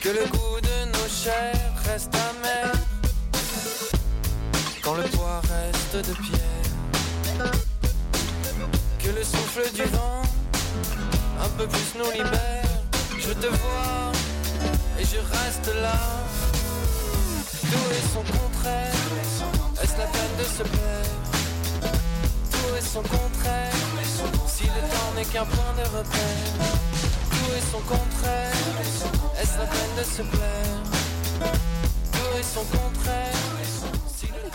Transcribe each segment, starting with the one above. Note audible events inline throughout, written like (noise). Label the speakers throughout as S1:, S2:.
S1: Que le goût de nos chairs reste amer. Quand le poids reste de pierre. Que le souffle du vent un peu plus nous libère. Je te vois et je reste là. Tout est son contraire? Est-ce la peine de se plaire Tout est son contraire. Si le temps n'est qu'un point de repère. Tout est son contraire. Est-ce la peine de se plaire? Tout est son contraire.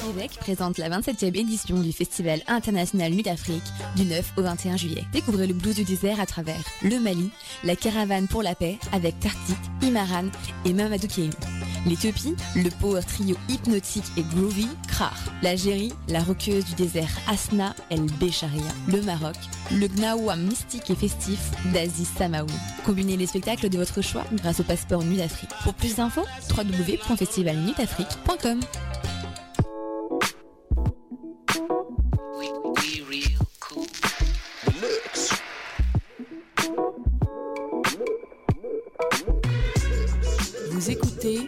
S2: Québec présente la 27e édition du Festival international Nuit d'Afrique du 9 au 21 juillet. Découvrez le blues du désert à travers le Mali, la caravane pour la paix avec Tartik, Imaran et Mamadou. L'Éthiopie, le power trio hypnotique et groovy Krar. L'Algérie, la roqueuse du désert Asna El Becharia. Le Maroc, le Gnawa mystique et festif d'Aziz Samaoui. Combinez les spectacles de votre choix grâce au passeport Nuit d'Afrique. Pour plus d'infos, www.festivalnuitafrique.com.
S3: Vous écoutez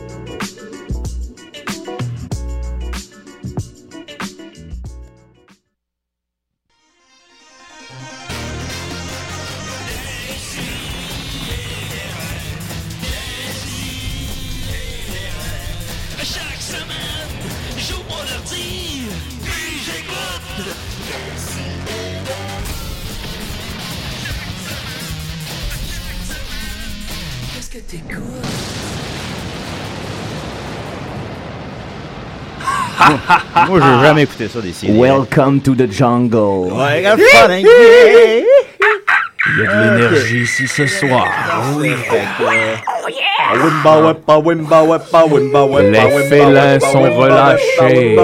S4: Que t'écoutes? (laughs)
S5: Moi, je veux jamais écouter ça des séries.
S6: Welcome to the jungle.
S5: Ouais, hein. Yeah.
S6: Il y a de l'énergie ici ce soir.
S5: Oui,
S6: Les félins sont relâchés.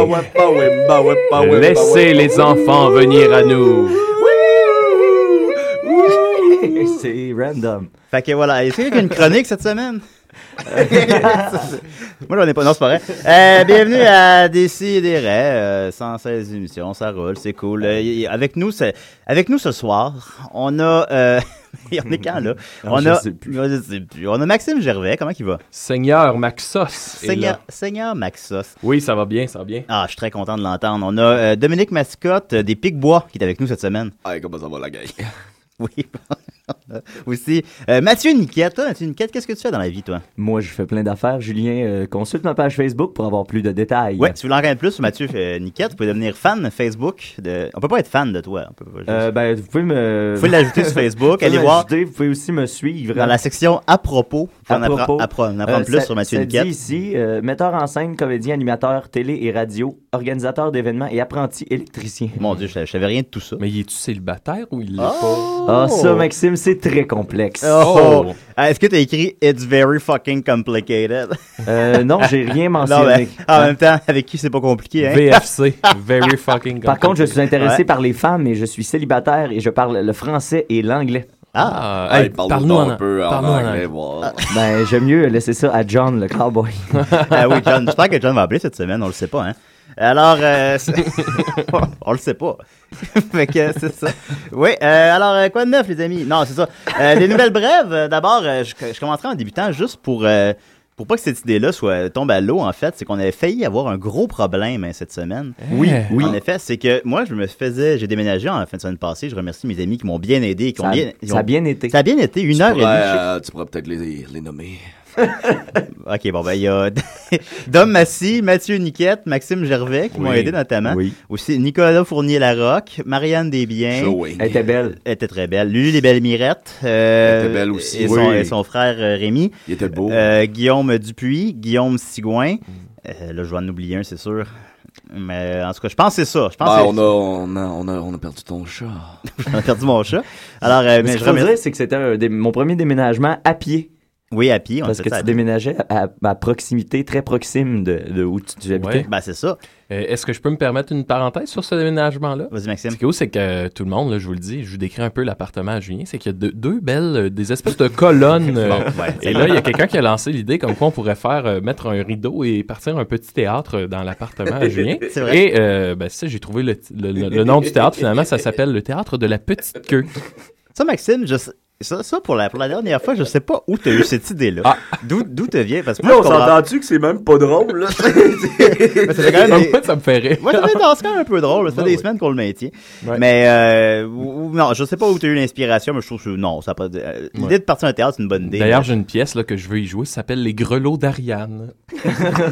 S6: Laissez les enfants venir à nous.
S7: C'est random.
S5: Fait que voilà, est-ce qu'il y a une chronique cette semaine? (laughs) Moi, j'en ai pas. Non, c'est pas vrai. Euh, bienvenue à Décideret, euh, 116 émissions, ça roule, c'est cool. Euh, avec nous, c'est, avec nous ce soir, on a, euh, (laughs) on est quand là?
S7: Non,
S5: on
S7: je
S5: a,
S7: sais plus.
S5: je sais plus. On a Maxime Gervais, comment il va?
S6: Seigneur Maxos.
S5: Seigneur, Maxos.
S6: Oui, ça va bien, ça va bien.
S5: Ah, je suis très content de l'entendre. On a euh, Dominique Mascotte euh, des Pics-Bois qui est avec nous cette semaine.
S8: Hey, comment ça va la gang? (laughs)
S5: Oui. (laughs) Aussi. Euh, Mathieu Niquette. Toi, Mathieu Niquette, qu'est-ce que tu fais dans la vie, toi?
S7: Moi, je fais plein d'affaires. Julien, euh, consulte ma page Facebook pour avoir plus de détails.
S5: Ouais, si vous voulez en connaître plus sur Mathieu euh, Niquette, vous pouvez devenir fan Facebook. De... On peut pas être fan de toi. On peut pas juste-
S7: Euh, ben, vous pouvez me.
S5: Vous pouvez l'ajouter sur (laughs) Facebook,
S7: Vous pouvez
S5: allez voir.
S7: Vous pouvez aussi me suivre.
S5: Dans la section à propos, en
S7: À
S5: appre-
S7: propos.
S5: appre- en apprendre
S7: Euh,
S5: plus
S7: ça-
S5: sur Mathieu Niquette.
S7: dit ici, euh, metteur en scène, comédien, animateur, télé et radio, organisateur d'événements et apprenti électricien.
S5: Mon Dieu, je, je savais rien de tout ça.
S6: Mais il est-tu célibataire ou il l'est
S5: Oh!
S7: Ah, ça, Maxime, c'est très complexe.
S5: Oh! Ah, Est-ce que tu as écrit It's very fucking complicated?
S7: Euh, non, j'ai rien (laughs)
S5: Non,
S7: mentionné.
S5: en même temps, avec qui c'est pas compliqué, hein?
S6: VFC. (laughs) Very fucking
S7: Par contre, je suis intéressé
S5: Ouais.
S7: par les femmes et je suis célibataire et je parle le français et l'anglais.
S5: Ah!
S6: Ah, hey,
S8: Hey, parle-nous un peu en anglais,
S6: anglais.
S8: voir.
S7: Ben, j'aime mieux laisser ça à John, le cowboy. (laughs)
S5: Ah oui, John. J'espère que John va appeler cette semaine, on le sait pas, hein? Alors, euh, (laughs) on le sait pas. (laughs) fait que c'est ça. Oui, euh, alors, euh, quoi de neuf, les amis? Non, c'est ça. Euh, des nouvelles brèves. D'abord, je, je commencerai en débutant juste pour, euh, pour pas que cette idée-là soit tombe à l'eau, en fait. C'est qu'on avait failli avoir un gros problème hein, cette semaine.
S6: Oui,
S5: Oui, en effet, c'est que moi, je me faisais, j'ai déménagé en fin de semaine passée. Je remercie mes amis qui m'ont bien aidé. Qui
S7: Ça
S5: ont bien, ils
S7: ça
S5: ont-
S7: a bien été.
S5: ça a bien été, une
S8: Tu
S5: heure et demie.
S8: euh, tu pourrais peut-être les, les nommer. (laughs)
S5: Ok, bon, ben, il y a (laughs) Dom Massy, Mathieu Niquette, Maxime Gervais qui m'ont aidé notamment.
S7: Oui.
S5: Aussi Nicolas Fournier-Larocque, Marianne Desbiens.
S8: Joey.
S7: Elle était belle.
S5: Elle était très belle. Lulu les belles mirettes. euh,
S8: Elle était belle aussi.
S5: Et son,
S8: Oui.
S5: et son frère euh, Rémi.
S8: Il était beau.
S5: Euh, Guillaume Dupuis, Guillaume Sigouin. Euh, là, je vais en oublier un, c'est sûr. Mais en tout cas, je pense que c'est ça. Je pense
S8: Ben,
S5: que
S8: on, a, on, a, on, a, on a perdu ton chat. (laughs)
S5: j'ai perdu mon chat. Alors, euh,
S7: Mais
S5: mais
S7: ce
S5: je
S7: dire, c'est que c'était mon premier déménagement à pied.
S5: Oui, à pied. On
S7: Parce que
S5: ça
S7: tu déménageais à, à proximité, très proxime de, de où tu, tu habitais.
S6: Ouais.
S5: Ben, c'est ça.
S6: Euh, Est-ce que je peux me permettre une parenthèse sur ce déménagement-là?
S5: Vas-y, Maxime.
S6: Ce qui est c'est que euh, tout le monde, là, je vous le dis, je vous décris un peu l'appartement à Julien, c'est qu'il y a deux, deux belles, euh, des espèces de colonnes. (laughs) euh,
S5: Bon, ouais,
S6: et là, il y a quelqu'un qui a lancé l'idée comme quoi on pourrait faire euh, mettre un rideau et partir un petit théâtre dans l'appartement à Julien. (laughs)
S5: C'est vrai.
S6: Et euh, ben, ça, j'ai trouvé le, le- le- le nom du théâtre. Finalement, ça s'appelle le théâtre de la petite queue.
S5: Ça, Maxime, je sais- ça, ça pour, la, pour la dernière fois, je sais pas où tu as eu cette idée-là.
S6: Ah.
S5: D'où d'où te vient? Parce que
S7: Là,
S5: moi,
S7: on
S5: comprends-
S7: s'entend-tu que c'est même pas drôle, là? (laughs)
S5: Mais ça fait quand même des-
S6: Moi, ça me fait rire.
S5: Ouais, ça fait non, c'est quand même un peu drôle. Ça fait
S6: Ouais,
S5: des
S6: ouais.
S5: semaines qu'on le maintient.
S6: Ouais.
S5: Mais euh, ou- non, je sais pas où tu as eu l'inspiration, mais je trouve que non, ça pas. euh, L'idée
S6: Ouais.
S5: de partir un théâtre, c'est une bonne idée.
S6: D'ailleurs, j'ai une pièce là, que je veux y jouer, ça s'appelle Les Grelots d'Ariane. (laughs)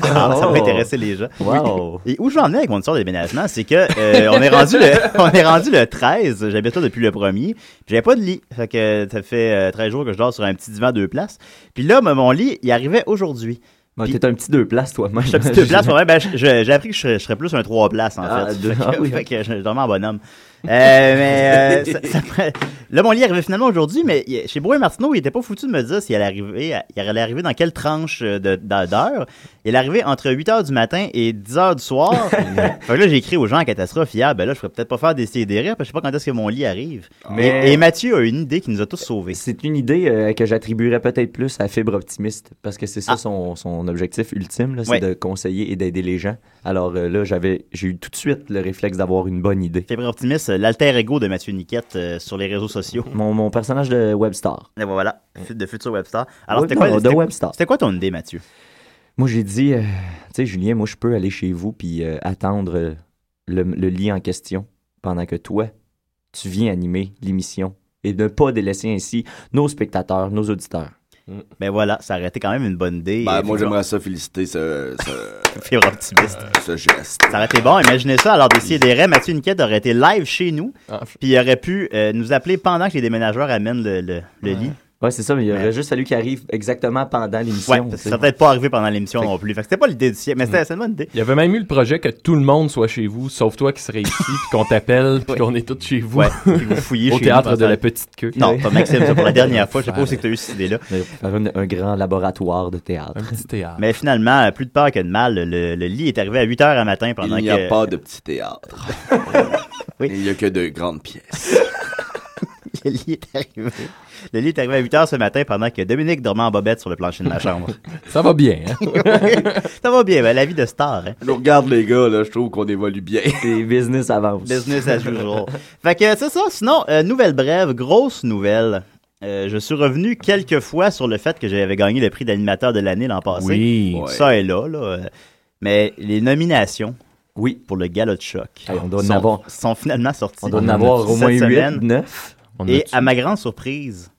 S5: Ah, ça va
S7: Oh.
S5: intéresser les gens.
S7: Wow.
S5: Et où je vais en venir avec mon histoire de déménagement, c'est que euh, on est rendu le (laughs) on est rendu le 13, j'habite là depuis le premier, puis j'avais pas de lit. Fait que ça fait euh, 13 jours que je dors sur un petit divan deux places. Puis là, ben, mon lit, il arrivait aujourd'hui.
S7: Bon, T'es un petit deux places, toi-même.
S5: J'étais un petit deux (laughs) places, ouais, ben, je- je- j'ai appris que je serais, je serais plus un trois places, en
S7: Ah,
S5: fait.
S7: deux-
S5: Fait que,
S7: ah oui.
S5: fait que je suis vraiment un bonhomme. Euh, mais euh, ça- ça prend- là, mon lit arrivait finalement aujourd'hui, mais chez Bro et Martineau, il était pas foutu de me dire s'il allait arriver, il allait arriver dans quelle tranche euh, d'heure. Il arrivait entre 8 h du matin et 10 h du soir. (laughs) fait que là, j'ai écrit aux gens en catastrophe hier, ben là, je ferais peut-être pas faire des CDR, parce que je sais pas quand est-ce que mon lit arrive.
S7: Mais-
S5: Et, et Mathieu a une idée qui nous a tous sauvés.
S7: C'est une idée euh, que j'attribuerais peut-être plus à Fibre Optimiste, parce que c'est ça
S5: Ah.
S7: son, son objectif ultime, c'est
S5: Ouais.
S7: de conseiller et d'aider les gens. Alors euh, là, j'avais, j'ai eu tout de suite le réflexe d'avoir une bonne idée.
S5: Fibre optimiste, l'alter ego de Mathieu Niquette euh, sur les réseaux sociaux.
S7: Mon, mon personnage de Webstar.
S5: Et voilà, de futur webstar. Alors, c'était quoi,
S7: non, de
S5: c'était-
S7: Webstar.
S5: c'était quoi ton idée, Mathieu?
S7: Moi, j'ai dit, euh, tu sais, Julien, moi, je peux aller chez vous puis euh, attendre euh, le, le lit en question pendant que toi, tu viens animer l'émission et ne pas délaisser ainsi nos spectateurs, nos auditeurs.
S5: Ben voilà, ça aurait été quand même une bonne idée.
S8: Ben,
S5: Euh,
S8: moi, j'aimerais ça féliciter ce, (laughs)
S5: optimiste.
S8: ce geste.
S5: Ça aurait été bon, imaginez ça. Alors, des CDR, Mathieu Niquette aurait été live chez nous,
S6: Ah,
S5: puis il aurait pu euh, nous appeler pendant que les déménageurs amènent le, le- le lit.
S7: Ouais, c'est ça, mais il aurait
S5: Ouais.
S7: juste fallu qu'il arrive exactement pendant
S5: Ouais,
S7: l'émission.
S5: que
S7: sais.
S5: ça serait peut-être pas arrivé pendant l'émission
S7: Fait que-
S5: non plus. Fait que c'était pas l'idée du siècle, mais c'était c'est une bonne idée.
S6: Il y avait même eu le projet que tout le monde soit chez vous, sauf toi qui serais ici, puis qu'on t'appelle, puis
S5: Ouais.
S6: qu'on est tous chez vous.
S5: Ouais, puis vous fouillez (laughs)
S6: Au
S5: chez
S6: théâtre
S5: nous,
S6: de la
S5: que-
S6: petite queue.
S5: Non, pas Maxime, ça pour la (laughs) dernière fois. Je sais pas où c'est que tu as eu cette idée-là. (laughs)
S7: Un, un grand laboratoire de théâtre.
S6: Un petit théâtre.
S5: Mais finalement, plus de peur que de mal, le, le lit est arrivé à 8 h à matin pendant
S8: Il n'y a
S5: que.
S8: pas de petit théâtre.
S5: Oui.
S8: Il n'y a que de grandes pièces.
S5: Le lit est arrivé. Le lit est arrivé à 8 h ce matin pendant que Dominique dormait en bobette sur le plancher de ma chambre. (laughs)
S6: Ça va bien, hein? (laughs)
S5: ça va bien, ben, la vie de star, hein.
S8: Je nous regarde, les gars, là, je trouve qu'on évolue bien. (laughs)
S7: C'est business avance.
S5: Business as usual. fait que c'est ça. Sinon, euh, nouvelle brève, grosse nouvelle. Euh, je suis revenu quelques fois sur le fait que j'avais gagné le prix d'animateur de l'année l'an passé.
S6: Oui.
S8: Ouais.
S5: Ça est là, là. euh, Mais les nominations
S7: Oui.
S5: pour le Gala de choc
S7: Hey, on doit en
S5: sont,
S7: avoir.
S5: sont finalement sorties.
S7: On doit en
S6: en
S7: avoir au moins
S5: cette
S7: 8,
S5: semaine.
S7: 9.
S6: On
S5: Et à ma grande surprise,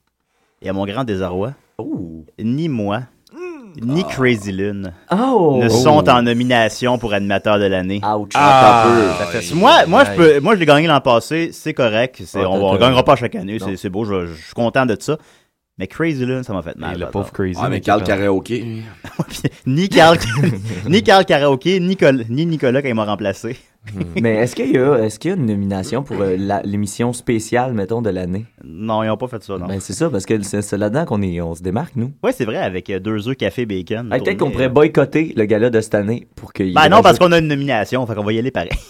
S5: et à mon grand désarroi,
S7: Oh.
S5: ni moi, ni Crazy Lune
S7: Oh.
S5: ne sont en nomination pour animateur de l'année.
S7: Ouch.
S6: Ah,
S5: Ça fait- moi, moi, je peux, moi, je l'ai gagné l'an passé, c'est correct. C'est,
S7: Ah,
S5: on,
S7: t'as-
S5: gagnera pas chaque année, c'est, c'est beau, je, je suis content de ça. Mais Crazy Lune, ça m'a fait
S6: Et
S5: mal.
S6: le
S5: j'adore.
S6: pauvre Crazy.
S8: Ah, mais
S6: mais
S8: Carl. Karaoke. (laughs)
S5: ni Carl, (laughs) ni Carl Karaoke, ni, Col- ni Nicolas quand il m'a remplacé. (laughs)
S7: Mais est-ce qu'il y a, qu'il y a une nomination pour euh, la- l'émission spéciale, mettons, de l'année?
S5: Non, ils ont pas fait ça, non.
S7: Ben, c'est ça, parce que c'est c'est là-dedans qu'on est, on se démarque, nous.
S5: Ouais, c'est vrai, avec euh, deux œufs, café, bacon.
S7: Hey, Peut-être qu'on pourrait
S5: euh.
S7: boycotter le gala de cette année pour qu'il.
S5: Ben non, parce qu'on a une nomination, fait qu'on va y aller pareil. (laughs)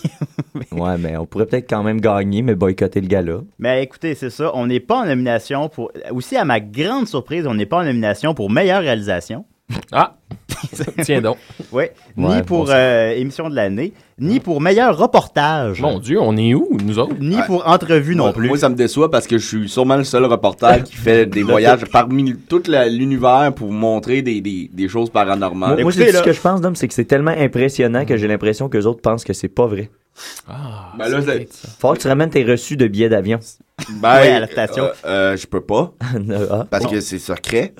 S7: Ouais, mais on pourrait peut-être quand même gagner, mais boycotter le gala.
S5: Mais écoutez, c'est ça, on n'est pas en nomination pour... Aussi, à ma grande surprise, on n'est pas en nomination pour meilleure réalisation.
S6: Ah! (laughs) Tiens donc.
S5: Ouais, ni pour
S7: bon,
S5: euh, émission de l'année, ni pour meilleur reportage.
S6: Mon Dieu, on est où, nous autres?
S5: Ni
S8: Ouais.
S5: pour entrevue non
S8: Moi-
S5: plus.
S8: Moi, ça me déçoit parce que je suis sûrement le seul reporter qui fait des (laughs) voyages parmi tout l'univers pour montrer des, des, des choses paranormales.
S7: Moi,
S5: écoutez,
S7: ce que je pense, Dom, c'est que c'est tellement impressionnant que j'ai l'impression que les autres pensent que c'est pas vrai.
S6: Ah,
S8: Ben là.
S7: Faut que tu ramènes tes reçus de billets d'avion.
S8: Ben,
S5: Ouais, à la station.
S8: euh, euh, je peux pas (laughs)
S7: Ah.
S8: parce que c'est secret.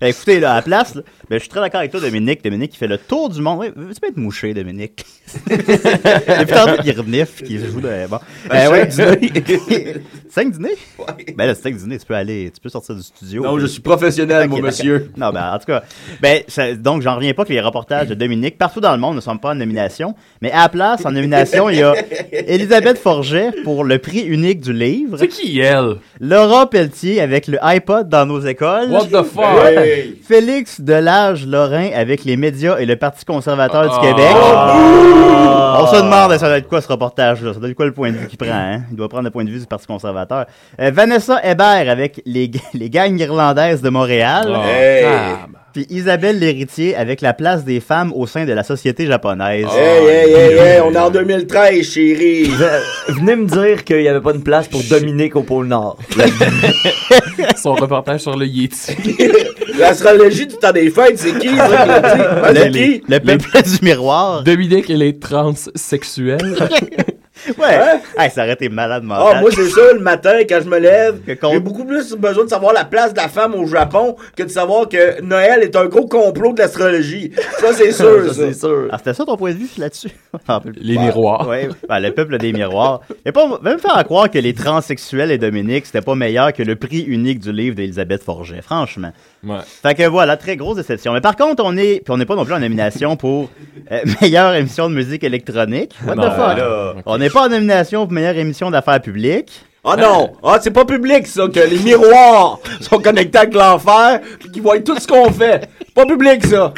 S5: Ben, écoutez, là, à la place, ben, je suis très d'accord avec toi, Dominique. Dominique, qui fait le tour du monde. Ouais, veux-tu être mouché, Dominique? (laughs) Depuis tantôt qu'il renifle, qu'il joue de. Bon.
S8: Ben,
S5: Euh, ouais.
S8: cinq dîners. (laughs)
S5: Cinq dîners?
S8: Ouais.
S5: Ben là, c'est cinq dîners, tu peux aller, tu peux sortir du studio.
S8: Non,
S5: puis-
S8: je suis professionnel, mon monsieur.
S5: Non, ben, en tout cas. Ben, ça- donc, j'en reviens pas que les reportages de Dominique, partout dans le monde, ne sont pas en nomination. Mais à la place, en nomination, il y a (laughs) Elisabeth Forget pour le prix unique du livre.
S6: C'est qui elle?
S5: Laura Pelletier avec le iPod dans nos écoles.
S6: What the fuck?
S8: Hey.
S5: Félix Delage Lorrain avec les médias et le Parti conservateur
S6: Ah.
S5: du Québec. On se demande ça doit être quoi ce reportage-là? Ça doit être quoi le point de vue qu'il prend, hein? Il doit prendre le point de vue du Parti conservateur. Euh, Vanessa Hébert avec les, (laughs) les gangs irlandaises de Montréal.
S6: Ah,
S8: Hey.
S6: tab.
S5: Puis Isabelle Léritier avec la place des femmes au sein de la société japonaise.
S8: Hey, hey, hey, hey, on est en 2013, chérie.
S7: Ve- Venez me dire qu'il n'y avait pas de place pour Dominique au pôle Nord. (laughs)
S6: Son reportage sur le Yeti. (laughs)
S8: L'astrologie du temps des fêtes, c'est qui, ça,
S5: Le,
S8: c'est qui?
S5: le peuple du miroir.
S6: Dominique et les transsexuels. (laughs)
S5: Ouais.
S8: Hein?
S5: Hey, ça aurait été malade mental.
S8: Ah, moi, c'est ça, le matin, quand je me lève, j'ai beaucoup plus besoin de savoir la place de la femme au Japon que de savoir que Noël est un gros complot de l'astrologie. Ça, c'est (laughs) sûr,
S7: Ça,
S8: ça.
S7: c'est sûr.
S5: Ah, c'était ça ton point de vue là-dessus? (laughs)
S6: Les miroirs.
S5: Ouais, ben, le peuple des miroirs. Et pas même faire croire que les transsexuels et Dominique, c'était pas meilleur que le prix unique du livre d'Elisabeth Forget, franchement.
S6: Ouais.
S5: Fait que voilà, très grosse déception. Mais par contre, on est, puis on n'est pas non plus en nomination pour euh, (laughs) meilleure émission de musique électronique. What
S6: Non,
S5: the fuck?
S6: là.
S5: On n'est pas en nomination pour meilleure émission d'affaires publiques.
S8: Ah non! Ah, c'est pas public, ça, que les miroirs sont connectés avec l'enfer pis qu'ils voient tout ce qu'on fait. C'est pas public, ça.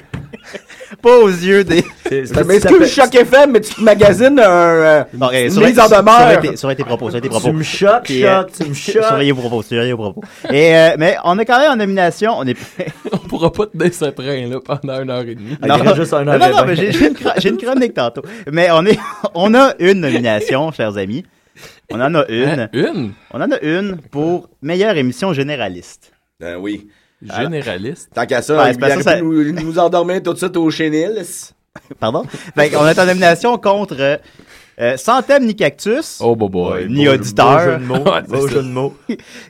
S5: Pas aux yeux des.
S7: C'est- c'est
S8: Je
S7: parce que
S8: Choc FM, mais tu te magasines un... euh, Une
S5: surveille-
S8: mise en demeure.
S5: surveille tes- propos, surveille tes propos.
S7: Tu me choques,
S5: Puis, euh,
S7: choc, tu me (laughs) choques.
S5: Surveillez vos propos, surveillez vos propos. Et, euh, mais on est quand même en nomination. On est. (laughs)
S6: On pourra pas tenir ce train-là pendant une heure et demie.
S7: Reste juste un
S5: non,
S7: heure
S5: non, non, mais j'ai j'ai une, une chronique tantôt. Mais on est, (laughs) on a une nomination, chers amis. On en a une.
S6: Hein? Une?
S5: On en a une pour meilleure émission généraliste.
S8: Ben oui.
S6: Généraliste.
S8: Tant qu'à ça,
S5: Ouais,
S8: il
S5: ça-
S8: nous, nous endormir tout de suite au chénil.
S5: Pardon? On est en nomination contre euh, euh, Sans thème ni cactus,
S6: Oh, boy, boy.
S5: ni
S7: Beau
S5: auditeur,
S7: jeu de mots. (laughs)
S6: Ouais,
S7: Beau jeu de mots.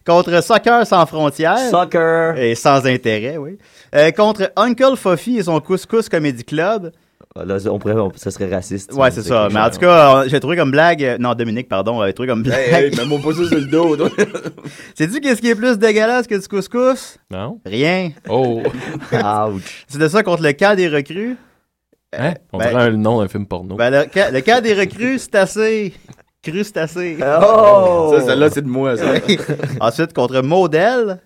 S5: contre Soccer sans frontières.
S7: Soccer.
S5: Et sans intérêt, oui. Euh, contre Uncle Fofi et son Couscous Comedy Club.
S7: Ah, Là, on pourrait, on- ça serait raciste.
S5: Ouais, c'est ça. Mais en tout cas, euh, j'ai trouvé comme blague. euh, Non, Dominique, pardon, j'ai trouvé comme blague.
S8: Hey, hey, mets-moi pas ça sur le dos. toi. (laughs)
S5: Sais-tu qu'est-ce qui est plus dégueulasse que du couscous?
S6: Non?
S5: Rien.
S6: Oh.
S7: Ouch.
S5: C'est de ça contre le camp des recrues.
S6: Hein? On
S5: ben-
S6: dirait le nom d'un film porno.
S5: Ben, le, camp, le des recrues, c'est assez. Crustacé.
S7: Oh!
S8: Ça, celle-là, c'est de moi, ça. (laughs)
S5: Ensuite, contre Model.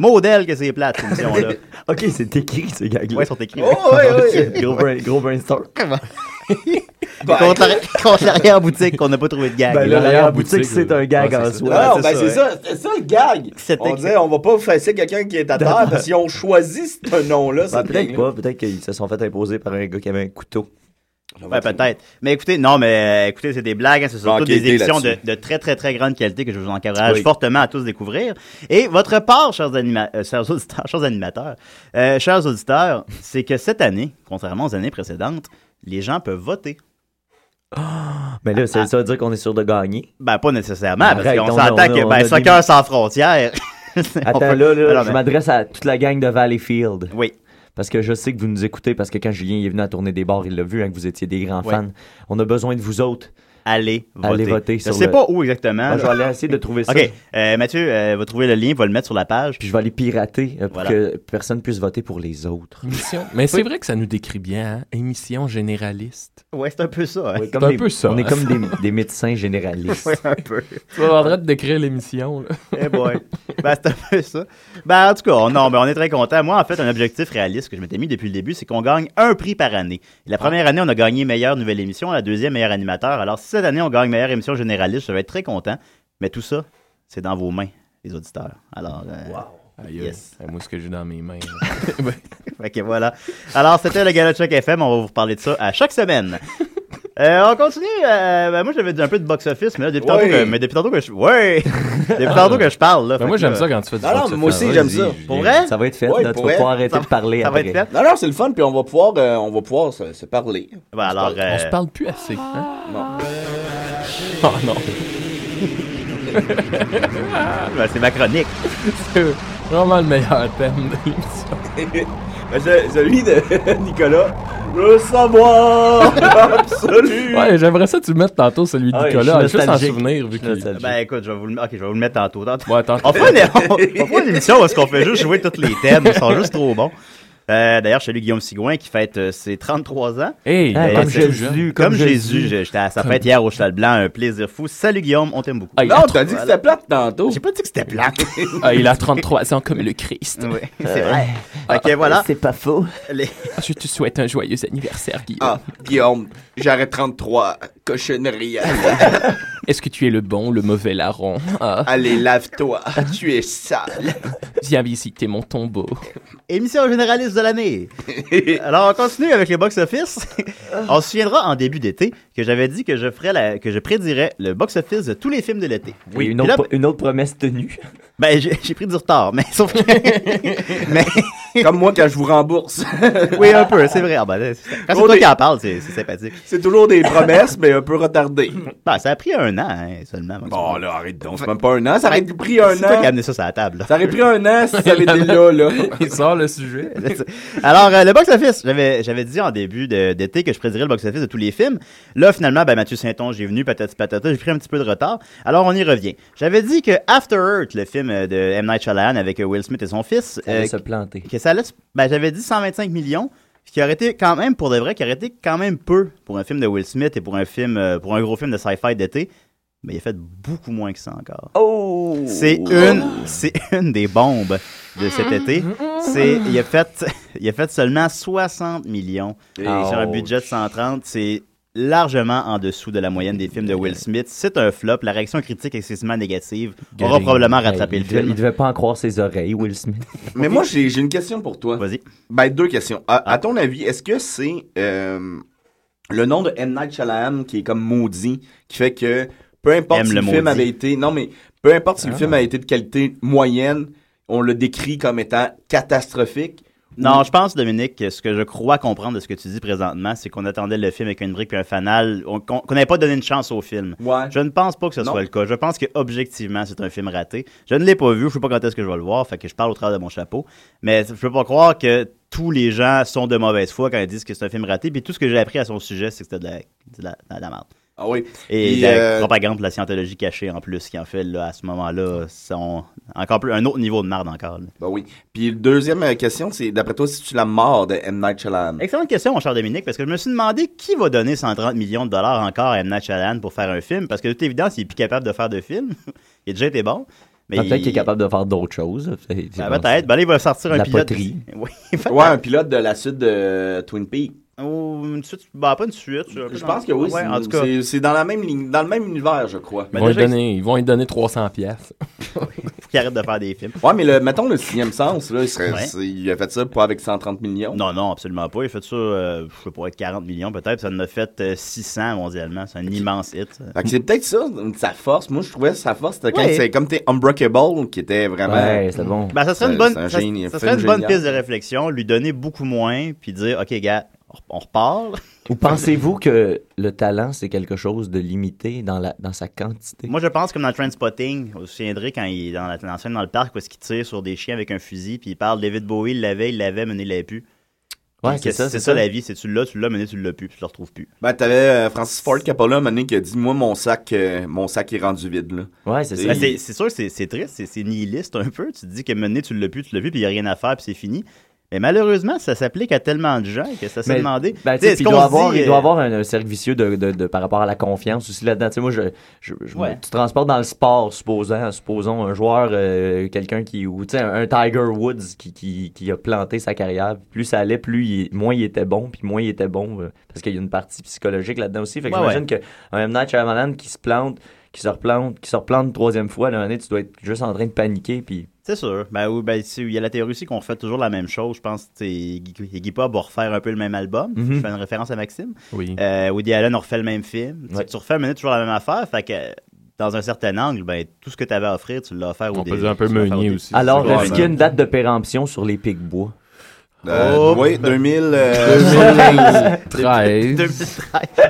S5: Model, que c'est plate, cette émission-là. (laughs)
S7: Ok, c'est écrit, ces gags-là.
S5: Ouais, ils sont écrits.
S8: Oh, ouais, ouais.
S7: gros, brain- gros brainstorm.
S8: Ben, (laughs)
S5: Contre l'arri- contre l'arrière-boutique qu'on n'a pas trouvé de gag.
S7: Ben,
S6: là,
S7: là,
S6: l'arrière
S7: la boutique,
S6: boutique,
S7: c'est un gag
S6: ouais,
S7: en
S6: c'est ça.
S7: soi.
S8: Non,
S5: c'est
S8: ben
S5: ça,
S8: c'est
S5: ouais.
S8: ça, c'est ça le gag.
S5: C'était
S8: On disait, on va pas fesser quelqu'un qui est à terre parce qu'ils ont choisi ce nom-là.
S7: Ben, peut-être pas, peut-être qu'ils se sont fait imposer par un gars qui avait un couteau.
S5: Ouais, peut-être. Mais écoutez, non, mais euh, écoutez, c'est des blagues, hein, c'est surtout des émissions de, de très, très, très grande qualité que je vous encourage
S8: Oui.
S5: fortement à tous découvrir. Et votre part, chers, anima euh, chers auditeurs, chers animateurs, euh, chers auditeurs, c'est que cette année, contrairement aux années précédentes, les gens peuvent voter.
S7: Mais là,
S5: Ah.
S7: ça, veut dire qu'on est sûr de gagner.
S5: Ben, pas nécessairement, parce
S7: Arrête,
S5: qu'on
S7: on-
S5: s'entend que, ben, soccer
S7: des-
S5: sans frontières. (laughs) On
S7: Attends,
S5: peut-
S7: là, là,
S5: Alors,
S7: je
S5: mais-
S7: m'adresse à toute la gang de Valleyfield.
S5: Oui.
S7: Parce que je sais que vous nous écoutez, parce que quand Julien est venu à tourner des bars, il l'a vu, hein, que vous étiez des grands
S5: Ouais.
S7: fans. On a besoin de vous autres.
S5: Allez voter.
S7: Allez voter
S5: Je
S7: sur
S5: sais
S7: le-
S5: pas où exactement.
S7: Moi, je vais aller essayer de trouver ça.
S5: OK. Euh, Mathieu euh, va trouver le lien, va le mettre sur la page.
S7: Puis je vais aller pirater euh, pour
S5: Voilà.
S7: que personne puisse voter pour les autres.
S6: Émission. Mais c'est vrai que ça nous décrit bien, hein? Émission généraliste.
S5: Ouais, c'est un peu ça. hein.
S7: Oui,
S6: C'est un
S7: des-
S6: peu ça,
S7: On est comme des, (laughs) des médecins généralistes.
S5: Ouais, un peu.
S6: Tu vas en train de décrire l'émission.
S5: Eh boy. ben, c'est un peu ça. Ben, en tout cas, on, non, ben, on est très content. Moi, en fait, un objectif réaliste que je m'étais mis depuis le début, c'est qu'on gagne un prix par année. Et la première année, on a gagné meilleure nouvelle émission, la deuxième, meilleur animateur. Alors, si cette année, on gagne meilleure émission généraliste, je vais être très content. Mais tout ça, c'est dans vos mains, les auditeurs. Alors, euh,
S6: Aïe, aïe.
S5: Yes.
S6: Moi, ce que j'ai dans mes mains. (laughs)
S5: que voilà. Alors, c'était le Gala Check FM. On va vous reparler de ça à chaque semaine. (laughs) Euh, on continue. euh, ben, moi, j'avais dit un peu de box-office, mais là, depuis, tantôt
S8: Ouais.
S5: que, mais depuis tantôt que je. Ouais! (laughs) depuis tantôt que je parle, là.
S6: Ben, moi, j'aime ça quand tu fais du
S8: Non, non, moi aussi, j'aime ça.
S5: Pour vrai?
S7: Ça va être fait.
S8: Ouais,
S7: là, tu
S8: pour
S7: vas
S8: vrai.
S7: pouvoir arrêter
S5: Ça-
S7: de parler
S5: Ça va
S7: après.
S5: être fait?
S8: Non, non, c'est le fun, puis on va pouvoir, euh, on va pouvoir se, se parler.
S5: Ben, alors,
S6: On
S5: euh,
S6: se parle plus assez. Hein?
S8: Non.
S6: Oh (laughs) non. (laughs)
S5: ben, c'est ma chronique.
S6: C'est vraiment le meilleur thème de l'émission.
S8: Ben, ce- celui de Nicolas. Veux savoir (laughs) absolu.
S6: Ouais, j'aimerais ça que tu le mettes tantôt, celui de
S7: Ah
S6: Nicolas, juste en souvenir. Vu
S7: nostalgique.
S5: Ben écoute, je vais vous le, ok, je vais vous le mettre tantôt. tantôt.
S6: Ouais, attends.
S5: On fera, une, on, on fera une émission où est-ce qu'on fait juste jouer tous les thèmes. Ils sont juste trop bons. Euh, D'ailleurs, je salue Guillaume Sigouin qui fête euh, ses 33 ans.
S6: Hey,
S7: Ah,
S5: Ben,
S7: comme Jésus,
S5: Comme,
S7: comme
S5: Jésus. J'étais à sa fête hier au Cheval Blanc. Un plaisir fou. Salut Guillaume, on t'aime beaucoup.
S6: Ah,
S8: Non, t'as dit que c'était plate tantôt.
S5: J'ai pas dit que c'était plate. (laughs)
S6: ah, il a 33 ans comme le Christ.
S5: oui, c'est vrai. Fait que voilà.
S7: C'est pas faux.
S5: Les-
S6: Ah, Je te souhaite un joyeux anniversaire, Guillaume.
S8: Ah, Guillaume, j'arrête 33 cochonneries. (laughs)
S6: Est-ce que tu es le bon, le mauvais larron (laughs) ah,
S8: Allez, lave-toi. tu es sale.
S6: Viens visiter mon tombeau.
S5: Émission généraliste de l'année. Alors, on continue avec les box-office. (laughs) on se souviendra en début d'été que j'avais dit que je ferais la, que je prédirais le box-office de tous les films de l'été.
S7: Oui,
S5: là,
S7: une autre promesse tenue.
S5: Ben, j'ai pris du retard, mais sauf que. (laughs) mais,
S8: Comme moi quand je vous rembourse.
S5: oui, un peu, c'est vrai. Ah, ben, c'est- quand c'est toi
S8: des-
S5: qui en parle, c'est c'est sympathique.
S8: C'est toujours des promesses, mais un peu retardées.
S5: Ben, ça a pris un an, hein, seulement.
S8: Bon, là, arrête donc. C'est même pas un an. Ça aurait pris un
S5: C'est toi qui as
S8: an.
S5: amené ça sur la table. là.
S8: Ça aurait pris un an si ça avait (laughs) été là, là.
S6: Il sort le sujet. (laughs)
S5: Alors, euh, le box-office, j'avais, j'avais dit en début de- d'été que je prédirais le box-office de tous les films. Là, finalement, ben, Mathieu Saint-Onge est venu, patati patata, j'ai pris un petit peu de retard. Alors, on y revient. J'avais dit que After Earth, le film de M. Night Shyamalan avec euh, Will Smith et son fils,
S7: Ça allait
S5: euh,
S7: se planter.
S5: que ça allait, ben, j'avais dit 125 millions, ce qui aurait été quand même, pour de vrai, qui aurait été quand même peu pour un film de Will Smith et pour un film, euh, pour un gros film de sci-fi d'été. Mais il a fait beaucoup moins que ça encore.
S7: Oh!
S5: C'est une, c'est (laughs) une des bombes de cet été. C'est, il a fait, (laughs) il a fait seulement 60 millions sur un budget de 130. C'est largement en dessous de la moyenne des films de Will Smith. C'est un flop. La réaction critique est excessivement négative. On
S6: Gary.
S5: probablement
S7: il,
S5: le
S7: devait,
S5: film.
S7: il devait pas en croire ses oreilles, Will Smith. (laughs)
S8: Mais moi, j'ai une question pour toi.
S5: Vas-y.
S8: Ben, deux questions. À, à ton avis, est-ce que c'est euh, le nom de M. Night Shyamalan qui est comme maudit, qui fait que peu importe
S5: M
S8: si
S5: le
S8: le, film avait été... Non, mais peu importe si le
S7: Ah.
S8: film a été de qualité moyenne, on le décrit comme étant catastrophique?
S5: Non, je pense, Dominique, que ce que je crois comprendre de ce que tu dis présentement, c'est qu'on attendait le film avec une brique et un fanal, on- qu'on n'avait pas donné une chance au film.
S8: Ouais.
S5: Je ne pense pas que ce
S8: Non.
S5: soit le cas. Je pense que objectivement, c'est un film raté. Je ne l'ai pas vu, je sais pas quand est-ce que je vais le voir, fait que je parle au travers de mon chapeau. Mais je peux pas croire que tous les gens sont de mauvaise foi quand ils disent que c'est un film raté. Puis tout ce que j'ai appris à son sujet, c'est que c'était de la, de la, de la merde.
S8: Ah oui.
S5: Et
S8: Puis,
S5: la
S8: euh,
S5: propagande de la scientologie cachée en plus, qui en fait là, à ce moment-là, sont encore plus un autre niveau de merde encore. là.
S8: Ben oui. Puis deuxième euh, question, c'est d'après toi, si tu la mort de M. Night Shyamalan?
S5: Excellente question, mon cher Dominique, parce que je me suis demandé qui va donner 130 millions de dollars encore à M. Night Shyamalan pour faire un film, parce que de toute évidence, il est plus capable de faire de film. (laughs) il a déjà été bon. Mais
S7: Peut-être
S5: il-
S7: qu'il est capable de faire d'autres choses.
S5: Ben, peut-être. Ben là, il va sortir un
S7: la
S5: pilote.
S7: poterie. (laughs)
S5: Oui.
S8: Ouais, un pilote de la suite de Twin Peaks.
S5: Ou une suite. Ben, pas une suite.
S8: Je pense que oui.
S5: Ouais,
S8: c'est-
S5: en tout cas.
S8: c'est- C'est dans la même ligne, dans le même univers, je crois.
S6: Ils
S5: Ben,
S6: vont, lui
S5: déjà,
S6: donner, ils vont lui donner 300 pièces. (laughs)
S5: faut qu'il arrête de faire des films.
S8: Ouais, mais le, mettons le sixième sens, là, il, serait-
S5: Ouais.
S8: c'est- il a fait ça pas avec 130 millions.
S5: Non, non, absolument pas. Il a fait ça, euh, je sais pas, être 40 millions peut-être. Ça en a fait euh, 600 mondialement. C'est un immense hit.
S8: Fait que c'est peut-être ça, sa force. Moi, je trouvais sa force, c'était quand
S5: Ouais.
S8: c'est comme t'es Unbreakable, qui était vraiment.
S7: Ouais, c'est bon.
S5: Ben, ça serait
S8: C'est-
S5: une bonne,
S8: c'est un
S5: ça,
S8: génie,
S5: ça
S8: un
S5: serait une bonne
S8: génial.
S5: piste de réflexion. Lui donner beaucoup moins, puis dire, OK, gars, on- repart.
S7: Ou pensez-vous que le talent, c'est quelque chose de limité dans, la, dans sa quantité?
S5: Moi, je pense comme dans Trainspotting, vous vous souviendrez quand il est dans la, dans la scène dans le parc où est-ce qu'il tire sur des chiens avec un fusil, puis il parle David Bowie, il l'avait, il l'avait, mené, il l'avait plus.
S7: Ouais, c'est ça,
S5: ça
S7: ça.
S5: la vie, c'est tu l'as, tu l'as, mené, tu l'as plus, puis tu le retrouves plus.
S8: Ben, t'avais euh, Francis Ford Coppola, un moment donné, qui a dit, moi, mon sac, euh, mon sac est rendu vide, là.
S7: Ouais, c'est ça.
S5: Ben, c'est sûr que c'est- triste, c'est- nihiliste un peu. Tu te dis que mené, tu l'as plus, tu l'as plus, puis il n'y a rien à faire, puis c'est fini. Mais malheureusement, ça s'applique à tellement de gens que ça s'est demandé.
S7: Ben,
S5: Tu
S7: tu
S5: sais,
S7: sais,
S5: est-ce
S7: puis il doit avoir,
S5: dit,
S7: il doit
S5: euh,
S7: avoir un, un cercle vicieux de, de, de- par rapport à la confiance aussi là-dedans. Tu sais, moi, je, je, je me-
S5: Ouais.
S7: tu transportes dans le sport, supposons, supposons un joueur, euh, quelqu'un qui, ou tu sais, un, un Tiger Woods qui, qui, qui a planté sa carrière. Plus ça allait, plus il, moins il était bon, puis moins il était bon, euh, parce qu'il y a une partie psychologique là-dedans aussi. Fait que
S5: Ouais,
S7: j'imagine que un M. Night Shyamalan qui se plante, qui se replante, qui se replante une troisième fois, là, tu dois être juste en train de paniquer, puis
S5: C'est sûr. Ben, oui, ben, il y a la théorie aussi qu'on fait toujours la même chose. Je pense que Iggy Iggy Pop va refaire un peu le même album.
S7: Mhm.
S5: Je fais une référence à Maxime.
S6: Oui.
S5: Euh, Woody Allen a refait le même film. Tu sais,
S7: Ouais.
S5: Tu refais mener toujours la même affaire. Fait que dans un certain angle, ben, tout ce que tu avais à offrir, tu l'as offert au
S6: On peut dire un peu meunier aussi.
S7: Alors, est-ce qu'il y a une date de péremption sur les pics bois?
S8: Euh,
S5: Oh,
S8: oui,
S5: ben-
S8: 2000, euh,
S6: 13.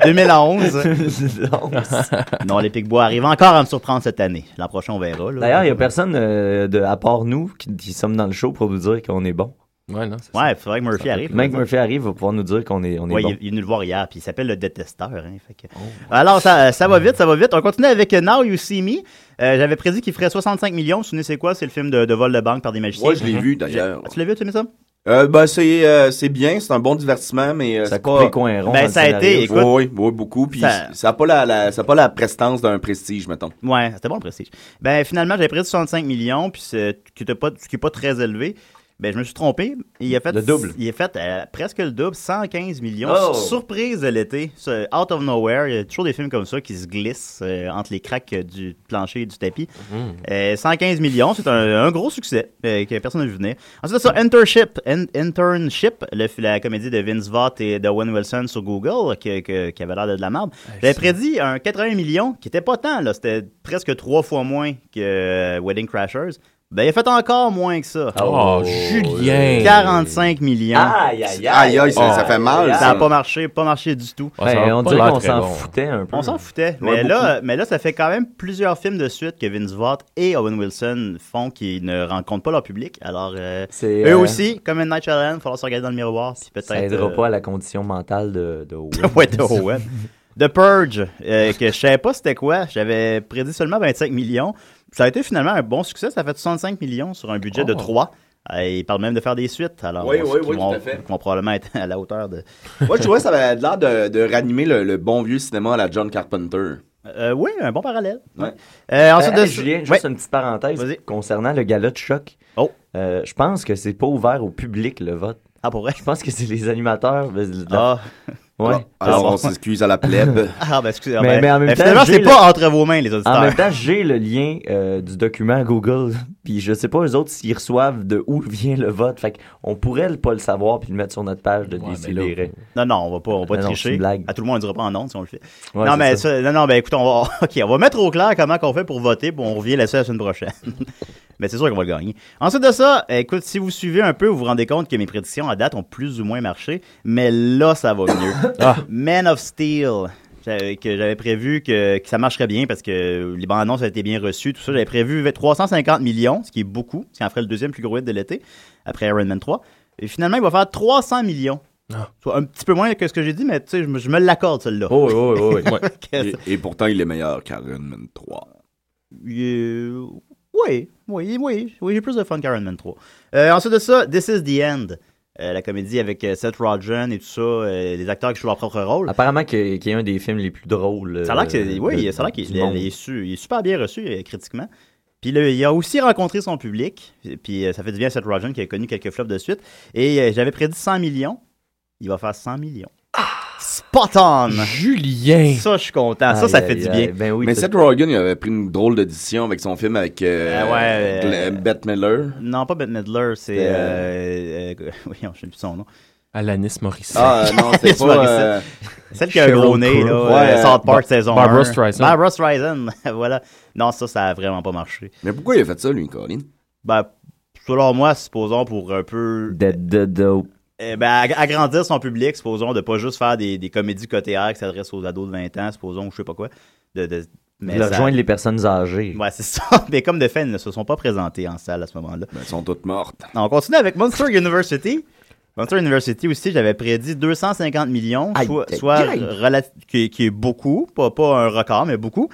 S5: 2011. (laughs) non, les Picbois arrivent encore à me surprendre cette année. L'an prochain, on verra.
S7: D'ailleurs, il n'y a personne euh, de, à part nous qui, qui sommes dans le show pour nous dire qu'on est bon.
S6: Ouais, non, c'est
S5: Ouais, il faudrait que Murphy
S6: Ça
S5: arrive.
S7: Mike Murphy arrive, va pouvoir nous dire qu'on est, on est
S5: Ouais,
S7: bon.
S5: il, est- il est venu le voir hier, puis il s'appelle le détesteur. hein, fait que- Alors, ça, ça va vite, ça va vite. On continue avec euh, Now You See Me. Euh, J'avais prédit qu'il ferait 65 millions. Vous vous souvenez, c'est quoi? C'est le film de, de vol de banque par des magiciens.
S8: Ouais, je l'ai vu d'ailleurs.
S5: Tu l'as vu, tu aimé ça?
S8: Euh, ben, c'est euh, c'est bien, c'est un bon divertissement, mais euh,
S7: Ça
S8: c'est pas...
S7: les coins ronds.
S5: Ben,
S7: dans le
S5: ça a été- écoute,
S8: Oui, oui, oui, beaucoup. Puis
S5: ça-
S8: ça n'a pas, la, la, ça a pas la prestance d'un prestige, mettons.
S5: Ouais, c'était bon le prestige. Ben, finalement, j'avais prédit 65 millions, puis c'est qui était pas, ce qui est pas très élevé. Ben, je me suis trompé. Il a fait
S7: Le double.
S5: Il a fait euh, presque le double, 115 millions.
S7: Oh!
S5: Surprise de l'été. Out of nowhere. Il y a toujours des films comme ça qui se glissent euh, entre les euh, du plancher et du tapis. Euh, 115 millions, c'est un, un gros succès euh, que personne n'a vu venir. Ensuite ça, Internship, In- Internship le, la comédie de Vince Vaught et de Owen Wilson sur Google, qui, avait l'air de, de la merde. J'avais prédit un 80 millions, qui était pas tant. C'était presque trois fois moins que euh, Wedding Crashers. Ben, il a fait encore moins que ça.
S6: Oh, Julien!
S5: 45 millions.
S7: Aïe, aïe,
S8: Aïe, aïe, ça,
S6: Oh.
S8: ça fait mal.
S5: ça
S8: ça.
S5: a pas marché, pas marché du tout.
S7: Ben, on dirait qu'on s'en
S6: bon.
S7: foutait un peu.
S5: On s'en foutait.
S8: Ouais,
S5: mais, là, mais là, ça fait quand même plusieurs films de suite que Vince Vaught et Owen Wilson font qui ne rencontrent pas leur public. Alors, euh, eux
S7: euh,
S5: aussi, comme une Night Shyamalan, il va falloir se regarder dans le miroir. Peut-être.
S7: Ça aidera
S5: euh,
S7: pas à la condition mentale de, de Owen. (laughs)
S5: ouais, de Owen. (laughs) The Purge, euh, que je savais pas c'était quoi. J'avais prédit seulement 25 millions. Ça a été finalement un bon succès. Ça a fait 65 millions sur un budget de
S7: Oh.
S5: 3. Euh, ils parlent même de faire des suites. Alors,
S8: Oui,
S5: ce
S8: oui, oui,
S5: vont,
S8: tout à fait.
S5: qui vont probablement être à la hauteur de. (laughs)
S8: Moi, je trouvais que ça avait l'air de, de ranimer le, le bon vieux cinéma à la John Carpenter.
S5: Euh, oui, un bon parallèle.
S8: Ouais.
S5: Euh, ensuite
S7: Euh,
S5: de
S7: Julien, juste
S5: Ouais.
S7: une petite parenthèse concernant le gala de choc.
S5: Oh.
S7: Euh, je pense que c'est pas ouvert au public le vote.
S5: Ah, pour vrai?
S7: Je pense que c'est les animateurs. de la-
S5: Ah, (laughs)
S7: ouais.
S8: Alors, on s'excuse à la plèbe. (laughs)
S5: ah ben excusez
S7: Mais- mais en même temps,
S5: finalement,
S7: j'ai
S5: c'est
S7: le-
S5: pas entre vos mains, les auditeurs.
S7: En même temps, j'ai le lien euh, du document Google. Puis je sais pas eux autres s'ils reçoivent de où (laughs) vient le vote. Fait qu'on pourrait le- pas le savoir puis le mettre sur notre page de
S6: Ouais, mais
S7: Décideret.
S5: Non, non, on va pas, on va pas
S7: Non,
S5: tricher.
S7: une blague.
S5: À tout le monde, on ne dira pas en honte si on le fait.
S7: Ouais,
S5: non, mais
S7: ça.
S5: ça- non, non, ben écoute, on va, (laughs) ok, on va mettre au clair comment qu'on fait pour voter, puis on revient là-dessus la semaine prochaine. (laughs) mais c'est sûr qu'on va le gagner. Ensuite de ça, écoute, si vous suivez un peu, vous vous rendez compte que mes prédictions à date ont plus ou moins marché, mais là, ça va mieux.
S6: Ah.
S5: Man of Steel. J'avais- que j'avais prévu que, que ça marcherait bien parce que les bandes annonces avaient été bien reçues, tout ça. J'avais prévu 350 millions, ce qui est beaucoup, ce qui en ferait le deuxième plus gros hit de l'été, après Iron Man 3. Et finalement, il va faire 300 millions.
S6: Ah.
S5: Soit un petit peu moins que ce que j'ai dit, mais tu sais, je me, l'accorde, celle-là.
S7: Oh, oh, oh, oh.
S5: Que
S8: et, et pourtant, il est meilleur qu'Iron Man 3.
S5: Euh, oui, oui, oui, oui, j'ai plus de fun qu'Iron Man 3. Euh, ensuite de ça, This is the End. Euh, la comédie avec euh, Seth Rogen et tout ça, euh, les acteurs qui jouent leur propre rôle.
S7: Apparemment y a un des films les plus drôles.
S5: ça a l'air que
S7: euh,
S5: oui, ça a qu'il est, su- il est super bien reçu euh, critiquement. Puis là, il a aussi rencontré son public. Puis euh, ça fait du bien à Seth Rogen qui a connu quelques flops de suite. Et euh, j'avais prédit 100 millions. Il va faire 100 millions. Spot on!
S6: Julien!
S5: Ça, je suis content. Ça,
S7: Aïe,
S5: ça fait
S7: aïe,
S5: du bien.
S7: Ben oui,
S8: Mais Seth Rogen, il avait pris une drôle d'édition avec son film avec euh,
S5: Ah ouais, euh,
S8: Bette Midler.
S5: Non, pas Bette Midler, c'est. Euh, euh, (laughs) oui, je ne sais plus son nom.
S6: Alanis Morissette.
S8: Ah euh, non,
S5: C'est
S8: pas...
S5: Morissette.
S8: euh,
S5: Celle qui a un gros nez, là. Euh,
S8: Ouais,
S5: South Park
S6: Bar-
S5: saison
S6: Barbara
S5: 1.
S6: Streisand.
S5: Barbara Streisand, (laughs) voilà. Non, ça, ça a vraiment pas marché.
S8: Mais pourquoi il a fait ça, lui, Colin?
S5: Ben, selon moi, supposons pour un peu.
S7: Dead, dead, dope.
S5: Eh ben, ag- agrandir son public, supposons, de pas juste faire des, des comédies côté air qui s'adressent aux ados de 20 ans, supposons, je sais pas quoi. De, de, mais
S7: de
S5: ça-
S7: rejoindre les personnes âgées.
S5: Ouais, c'est (laughs) ça. Mais comme de fait, ils ne se sont pas présentés en salle à ce moment-là.
S8: Ben, elles sont toutes mortes.
S5: On continue avec Monster University. Monster University aussi, j'avais prédit 250 millions,
S7: Aïe,
S5: soit,
S7: aïe,
S5: soit
S7: aïe.
S5: relati- qui, qui est beaucoup, pas, pas un record, mais beaucoup.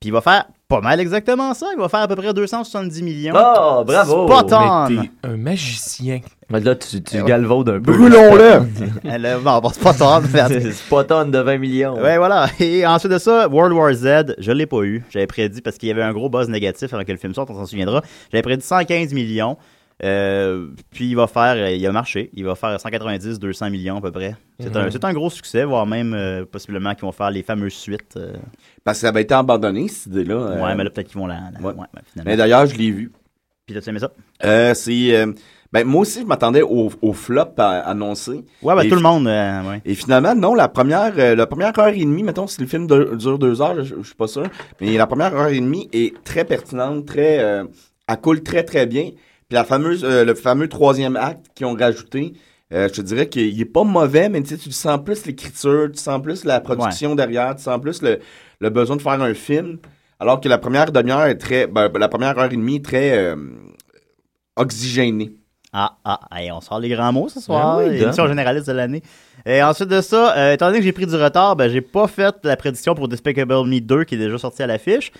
S5: Puis il va faire pas mal exactement ça. Il va faire à peu près 270 millions.
S7: Oh, bravo!
S5: Spot on!
S6: Mais t'es un magicien.
S7: Mais Là, tu, tu
S5: Eh ouais.
S7: galvaudes un peu.
S8: Brûlons-le! (laughs)
S5: Elle, euh, bon, bon, (laughs) c'est pas
S7: de 20 millions.
S5: Ouais, voilà. Et ensuite de ça, World War Z, je l'ai pas eu. J'avais prédit parce qu'il y avait un gros buzz négatif avant que le film sorte, on s'en souviendra. J'avais prédit 115 millions. Euh, puis il va faire, euh, il a marché, il va faire 190, 200 millions à peu près. C'est un, c'est un gros succès, voire même euh, possiblement qu'ils vont faire les fameuses suites. euh.
S8: Parce que ça avait été abandonné, cette idée-là. euh.
S5: ouais, mais là peut-être qu'ils vont la. la-
S8: ouais.
S5: ouais.
S8: Mais d'ailleurs, je l'ai vu.
S5: Puis t'as aimé ça?
S8: Euh, c'est... ben, moi aussi, je m'attendais au, au flop annoncé.
S5: Ouais, ben
S8: Et
S5: tout le monde. euh, ouais.
S8: Et finalement, non, la première, euh, la première heure et demie, mettons, si le film de- dure deux heures, je, je suis pas sûr, mais la première heure et demie est très pertinente, très, euh, elle coule très très bien. Puis la fameuse, euh, le fameux troisième acte qu'ils ont rajouté, euh, je te dirais qu'il est pas mauvais, mais tu sens plus l'écriture, tu sens plus la production derrière, tu sens plus le, le besoin de faire un film, alors que la première demi-heure est très, ben, la première heure et demie est très euh, oxygénée.
S5: Ah, ah, hey, on sort les grands mots ce soir.
S7: Ben oui,
S5: émission généraliste de l'année. Et ensuite de ça, euh, étant donné que j'ai pris du retard, ben, j'ai pas fait la prédiction pour Despicable Me 2 qui est déjà sorti à l'affiche.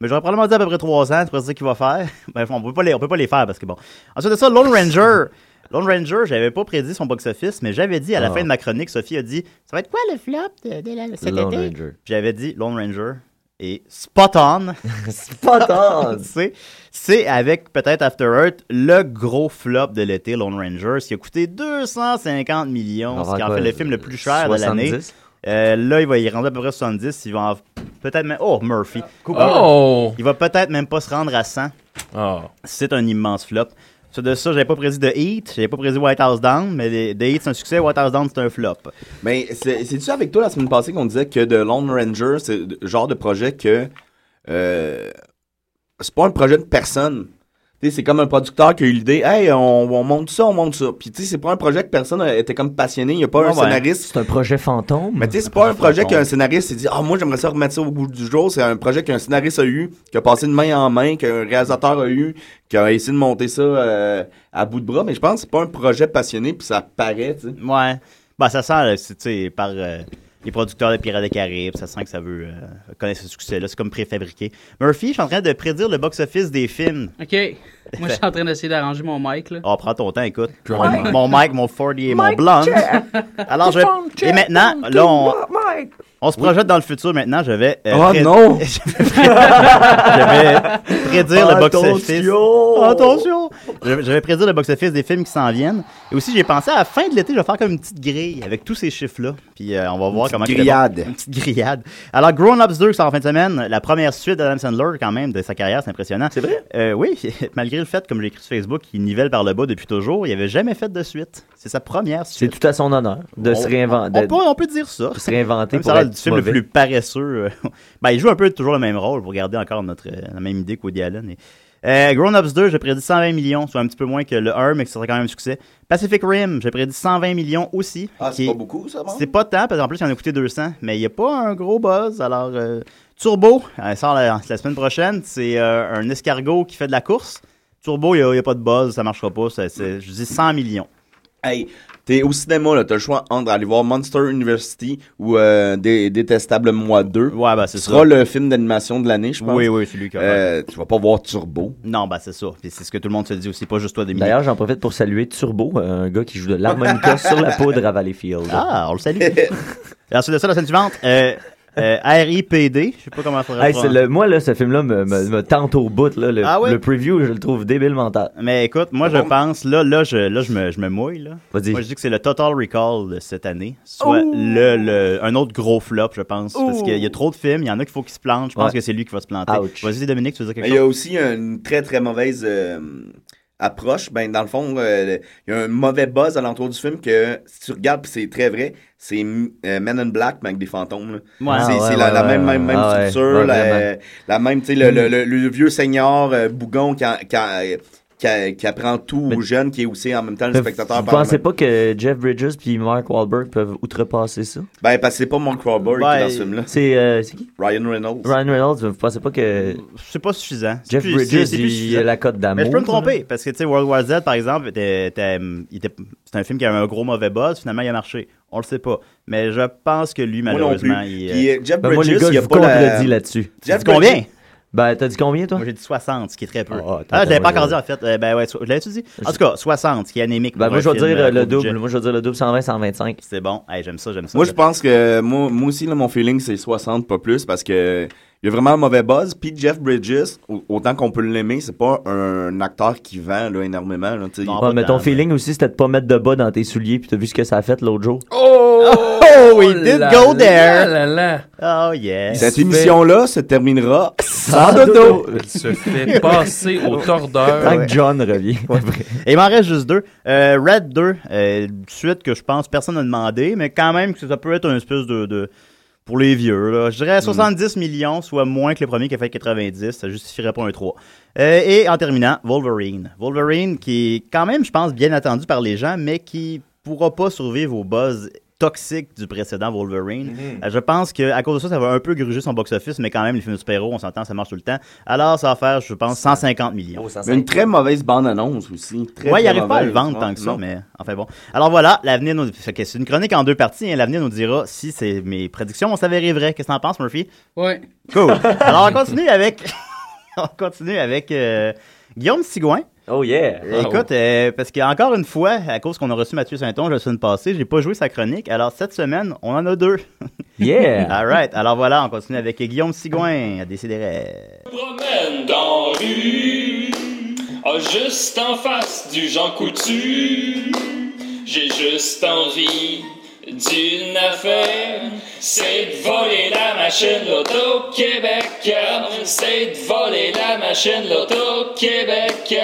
S5: Mais j'aurais probablement dit à peu près 3 ans, c'est pas ça qu'il va faire. (laughs) Bref, on peut pas les, on peut pas les faire parce que bon. Ensuite de ça, Lone Ranger. Lone Ranger, j'avais pas prédit son box-office, mais j'avais dit à la
S7: Ah.
S5: fin de ma chronique, Sophie a dit Ça va être quoi le flop de, de la- cet
S7: Lone
S5: été? J'avais dit Lone Ranger et spot on. (laughs)
S7: Spot on! (laughs)
S5: c'est, c'est avec peut-être After Earth le gros flop de l'été, Lone Ranger, ce qui a coûté 250 millions, ce qui en fait le film le plus cher de l'année.
S7: 70?
S5: Euh, là, il va y rendre à peu près 70. Il va en- peut-être même. Oh, Murphy.
S6: Oh!
S5: Il va peut-être même pas se rendre à 100.
S6: Ah.
S5: C'est un immense flop. Sur de ça, j'avais pas prédit The Heat, j'avais pas prédit White House Down, mais The Heat c'est un succès, White House Down c'est un flop.
S8: Mais c'est- c'est-tu avec toi la semaine passée qu'on disait que The Lone Ranger, c'est le genre de projet que. euh, c'est pas un projet de personne? C'est comme un producteur qui a eu l'idée, hey, on, on monte ça, on monte ça. Puis tu sais, c'est pas un projet que personne était comme passionné. Il n'y a pas un
S5: ouais.
S8: scénariste.
S7: C'est un projet fantôme.
S8: Mais tu sais, c'est pas un projet qu'un scénariste s'est dit, ah, moi j'aimerais ça remettre ça au bout du jour. C'est un projet qu'un scénariste a eu, qui a passé de main en main, qu'un réalisateur a eu, qui a essayé de monter ça euh, à bout de bras. Mais je pense que c'est pas un projet passionné, puis ça paraît, tu sais.
S5: Ouais. Bah, ça sent, tu sais, par euh, les producteurs de Pirates des Caraïbes, ça sent que ça veut euh, connaître ce succès-là. C'est comme préfabriqué. Murphy, je suis en train de prédire le box-office des films.
S9: OK. Moi, je suis en train d'essayer d'arranger mon mic, là.
S5: Oh, prends ton temps, écoute. Mon, mon mic, mon 40 et mon blonde. Alors, je vais... Et maintenant, là, on, on se projette dans le futur maintenant. Je vais... euh,
S8: Oh
S5: pré-
S8: non! (laughs)
S5: je vais prédire le box-office.
S7: Attention!
S5: Attention! Je, je vais prédire le box-office des films qui s'en viennent. Et aussi, j'ai pensé à la fin de l'été, je vais faire comme une petite grille avec tous ces chiffres-là. Puis euh, on va voir comment. le-. Une petite grillade. Alors, Grown Ups 2 qui sort en fin de semaine, la première suite d'Adam Sandler, quand même, de sa carrière, c'est impressionnant.
S7: C'est vrai?
S5: Euh, oui, (laughs) malgré le fait, comme j'ai écrit sur Facebook, qu'il nivelle par le bas depuis toujours, il avait jamais fait de suite. C'est sa première
S7: C'est
S5: suite.
S7: tout à son honneur de se réinventer.
S5: On, peut, on peut dire ça.
S7: de se réinventer pour
S5: ça
S7: être
S5: du film le plus paresseux. euh, (laughs) ben, il joue un peu toujours le même rôle pour garder encore notre, euh, la même idée qu'Woody Allen. Et, euh, Grown Ups 2, j'ai prédit 120 millions, soit un petit peu moins que le 1, mais que ce serait quand même un succès. Pacific Rim, j'ai prédit 120 millions aussi.
S8: Ah, c'est
S5: est-
S8: pas beaucoup, ça, bon?
S5: C'est pas tant, parce qu'en plus, il en a coûté 200, mais il n'y a pas un gros buzz. Alors, euh, Turbo, elle sort la, la semaine prochaine, c'est euh, un escargot qui fait de la course. Turbo, il n'y a, pas de buzz, ça marchera pas. ça- je dis 100 millions.
S8: Hey, t'es au cinéma, là, t'as le choix entre aller voir Monster University ou euh, Dé- Détestable Moi 2.
S5: Ouais, bah c'est
S8: Ce
S5: ça.
S8: sera le film d'animation de l'année, je pense.
S5: Oui, oui, c'est lui qui a fait.
S8: Euh, tu vas pas voir Turbo.
S5: Non, bah c'est ça. Puis c'est ce que tout le monde se dit aussi, pas juste toi, Dominique.
S7: D'ailleurs, j'en profite pour saluer Turbo, un gars qui joue de l'harmonica (laughs) sur la poudre à Valleyfield.
S5: Ah, on le salue. (laughs) Et ensuite de ça, la scène suivante, euh, euh, RIPD, je sais pas comment faudrait
S7: Hey, c'est le, moi, là, ce film-là me, me, me tente au bout. Là, le,
S5: Ah
S7: le preview, je le trouve débile mental.
S5: Mais écoute, moi je pense, là, là, je, là, je me, je me mouille, là.
S7: Vas-y.
S5: Moi je dis que c'est le Total Recall de cette année. Soit le, le, un autre gros flop, je pense. Parce qu'il y a trop de films, il y en a qu'il faut qu'ils se plantent. Je pense
S7: Ouais.
S5: que c'est lui qui va se planter. Vas-y, Dominique, tu veux dire quelque
S8: Mais il y a
S5: chose?
S8: aussi une très très mauvaise euh, approche. Ben, dans le fond, euh, il y a un mauvais buzz alentour du film que si tu regardes, puis c'est très vrai, c'est euh, Men in Black, mais avec des fantômes.
S5: Ouais.
S8: c'est
S7: Ah,
S8: c'est
S7: ouais,
S8: la, la même, même, même structure, la, même, tu sais, le, le, le, le vieux seigneur euh, bougon qui, qui, qui, a- qui apprend tout
S7: Mais-
S8: aux jeunes, qui est aussi en même temps le
S7: Vous
S8: spectateur. par
S7: pensez pas que Jeff Bridges puis Mark Wahlberg peuvent outrepasser ça?
S8: Ben, parce que c'est pas Mark Wahlberg qui
S5: Ben,
S8: est dans ce film-là.
S7: C'est euh, c'est qui?
S8: Ryan Reynolds.
S7: Ryan Reynolds, vous pensez pas que
S5: C'est pas suffisant.
S7: Jeff
S5: plus-
S7: Bridges,
S5: c'est- c'est plus
S7: il,
S5: suffisant.
S7: a la cote d'amour?
S5: Mais je peux me tromper, parce que, tu sais, World War Z, par exemple, était, était- il était- c'est un film qui avait un gros mauvais buzz, finalement, il a marché. On le sait pas. Mais je pense que lui,
S8: Moi non plus.
S5: malheureusement, il...
S8: Puis,
S5: euh,
S8: Jeff
S7: Ben, moi,
S8: Bridges,
S7: les gars,
S8: il
S7: je
S8: a
S7: vous
S8: pas la...
S7: là-dessus.
S8: Jeff
S5: dis combien?
S7: Ben, t'as dit combien, toi?
S5: Moi, j'ai dit 60, ce qui est très peu.
S7: Ah, attends,
S5: Ah, je l'avais pas encore dit, en fait. Euh, ben ouais, so- je l'avais-tu dit? En tout cas, 60, ce qui est anémique.
S7: Ben,
S5: pour
S7: moi,
S5: un
S7: je vais dire
S5: euh,
S7: euh, le double. Moi, je vais dire le double 120, 125.
S5: C'est bon. Hey, j'aime ça, j'aime ça.
S8: Moi, je pense que moi, moi aussi, là, mon feeling, c'est 60, pas plus, parce que il y a vraiment un mauvais buzz. Puis Jeff Bridges, au- autant qu'on peut l'aimer, c'est pas un acteur qui vend là, énormément. Là.
S5: Non.
S7: Ouais, mais ton feeling aussi, c'était de pas mettre de bas dans tes souliers, puis t'as vu ce que ça a fait l'autre jour.
S6: Oh, (laughs)
S5: we did
S6: là
S5: go there. Oh, yes.
S8: Cette émission-là se terminera
S7: Sans
S8: dodo.
S6: Il se fait (laughs) passer au tordeur.
S7: Tant que John revient. (laughs)
S5: Et il m'en reste juste deux. Euh, Red 2, euh, suite que je pense personne n'a demandé, mais quand même que ça peut être un espèce de... de- pour les vieux, là. Je dirais 70 millions, soit moins que le premier qui a fait 90. Ça justifierait pas un 3. Euh, et en terminant, Wolverine. Wolverine qui est quand même, je pense, bien attendu par les gens, mais qui pourra pas survivre au buzz toxique du précédent Wolverine.
S8: Mhm.
S5: Euh, je pense qu'à cause de ça, ça va un peu gruger son box-office, mais quand même, les films de super-héros, on s'entend, ça marche tout le temps. Alors, ça va faire, je pense, 150 millions.
S8: Mais une très mauvaise bande-annonce aussi. Très,
S5: ouais, il
S8: très
S5: arrive pas à le vendre tant que ça,
S8: non.
S5: mais enfin bon. Alors voilà, l'avenir nous. que C'est une chronique en deux parties, hein. l'avenir nous dira si c'est mes prédictions vont s'avérer vraies. Qu'est-ce que t'en penses, Murphy?
S9: Ouais.
S5: Cool. Alors on continue avec. (laughs) on continue avec euh, Guillaume Sigouin.
S7: Oh yeah!
S5: Écoute, euh, parce qu'encore une fois, à cause qu'on a reçu Mathieu Saint-Onge la semaine passée, j'ai pas joué sa chronique. Alors cette semaine, on en a deux. (laughs)
S7: Yeah!
S5: All right. Alors voilà, on continue avec Guillaume Sigouin à décider.
S10: promène dans la rue, ah, juste en face du Jean Coutu. J'ai juste envie d'une affaire, c'est de voler la machine l'Auto-Québec. C'est de voler la machine l'Auto-Québec.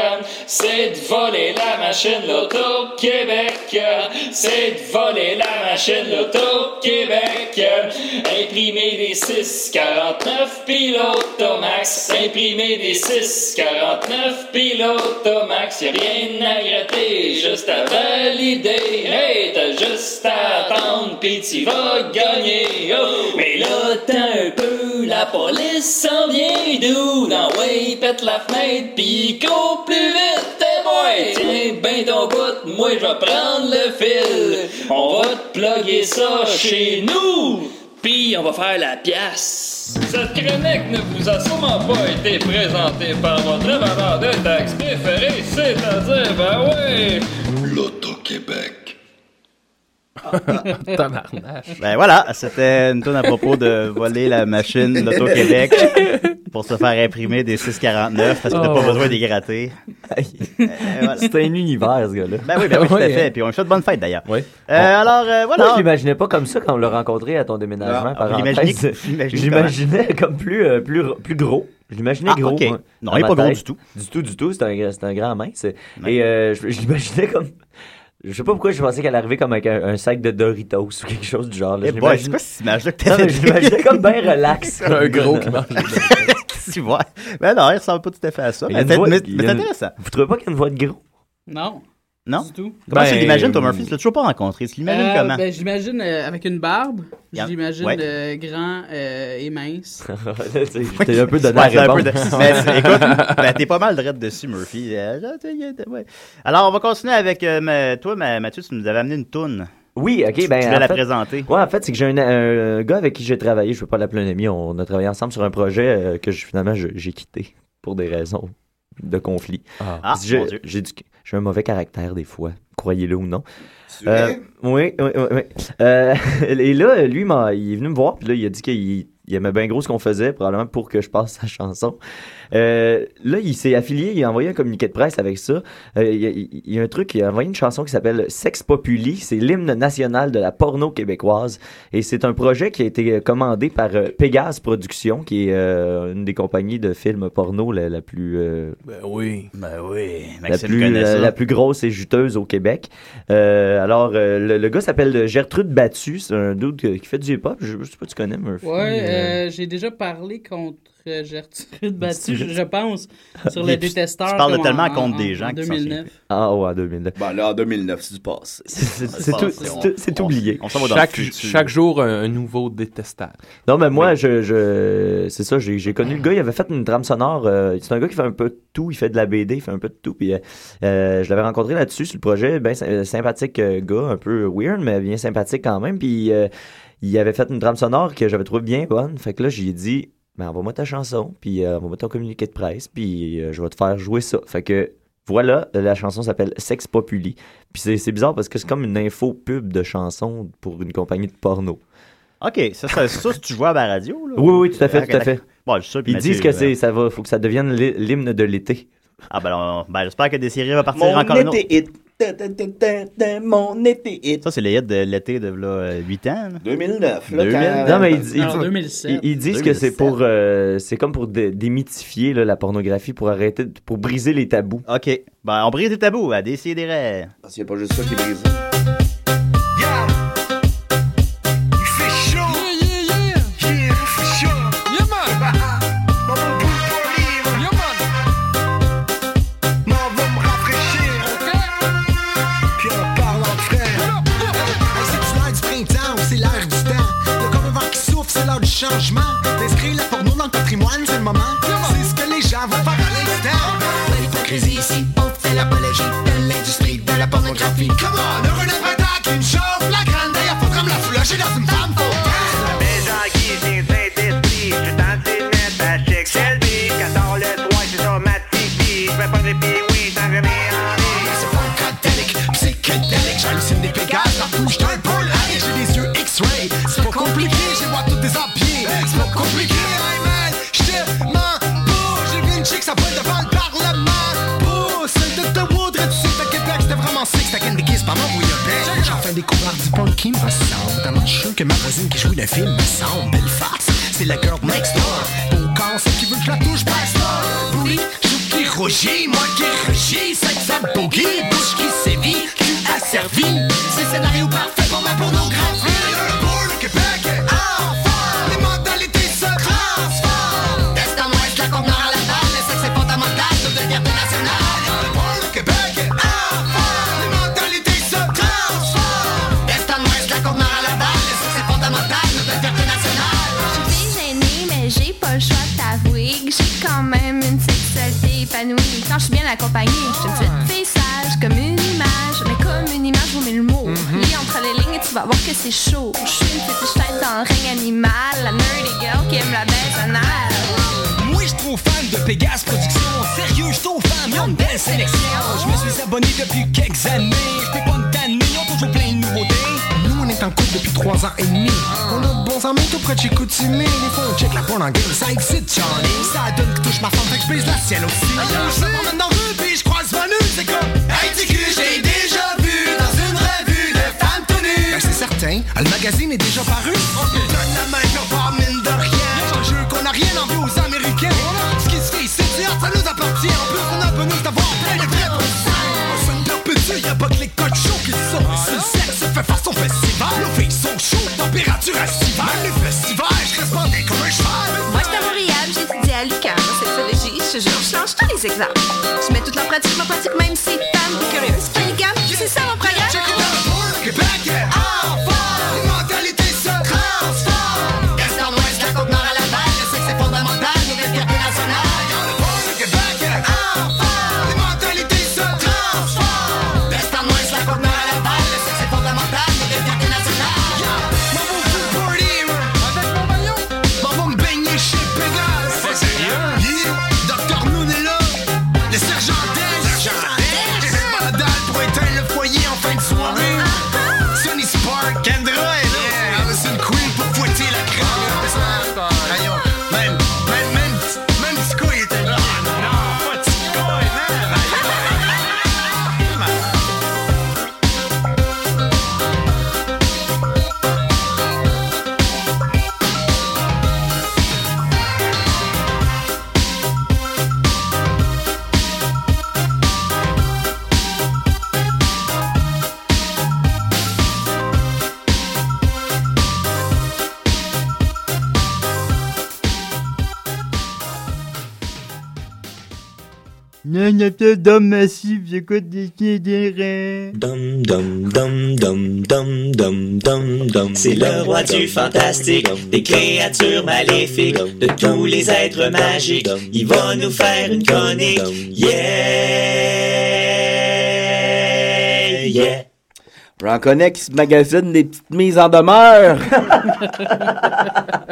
S10: C'est de voler la machine l'Auto-Québec. C'est de voler la machine l'Auto-Québec. Imprimer des 649 pilotes au max. Imprimer des 649 pilotes au max. Y'a rien à gratter, juste à valider. Hey, t'as juste à pis tu vas gagner. Oh, mais là, t'as un peu, la police s'en vient d'où? Non, ouais, pète la fenêtre pis cours plus vite, t'es moi. Tiens, ben ton bout, moi je vais prendre le fil. On va te plugger ça chez nous. Puis on va faire la pièce. Cette chronique ne vous a sûrement pas été présentée par votre vendeur de taxes préféré, c'est-à-dire, ben ouais, l'Auto-Québec. (laughs)
S6: Tabarnache.
S5: Ben voilà, c'était une tonne à propos de voler la machine d'Auto-Québec pour se faire imprimer des 649 parce que t'as
S7: Oh.
S5: pas besoin d'y gratter. (laughs)
S7: C'est un univers, ce gars-là.
S5: Ben oui, ben oui, tout à fait. Puis on lui souhaite bonne fête d'ailleurs.
S6: Oui.
S5: Euh, alors, euh, voilà.
S7: Moi, je l'imaginais pas comme ça quand on l'a rencontré à ton déménagement.
S5: Ah,
S7: l'imaginais (laughs) comme plus, euh, plus, plus gros. Je l'imaginais
S5: Ah,
S7: gros.
S5: Non, il est
S7: ma
S5: pas gros du tout.
S7: Du tout, du tout. C'est un, c'est un grand mince. Et euh, je, je l'imaginais comme. Je sais pas pourquoi je pensais qu'elle arrivait comme avec un, un sac de Doritos ou quelque chose du genre. là.
S5: Eh
S7: Je
S5: c'est quoi cette image-là que t'avais
S7: mais je l'imaginais comme bien relax. (laughs)
S6: Un gros qui mange. (laughs)
S5: tu vois. Ben non, il ressemble pas tout à fait à ça. Mais, mais- mais c'est
S7: une-
S5: intéressant.
S7: Vous trouvez pas qu'il y a une voix de gros?
S9: Non.
S5: Non?
S9: Du tout.
S5: Comment
S6: Ben,
S5: tu l'imagines, toi,
S6: euh,
S5: Murphy? Tu l'as toujours pas rencontré? Tu l'imagines
S9: Euh,
S5: comment?
S9: ben, j'imagine euh, avec une barbe.
S5: Yeah.
S9: J'imagine
S5: Ouais.
S9: euh, grand euh, et mince. (laughs)
S7: T'es un peu donné
S5: Ouais, c'est
S7: la
S5: un peu
S7: réponse.
S5: de- Mais écoute, (laughs) ben, t'es pas mal drette dessus, Murphy. Euh, ouais. Alors, on va continuer avec euh, ma- toi, ma- Mathieu. Tu nous avais amené une toune.
S7: Oui, ok, ben.
S5: Tu
S7: en
S5: la
S7: fait-
S5: présenter.
S7: Ouais, en fait, c'est que j'ai un, un gars avec qui j'ai travaillé, je veux pas l'appeler un ami, on a travaillé ensemble sur un projet euh, que je- finalement j'ai quitté pour des raisons de conflit.
S6: Ah.
S5: Ah,
S7: j'ai,
S5: mon Dieu.
S7: j'ai du- j'ai un mauvais caractère des fois, croyez-le ou non. Euh, oui, oui, oui. oui. Euh, (laughs) et là, lui, m'a- il est venu me voir, puis là, il a dit qu'il il aimait bien gros ce qu'on faisait, probablement pour que je passe sa chanson. Euh, là, il s'est affilié, il a envoyé un communiqué de presse avec ça. Euh, il, y a, il y a un truc, il a envoyé une chanson qui s'appelle Sex Populi, c'est l'hymne national de la porno québécoise. Et c'est un projet qui a été commandé par euh, Pégase Productions, qui est euh, une des compagnies de films porno la, la plus... euh,
S6: Ben oui.
S5: Ben oui,
S7: la
S5: Maxime
S7: plus, la, la plus grosse et juteuse au Québec. Euh, alors, euh, le, le gars s'appelle Gertrude Battu. C'est un dude qui fait du hip-hop. Je, je sais pas si tu connais Murphy.
S9: Ouais,
S7: Euh,
S9: euh, j'ai déjà parlé contre Gertrude Battu, je, je pense, (laughs) sur le détesteur.
S5: tu parles tellement
S9: en-
S5: contre
S9: en-
S5: des gens
S9: en
S5: qui s'en
S9: 2009.
S7: Ah, ouais, en 2009.
S8: Ben là, en 2009, c'est du passé.
S7: C'est
S5: on- on-
S7: oublié.
S6: Chaque, chaque jour, un, un nouveau détestable.
S7: Non, mais moi, je, je, c'est ça, j'ai j'ai connu le gars, il avait fait une trame sonore. euh, c'est un gars qui fait un peu de tout, il fait de la BD, il fait un peu de tout. Puis euh, euh, je l'avais rencontré là-dessus, sur le projet. Ben, sy- sympathique euh, gars, un peu weird, mais bien sympathique quand même. Puis euh, il avait fait une trame sonore que j'avais trouvé bien bonne. Fait que là, j'ai dit, ben, envoie-moi ta chanson, puis euh, envoie-moi ton communiqué de presse, puis euh, je vais te faire jouer ça. Fait que. Voilà, la chanson s'appelle Sex Populi. Puis c'est c'est bizarre parce que c'est comme une info pub de chanson pour une compagnie de porno.
S5: Ok, ça, ça, ça, tu joues à la radio, là?
S7: Oui, oui, tout à fait, tout à fait.
S5: Bon, je suis sûr,
S7: Ils
S5: Mathieu,
S7: disent que
S5: euh,
S7: c'est, ça va, faut que ça devienne l'hy- l'hymne de l'été.
S5: Ah, ben, on- ben j'espère que des séries va partir
S8: Mon
S5: encore une autre.
S8: été ta, Mon été.
S5: Ça, c'est le de l'été de là, 8 ans. là.
S8: 2009. Là,
S5: 2000.
S8: quand-
S7: Non, mais ils, ils- ils-
S9: 2007.
S7: ils- ils disent que c'est
S5: 2007.
S7: pour, euh, c'est comme pour dé- démythifier la pornographie, pour arrêter, pour briser les tabous.
S5: Ok, ben, on brise les tabous, à décider.
S8: Parce qu'il n'y a pas juste ça qui est
S11: changement. D'inscrire la porno dans le patrimoine, c'est le moment. C'est ce que les gens vont faire à l'instant. Pas d'hypocrisie ici, on fait l'apologie de l'industrie de la pornographie. Come on, heureux printemps qui me chauffe la grande. D'ailleurs, faudra me la flusher dans une femme
S12: le
S11: film me semble. C'est la girl next door. Pour quand celle qui veut que je la touche, passe là. Bouli, chou qui rougit, moi qui rugis. Sexe à boogie, bouche qui sévit, cul asservi. C'est scénario parfait pour ma pornographie.
S13: C'est chaud. Je suis une petite tête dans le règne animal, la nerdy girl qui aime la baisse anale.
S11: Moi, je trop fan de Pégase Productions. Sérieux, je trop fan, ils une belle sélection. Je me suis abonné depuis quelques années. Peux pas me tanner, ils ont toujours plein de nouveautés. Nous, on est en couple depuis trois ans et demi. On a de bons amis tout près de chez Coutumé. Des fois, on check la porn en gueule, ça excite Johnny. Ça donne que touche ma femme, fait que je la sienne aussi. Je dans rue, puis je croise Manu, c'est comme Hey, le magazine est déjà paru. Te donne la main, part mine de rien. Je te jure qu'on a rien envie aux Américains. Ce qui se fait ici, ça nous appartient. En plus, on a bonus d'avoir plein de vrais bons On sonne de petit, y'a pas que les codes chauds qui sont. C'est le sexe, se fait façon festival. Nos filles sont chaudes, température estivale. Même les festivals, je reste bandé comme un cheval.
S13: Moi, j'étais à Montréal, étudié à l'UQAM, sexologie, je te jure, je change tous les exemples. Je mets toute la pratique, ma pratique, même si femme curieuse. Polygame, c'est ça mon programme.
S5: Peut-être d'hommes massifs, j'écoute des sidérés.
S14: Dum dum dum dum dum dum dum dum. C'est le roi du fantastique, des créatures maléfiques, de tous les êtres magiques. Il va nous faire une chronique. Yeah, yeah.
S8: Se magasinent des petites mises en demeure.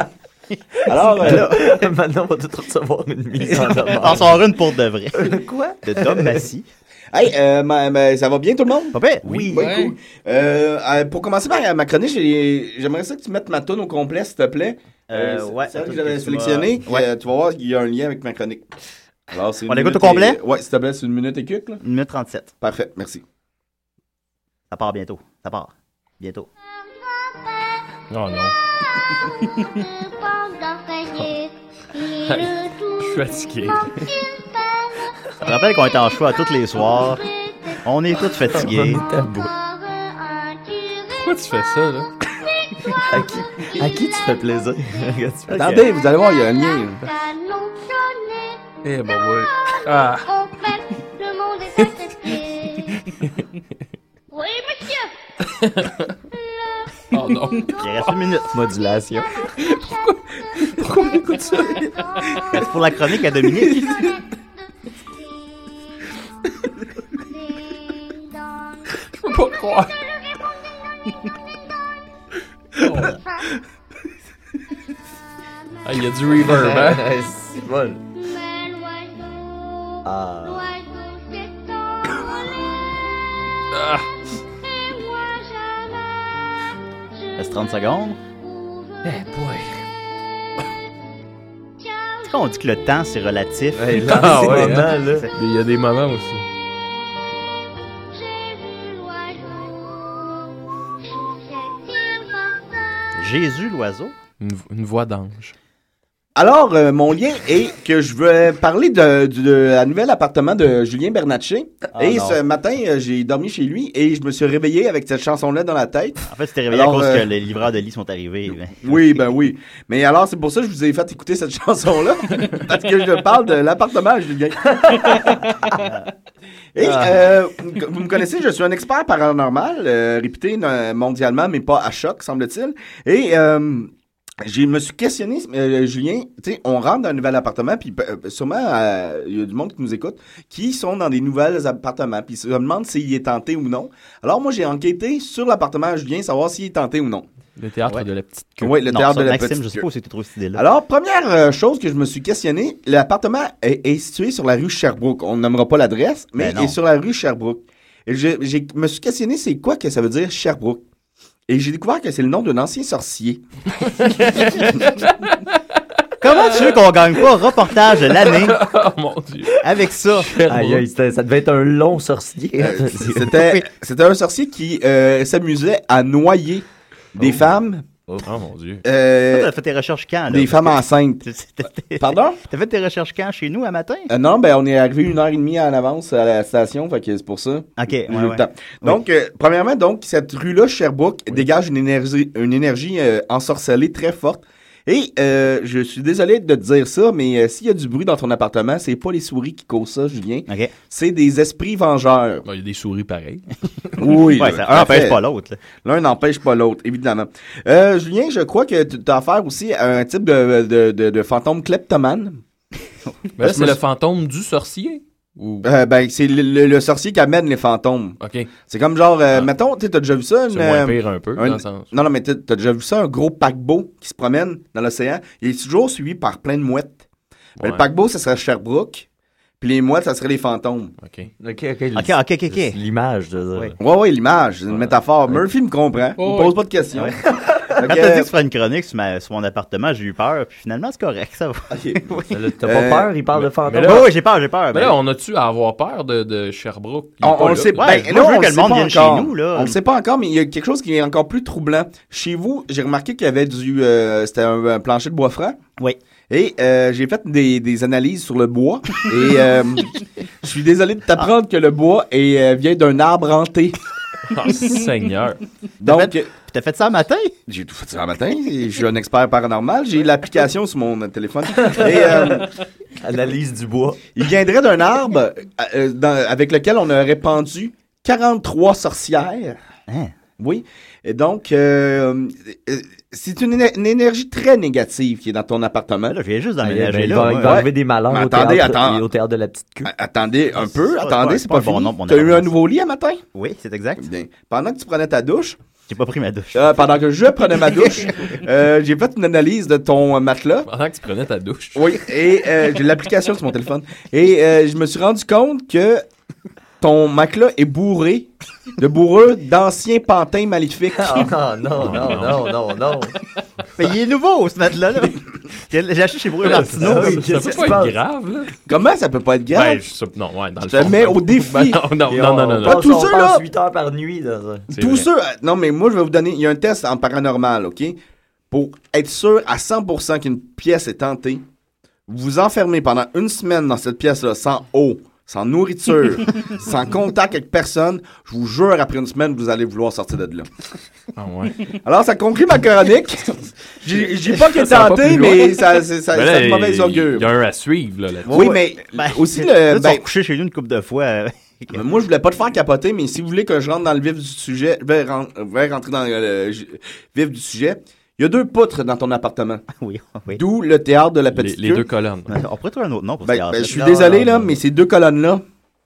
S8: (laughs) (laughs) Alors, euh, (laughs)
S7: maintenant, on va tout recevoir une mise en (laughs) demeure.
S5: On sort une pour de vrai.
S7: Quoi?
S5: De Dom Massy.
S8: Hey, euh, ma- ma- ça va bien tout le monde?
S5: Pire.
S8: Oui,
S5: Ouais.
S8: cool. Euh, euh, pour commencer par ma chronique, j'ai- j'aimerais ça que tu mettes ma tonne au complet, s'il te plaît.
S5: Euh,
S8: c'est-
S5: ouais,
S8: Celle que
S5: toune
S8: j'avais sélectionnée.
S5: vas- ouais.
S8: Euh, tu vas voir qu'il y a un lien avec ma chronique. Alors, c'est
S5: On l'écoute au complet?
S8: et- Ouais, s'il te plaît, c'est une minute et quelques, là.
S5: Une minute 37.
S8: Parfait, merci.
S5: Ça part bientôt. Ça part. Bientôt.
S6: Oh non. (laughs) Je suis fatigué.
S5: Je te rappelle qu'on est en choix tous les soirs. On est tous fatigués.
S6: Pourquoi tu fais ça, là? (laughs)
S7: à, qui, à qui tu fais plaisir? Regarde, tu fais
S8: Attendez, vous allez voir, il y a un lien.
S6: Eh, bon, ouais. Ah. (laughs)
S15: Oui, monsieur.
S6: Oh non.
S5: Il reste une minute.
S7: Modulation.
S6: Pourquoi? On écoute ça?
S5: C'est pour la chronique à Dominique.
S6: Je peux pas croire. Oh. Ah, il y a du reverb, hein? (laughs)
S7: C'est bon. Ah.
S6: Ah.
S5: Reste 30 secondes.
S7: Eh boy.
S5: Tu sais, on dit que le temps, c'est relatif.
S7: Ouais, là,
S6: Ah
S7: c'est
S6: ouais, hein?
S7: là.
S6: Il y a des moments aussi.
S5: Jésus, l'oiseau.
S6: Une, une voix d'ange.
S8: Alors, euh, mon lien est que je veux parler de, du- de la nouvel appartement de Julien Bernatchez.
S5: Ah,
S8: et
S5: non.
S8: ce matin, euh, j'ai dormi chez lui et je me suis réveillé avec cette chanson-là dans la tête.
S5: En fait, c'était réveillé
S8: Alors,
S5: à cause
S8: euh,
S5: que les livreurs de lit sont arrivés. Ben, (laughs)
S8: Oui, ben oui. Mais alors, c'est pour ça que je vous ai fait écouter cette (laughs) chanson-là. parce que je parle de l'appartement à Julien. (laughs) Et
S5: Ah.
S8: euh, vous me connaissez, je suis un expert paranormal, euh, réputé euh, mondialement, mais pas à choc, semble-t-il. Et euh, je me suis questionné, euh, Julien, tu sais, on rentre dans un nouvel appartement, puis euh, sûrement, euh, il y a du monde qui nous écoute, qui sont dans des nouveaux appartements, puis se demandent s'il est tenté ou non. Alors moi, j'ai enquêté sur l'appartement à Julien, savoir s'il est tenté ou non.
S6: Le théâtre de la petite queue.
S8: Oui, le
S5: Non,
S8: théâtre
S5: ça,
S8: de la
S5: Maxime,
S8: petite
S5: je sais pas que tu trouves cette idée-là.
S8: Alors, première euh, chose que je me suis questionné, l'appartement est, est situé sur la rue Sherbrooke. On nommera pas l'adresse, mais
S5: Ben non.
S8: est sur la rue Sherbrooke. Et je me suis questionné, c'est quoi que ça veut dire Sherbrooke? Et j'ai découvert que c'est le nom d'un ancien sorcier. (laughs)
S5: Comment tu veux qu'on gagne pas reportage de l'année (laughs)
S6: oh mon dieu.
S5: avec ça?
S7: Aïe, aïe, ça devait être un long sorcier.
S8: Euh, (laughs) C'était c'était un sorcier qui euh, s'amusait à noyer des femmes,
S6: Oh mon dieu.
S8: euh,
S5: T'as fait tes recherches quand? Là?
S8: des femmes enceintes. (laughs)
S5: T'as
S8: Pardon?
S5: fait tes recherches quand chez nous à matin?
S8: Euh, non, ben on est arrivé une heure et demie en avance à la station, fait que c'est pour ça.
S5: Ok, ouais, ouais.
S8: temps. Donc, euh, premièrement, donc cette rue-là, Sherbrooke, dégage une énergie, une énergie euh, ensorcelée très forte. Et euh, je suis désolé de te dire ça, mais euh, s'il y a du bruit dans ton appartement, c'est pas les souris qui causent ça, Julien.
S5: Ok.
S8: C'est des esprits vengeurs.
S6: Bon, Il y a des souris pareils. (laughs)
S8: Oui,
S5: Ouais, ça
S8: à
S5: empêche
S8: fait.
S5: pas l'autre. là.
S8: L'un n'empêche pas l'autre, évidemment. Euh, Julien, je crois que tu as affaire aussi à un type de, de, de, de fantôme kleptomane.
S6: Ben,
S8: Là,
S6: c'est le fantôme du sorcier. Ou...
S8: Euh, ben, c'est le, le- le sorcier qui amène les fantômes.
S6: Ok.
S8: C'est comme genre, euh, mettons, tu sais, t'as déjà vu ça?
S6: C'est moins
S8: euh,
S6: pire un peu,
S8: un-
S6: dans le sens.
S8: Non, non, mais t'as déjà vu ça, un gros paquebot qui se promène dans l'océan. Il est toujours suivi par plein de mouettes. Ben, le paquebot, ça serait Sherbrooke. Puis les mouettes, ça serait les fantômes.
S6: Ok.
S7: Ok, ok.
S5: Ok, ok, ok, ok.
S7: L'image, je veux
S5: Oui.
S7: dire.
S8: Ouais, ouais, l'image, c'est une métaphore. Murphy me comprend. Il
S9: Oh,
S8: me pose
S9: oui.
S8: pas de questions. (laughs)
S5: Ouais. Quand
S8: que,
S5: t'as dit que tu ferais une chronique sur, ma- sur mon appartement, j'ai eu peur, puis finalement, c'est correct, ça va. (laughs)
S7: là, T'as pas
S8: Euh,
S7: peur? Il parle de fantômes?
S6: là-
S5: Oui, oui, j'ai peur, j'ai peur.
S6: Mais
S5: Ben,
S6: là, on a-tu à avoir peur de, de Sherbrooke? Il
S8: On, on le
S6: là.
S8: sait
S5: Ouais,
S8: pas.
S5: moi,
S8: Ben,
S5: je
S8: là,
S5: veux
S8: on
S5: que le monde
S8: pas
S5: vienne chez
S8: encore.
S5: nous, là.
S8: On le sait pas encore, mais il y a quelque chose qui est encore plus troublant. Chez vous, j'ai remarqué qu'il y avait du, euh, c'était un, un plancher de bois franc.
S5: Oui.
S8: Et euh, j'ai fait des, des analyses sur le bois. et euh, (laughs) je suis désolé de t'apprendre que le bois est, euh, vient d'un arbre hanté. (laughs)
S6: Oh, Seigneur.
S8: Donc,
S5: Puis t'as fait ça un matin?
S8: j'ai tout fait ça le matin. Je suis un expert paranormal. J'ai l'application sur mon euh, téléphone. Et euh, (laughs)
S7: Analyse du bois.
S8: il viendrait d'un arbre euh, dans- avec lequel on aurait pendu 43 sorcières.
S5: Hein?
S8: Oui. Et donc, euh, euh, c'est une, éner- une énergie très négative qui est dans ton appartement.
S5: Là, je viens juste
S7: Ah,
S5: d'emménager
S7: ben, il
S5: là.
S7: va, il va
S8: Ouais.
S7: arriver des malheurs au,
S8: attendez,
S7: théâtre,
S8: attends.
S7: et au théâtre de la petite queue.
S8: Attendez un peu, attendez,
S5: c'est
S8: c'est
S5: pas
S8: pas,
S5: bon
S8: fini. T'as eu un nouveau lit à matin?
S5: Oui, c'est exact.
S8: Bien. Pendant que tu prenais ta douche,
S5: J'ai pas pris ma douche.
S8: euh, pendant que je prenais ma douche, (laughs) euh, j'ai fait une analyse de ton euh, matelas.
S6: Pendant que tu prenais ta douche.
S8: Oui, et euh, j'ai l'application sur mon téléphone. Et euh, je me suis rendu compte que ton matelas est bourré de bourreux d'anciens pantins maléfiques.
S7: Ah, non, non, non, non, non.
S5: Mais il est nouveau, ce matelas là J'ai (laughs) acheté chez Bruno Martineau.
S7: Ah
S6: Ça peut pas être grave, là?
S8: Comment ça peut pas être grave?
S6: Ben, non, ouais, dans le
S8: Je te
S6: fond,
S8: mets au défi.
S6: Ben, (laughs) non, non, non,
S7: on
S6: non, non,
S8: tous ceux, là.
S7: 8 heures par nuit.
S8: Tous ceux. Non, mais moi, je vais vous donner. Il y a un test en paranormal, OK? Pour être sûr à 100% qu'une pièce est tentée, vous vous enfermez pendant une semaine dans cette pièce-là sans eau, sans nourriture, (laughs) sans contact avec personne. Je vous jure, après une semaine, vous allez vouloir sortir de là.
S6: Ah, ouais.
S8: Alors, ça conclut ma chronique. (laughs) J'ai j'ai pas
S6: Ça va pas
S8: tenté,
S6: plus loin.
S8: mais ça, c'est ça,
S6: Ben
S8: ça
S6: là,
S8: a de mauvaise
S6: il-
S8: augure.
S6: Il y a un à suivre, là, là-dessus.
S8: Oui, mais
S5: Ben, (laughs)
S8: aussi
S5: là,
S8: le.
S5: tu
S8: ben,
S5: vas coucher chez nous une couple de fois. euh,
S8: Mais Moi, je voulais pas te faire capoter, mais si vous voulez que je rentre dans le vif du sujet, je vais, ren- je vais rentrer dans le, le vif du sujet. Il y a deux poutres dans ton appartement. (laughs)
S5: Oui, oui.
S8: D'où le théâtre de la petite
S6: les
S8: queue.
S6: deux colonnes. (laughs)
S5: On pourrait trouver un autre nom pour
S8: Ben,
S5: ce théâtre.
S8: ben, je suis
S5: Non,
S8: désolé,
S5: non,
S8: là,
S5: non.
S8: mais ces deux colonnes-là,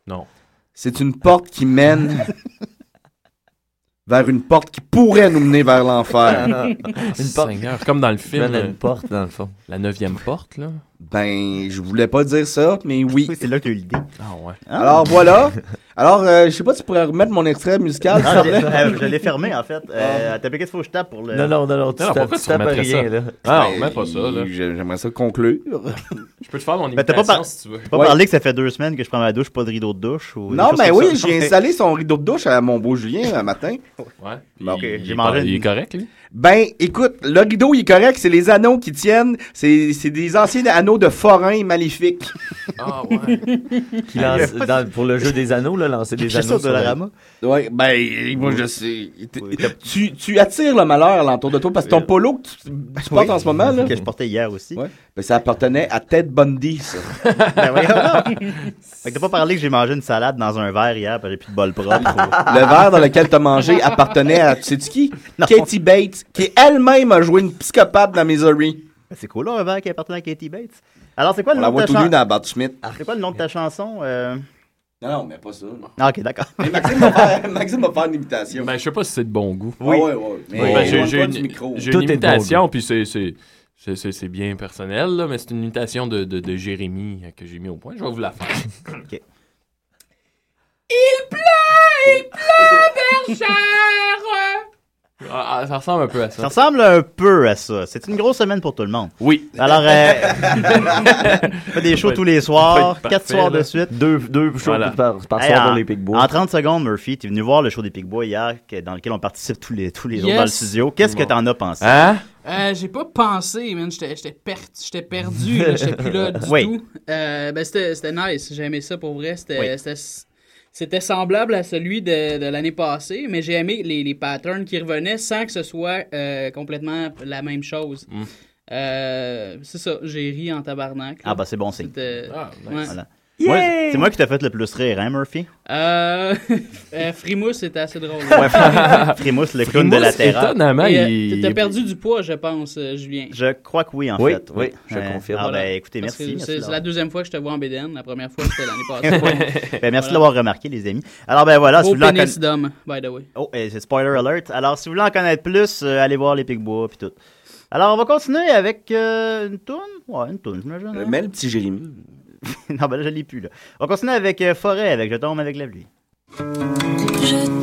S6: Non.
S8: c'est une porte qui mène (laughs) vers une porte qui pourrait nous mener vers l'enfer.
S6: Une porte. Seigneur, comme dans le film.
S7: Mène à
S6: euh,
S7: une porte, dans le fond.
S6: La neuvième porte, là.
S8: Ben, je voulais pas dire ça, mais oui. (laughs)
S5: c'est là que tu as eu l'idée.
S6: Ah ouais.
S8: Alors voilà. Alors, euh, je sais pas si tu pourrais remettre mon extrait musical.
S5: Non, je l'ai- fermé, en fait. Euh, T'as piqué qu'il faut que je tape pour le...
S7: Non, non, non, non, tu
S6: Non,
S7: tapes-
S6: pourquoi
S7: tu
S6: tu
S7: tapes rien,
S6: ça?
S7: là.
S6: Ah,
S8: Ben,
S6: on met pas ça, là.
S8: j'ai- J'aimerais ça conclure. (laughs)
S6: Je peux te faire mon
S5: Ben, t'as
S6: imitation
S5: pas, par-
S6: si tu veux.
S5: t'as pas
S8: Ouais.
S5: parlé que ça fait deux semaines que je prends ma douche, pas de rideau de douche ou
S8: Non, mais oui, j'ai (laughs) installé son rideau de douche à mon beau Julien un matin.
S6: Ouais.
S5: Bon, ok,
S6: il,
S5: j'ai
S6: est
S5: mangé
S6: pas-
S5: une-
S6: il est correct, lui?
S8: Ben, écoute, le rideau, il est correct. C'est les anneaux qui tiennent. C'est c'est des anciens anneaux de forains maléfiques.
S6: Ah ouais.
S7: Qui lance, (laughs) dans- pour le jeu des anneaux, là, lancer des anneaux. sur la-
S5: Dollarama.
S8: Ouais, ben, moi, je sais. Tu, tu attires le malheur alentour de toi parce que ton polo que tu, tu portes
S5: Oui.
S8: en ce moment, là.
S5: Que je portais hier aussi.
S8: Ouais. Ben, ça appartenait à Ted Bundy, ça. (laughs)
S5: Ben donc. (laughs) Fait que t'as pas parlé que j'ai mangé une salade dans un verre hier, parce que j'ai plus de bol propre. ou-
S8: Le verre dans lequel t'as mangé appartenait à, tu sais-tu qui?
S5: Non.
S8: Katie Bates, qui elle-même a joué une psychopathe dans Misery.
S5: Ben, C'est cool, là, un verre qui appartenait à Katie Bates. Alors, c'est quoi le
S8: On
S5: nom de ta chanson?
S8: dans Bart Schmidt.
S5: C'est quoi le nom de ta chanson? euh?
S8: Non, non, mais pas ça.
S5: Ah, ok, d'accord.
S8: Mais Maxime va faire, (laughs) Maxime va faire une imitation.
S6: Ben, je sais pas si c'est de bon goût.
S8: Oui. Ah ouais, ouais. Mais
S6: ben, j'ai j'ai une,
S8: micro.
S6: j'ai une imitation, puis c'est- c'est c'est- c'est- c'est bien personnel, là, mais c'est une imitation de, de, de Jérémy euh, que j'ai mis au point. Je vais vous la faire. (coughs)
S5: Ok.
S9: Il pleut, il pleut, bergère.
S6: Ah, ah, ça ressemble un peu à ça.
S5: Ça ressemble un peu à ça. C'est une grosse semaine pour tout le monde.
S6: Oui.
S5: Alors, euh, (laughs) on fait des shows tous les soirs,
S6: Parfait,
S5: quatre soirs de suite.
S7: Deux, deux shows
S6: Voilà.
S7: par, par
S5: Hey,
S7: soir
S5: en,
S7: pour les Pigbois.
S5: en 30 secondes, Murphy, tu es venu voir le show des Pigbois hier, dans lequel on participe tous les, tous les jours dans le studio. Qu'est-ce que t'en as pensé?
S6: Hein?
S9: Euh, j'ai pas pensé, man. J'étais j'étais per- j'étais perdu. J'étais plus là du
S5: Oui.
S9: tout. Euh, ben, c'était c'était nice. J'ai aimé ça pour vrai. C'était
S5: Oui.
S9: C'était- semblable à celui de, de l'année passée, mais j'ai aimé les, les patterns qui revenaient sans que ce soit euh, complètement la même chose.
S6: Mm.
S9: Euh, c'est ça, j'ai ri en tabarnak. là.
S5: Ah, bah, c'est bon signe.
S9: C'était-
S6: Ah,
S9: ouais.
S5: Voilà. Moi, c'est moi qui t'ai fait le plus rire, hein, Murphy?
S9: Euh, (laughs) euh, Frimousse, c'était assez drôle.
S5: Ouais, (laughs) Frimousse, le clown de la terre.
S6: étonnamment,
S9: Et, euh,
S6: il...
S9: T'as perdu du poids, je pense, euh, Julien.
S5: Je crois que oui, en
S7: Oui,
S5: fait.
S7: oui, je confirme.
S5: Ah,
S9: Voilà.
S5: ben, écoutez,
S9: Parce
S5: merci.
S9: C'est la deuxième fois que je te vois en BDN. La première fois, c'était l'année (laughs) passée.
S5: Ben, merci
S9: Voilà.
S5: de l'avoir remarqué, les amis. Alors, ben voilà, si
S9: Au
S5: vous voulez
S9: pénis
S5: conna-
S9: d'homme, by the way.
S5: Oh, et c'est spoiler alert. Alors, si vous voulez en connaître plus, euh, allez voir les Pigbois puis tout. Alors, on va continuer avec euh, une toune? Ouais, une toune, j'imagine. hein?
S8: Mais le petit Jérémy. (laughs)
S5: non, ben là, je l'ai plus, là. On va continuer avec euh, Forêt, avec Je tombe avec la pluie.
S15: Je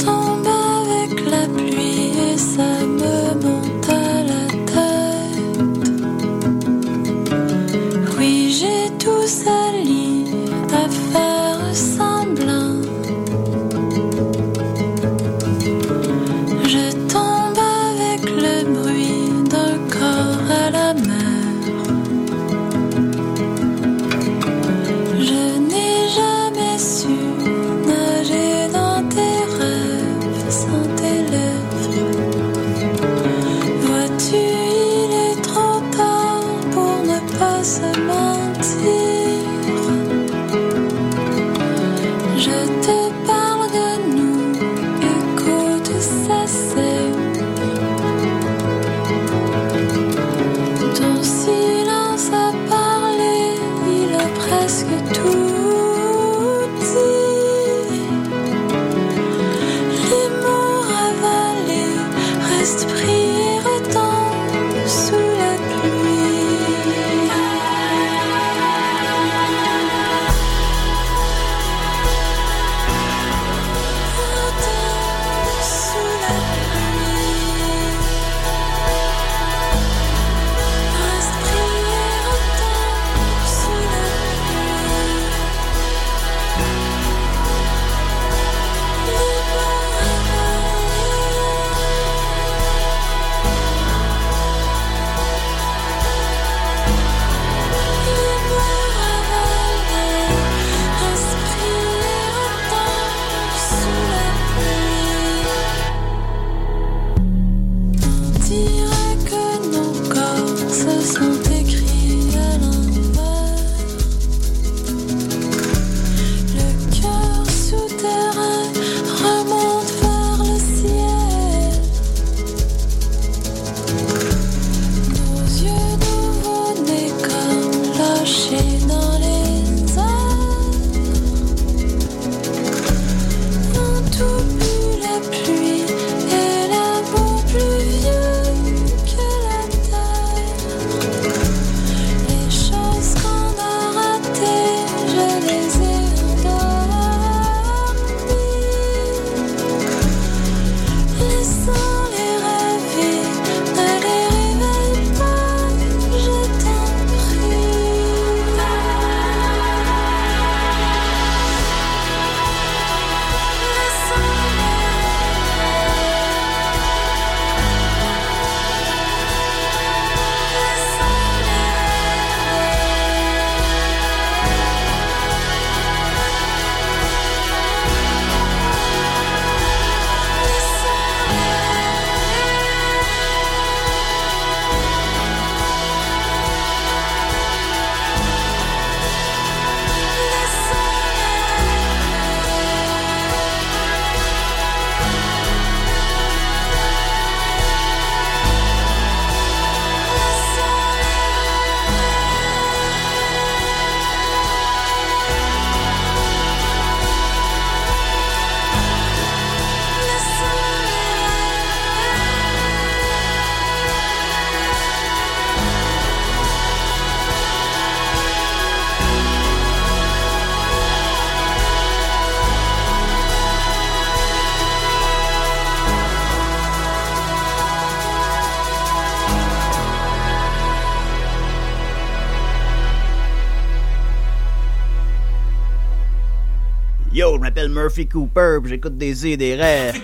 S5: Murphy Cooper, j'écoute des et des rêves.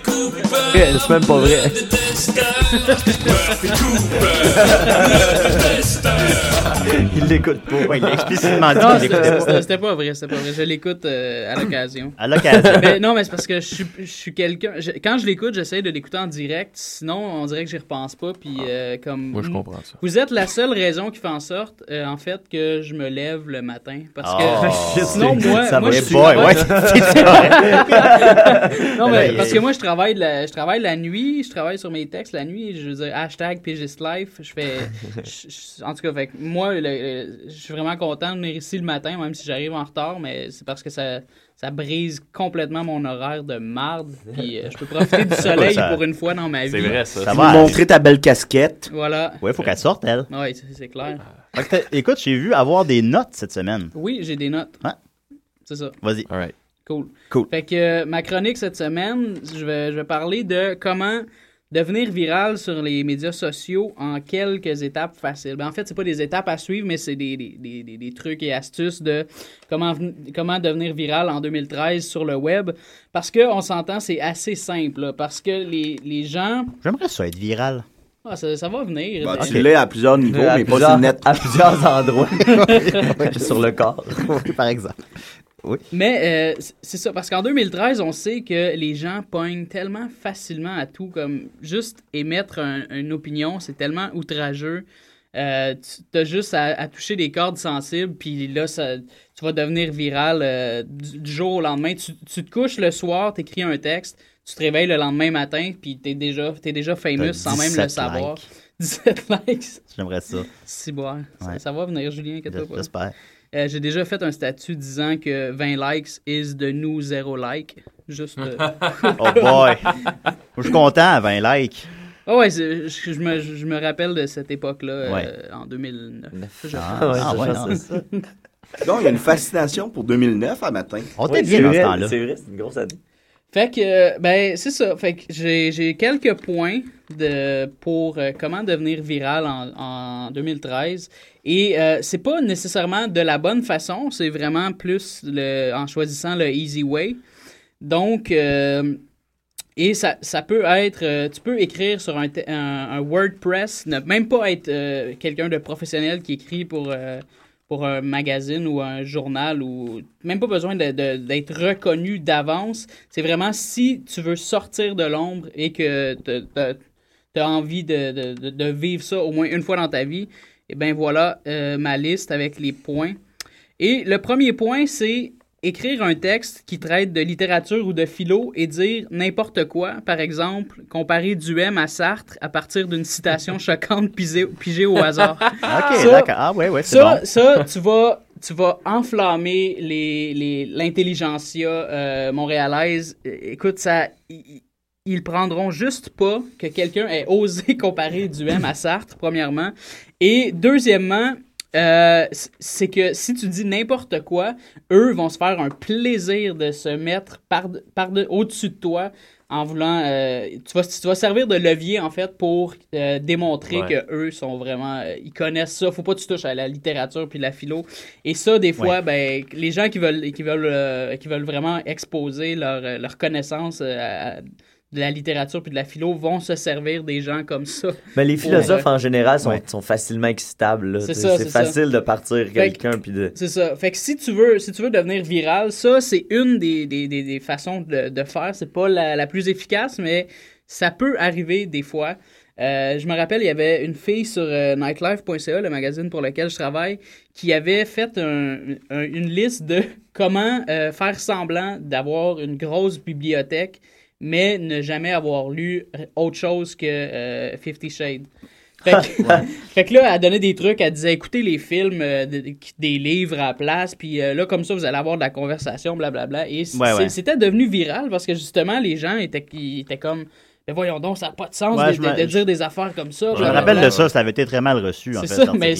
S7: C'est même pas vrai. Il l'écoute pas.
S5: Ouais, il a explicitement dit
S9: Non,
S5: qu'il l'écoutait pas.
S9: c'était pas vrai, c'était pas vrai. Je l'écoute euh, à l'occasion.
S5: À l'occasion.
S9: Mais non, mais c'est parce que je suis, je suis quelqu'un. je- Quand je l'écoute, j'essaie de l'écouter en direct. Sinon, on dirait que j'y repense pas. Puis euh, comme.
S6: Moi, je comprends ça.
S9: Vous êtes la seule raison qui fait en sorte, euh, en fait, que je me lève le matin. Parce que
S5: Oh. (laughs)
S9: sinon, moi,
S5: Ça
S9: moi je suis.
S5: boy, ouais, (laughs) (laughs)
S9: non, mais
S5: il-
S9: parce que moi, je travaille, la, je travaille la nuit, je travaille sur mes textes la nuit. Je veux dire, hashtag Pigist Life. Je fais. (laughs) je- je- en tout cas, fait moi, le- le- je suis vraiment content de venir ici le matin, même si j'arrive en retard, mais c'est parce que ça, ça brise complètement mon horaire de marde. Puis euh, je peux profiter du (laughs) soleil
S5: Ça-
S9: pour une fois dans ma vie.
S6: C'est vrai, ça.
S5: Ça va.
S8: montrer ta belle casquette.
S9: Voilà.
S5: Ouais, faut qu'elle sorte, elle.
S9: Ouais, c'est c'est clair.
S5: T'as- écoute, j'ai vu avoir des notes cette semaine.
S9: Oui, j'ai des notes.
S5: Ouais.
S9: C'est ça.
S5: Vas-y.
S6: All right.
S9: Cool.
S5: Cool.
S9: Fait que euh, ma chronique cette semaine, je vais, je vais parler de comment devenir viral sur les médias sociaux en quelques étapes faciles. Ben, en fait, c'est pas des étapes à suivre, mais c'est des, des, des, des- des trucs et astuces de comment, comment devenir viral en 2013 sur le web. Parce que on s'entend, c'est assez simple. là, parce que les, les gens.
S5: J'aimerais ça être viral.
S9: Ah, ça, ça va venir.
S8: Bah,
S9: mais-
S8: Tu l'es à plusieurs niveaux,
S7: À
S8: mais pas
S7: plusieurs-
S8: sur le net.
S7: À plusieurs endroits. (laughs) Sur le corps. (laughs)
S5: Par exemple. Oui.
S9: Mais euh, c'est ça, parce qu'en 2013, on sait que les gens pognent tellement facilement à tout, comme juste émettre un- une opinion, c'est tellement outrageux. Euh, tu as juste à, à toucher des cordes sensibles, puis là, ça, tu vas devenir viral euh, du, du jour au lendemain. Tu, tu te couches le soir, tu écris un texte, tu te réveilles le lendemain matin, puis tu es déjà, t'es déjà famous sans même le
S5: 17
S9: savoir.
S5: likes. (laughs)
S9: 17 likes.
S5: J'aimerais ça.
S9: Bon. Ça,
S5: Ouais.
S9: ça va venir, Julien, inquiète-toi pas.
S5: J'espère.
S9: Euh, J'ai déjà fait un statut disant que 20 likes is the new zéro like. Juste. euh, (laughs)
S5: Oh boy. Je suis content à 20 likes.
S9: Ah ouais, je, je me, je me rappelle de cette époque-là, euh, en 2009. je
S5: Ah, ah, ouais,
S7: c'est ça.
S8: Non, il y a une fascination pour 2009 à matin.
S5: On était bien
S7: c'est
S5: dans ce temps-là.
S7: C'est vrai, c'est une grosse année.
S9: Fait que, ben, c'est ça. Fait que j'ai j'ai quelques points de, pour euh, comment devenir viral en, en 2013. Et euh, c'est pas nécessairement de la bonne façon, c'est vraiment plus le, en choisissant le easy way. Donc, euh, et ça, ça peut être, euh, tu peux écrire sur un, un, WordPress, ne même pas être euh, quelqu'un de professionnel qui écrit pour, pour un magazine ou un journal ou même pas besoin d'être reconnu d'avance. C'est vraiment si tu veux sortir de l'ombre et que tu as envie de- de vivre ça au moins une fois dans ta vie, et ben voilà euh, ma liste avec les points. Et le premier point, c'est écrire un texte qui traite de littérature ou de philo et dire n'importe quoi. Par exemple, comparer Duhem à Sartre à partir d'une citation (laughs) choquante pigée, pigée au hasard. (laughs)
S5: Ok,
S9: Ça-
S5: d'accord. Ah, ouais, ouais, c'est
S9: ça,
S5: bon.
S9: ça, tu vas, tu vas enflammer les, les, l'intelligentsia euh, montréalaise. Écoute, ça, ils, ils prendront juste pas que quelqu'un ait osé (laughs) comparer Duhem à Sartre, premièrement. Et deuxièmement, euh, c'est que si tu dis n'importe quoi, eux vont se faire un plaisir de se mettre par, par au-dessus de toi en voulant. euh, tu, vas, tu vas servir de levier, en fait, pour euh, démontrer
S6: Ouais.
S9: que eux sont vraiment. ils connaissent ça. Faut pas que tu touches à la littérature puis la philo. Et ça, des fois, ben, les gens qui veulent, qui veulent, qui veulent vraiment exposer leur, leur connaissance à- de la littérature puis de la philo vont se servir des gens comme ça.
S7: Mais les philosophes en général sont,
S9: Ouais.
S7: sont facilement excitables.
S9: C'est
S7: C'est
S9: ça,
S7: c'est
S9: c'est ça.
S7: facile de partir quelqu'un puis de.
S9: C'est ça. Fait que si tu veux, si tu veux devenir viral, ça, c'est une des, des, des, des façons de, de faire. C'est pas la, la plus efficace, mais ça peut arriver des fois. Euh, je me rappelle, il y avait une fille sur euh, nightlife.ca, le magazine pour lequel je travaille, qui avait fait un- un- une liste de (laughs) comment euh, faire semblant d'avoir une grosse bibliothèque, mais ne jamais avoir lu autre chose que euh, Fifty Shades. Fait que, (laughs) (laughs) fait que là, elle donnait des trucs, elle disait écoutez les films, euh, de- de- des livres à la place, puis euh, là, comme ça, vous allez avoir de la conversation, blablabla. Et
S5: Ouais, ouais.
S9: c'était devenu viral parce que justement, les gens étaient, ils étaient comme mais voyons donc, ça n'a pas de sens
S5: Ouais,
S9: de,
S5: je
S9: de- dire des affaires comme ça.
S5: Je me rappelle de ça, ça avait été très mal reçu, en
S9: C'est
S5: fait.
S9: ça, mais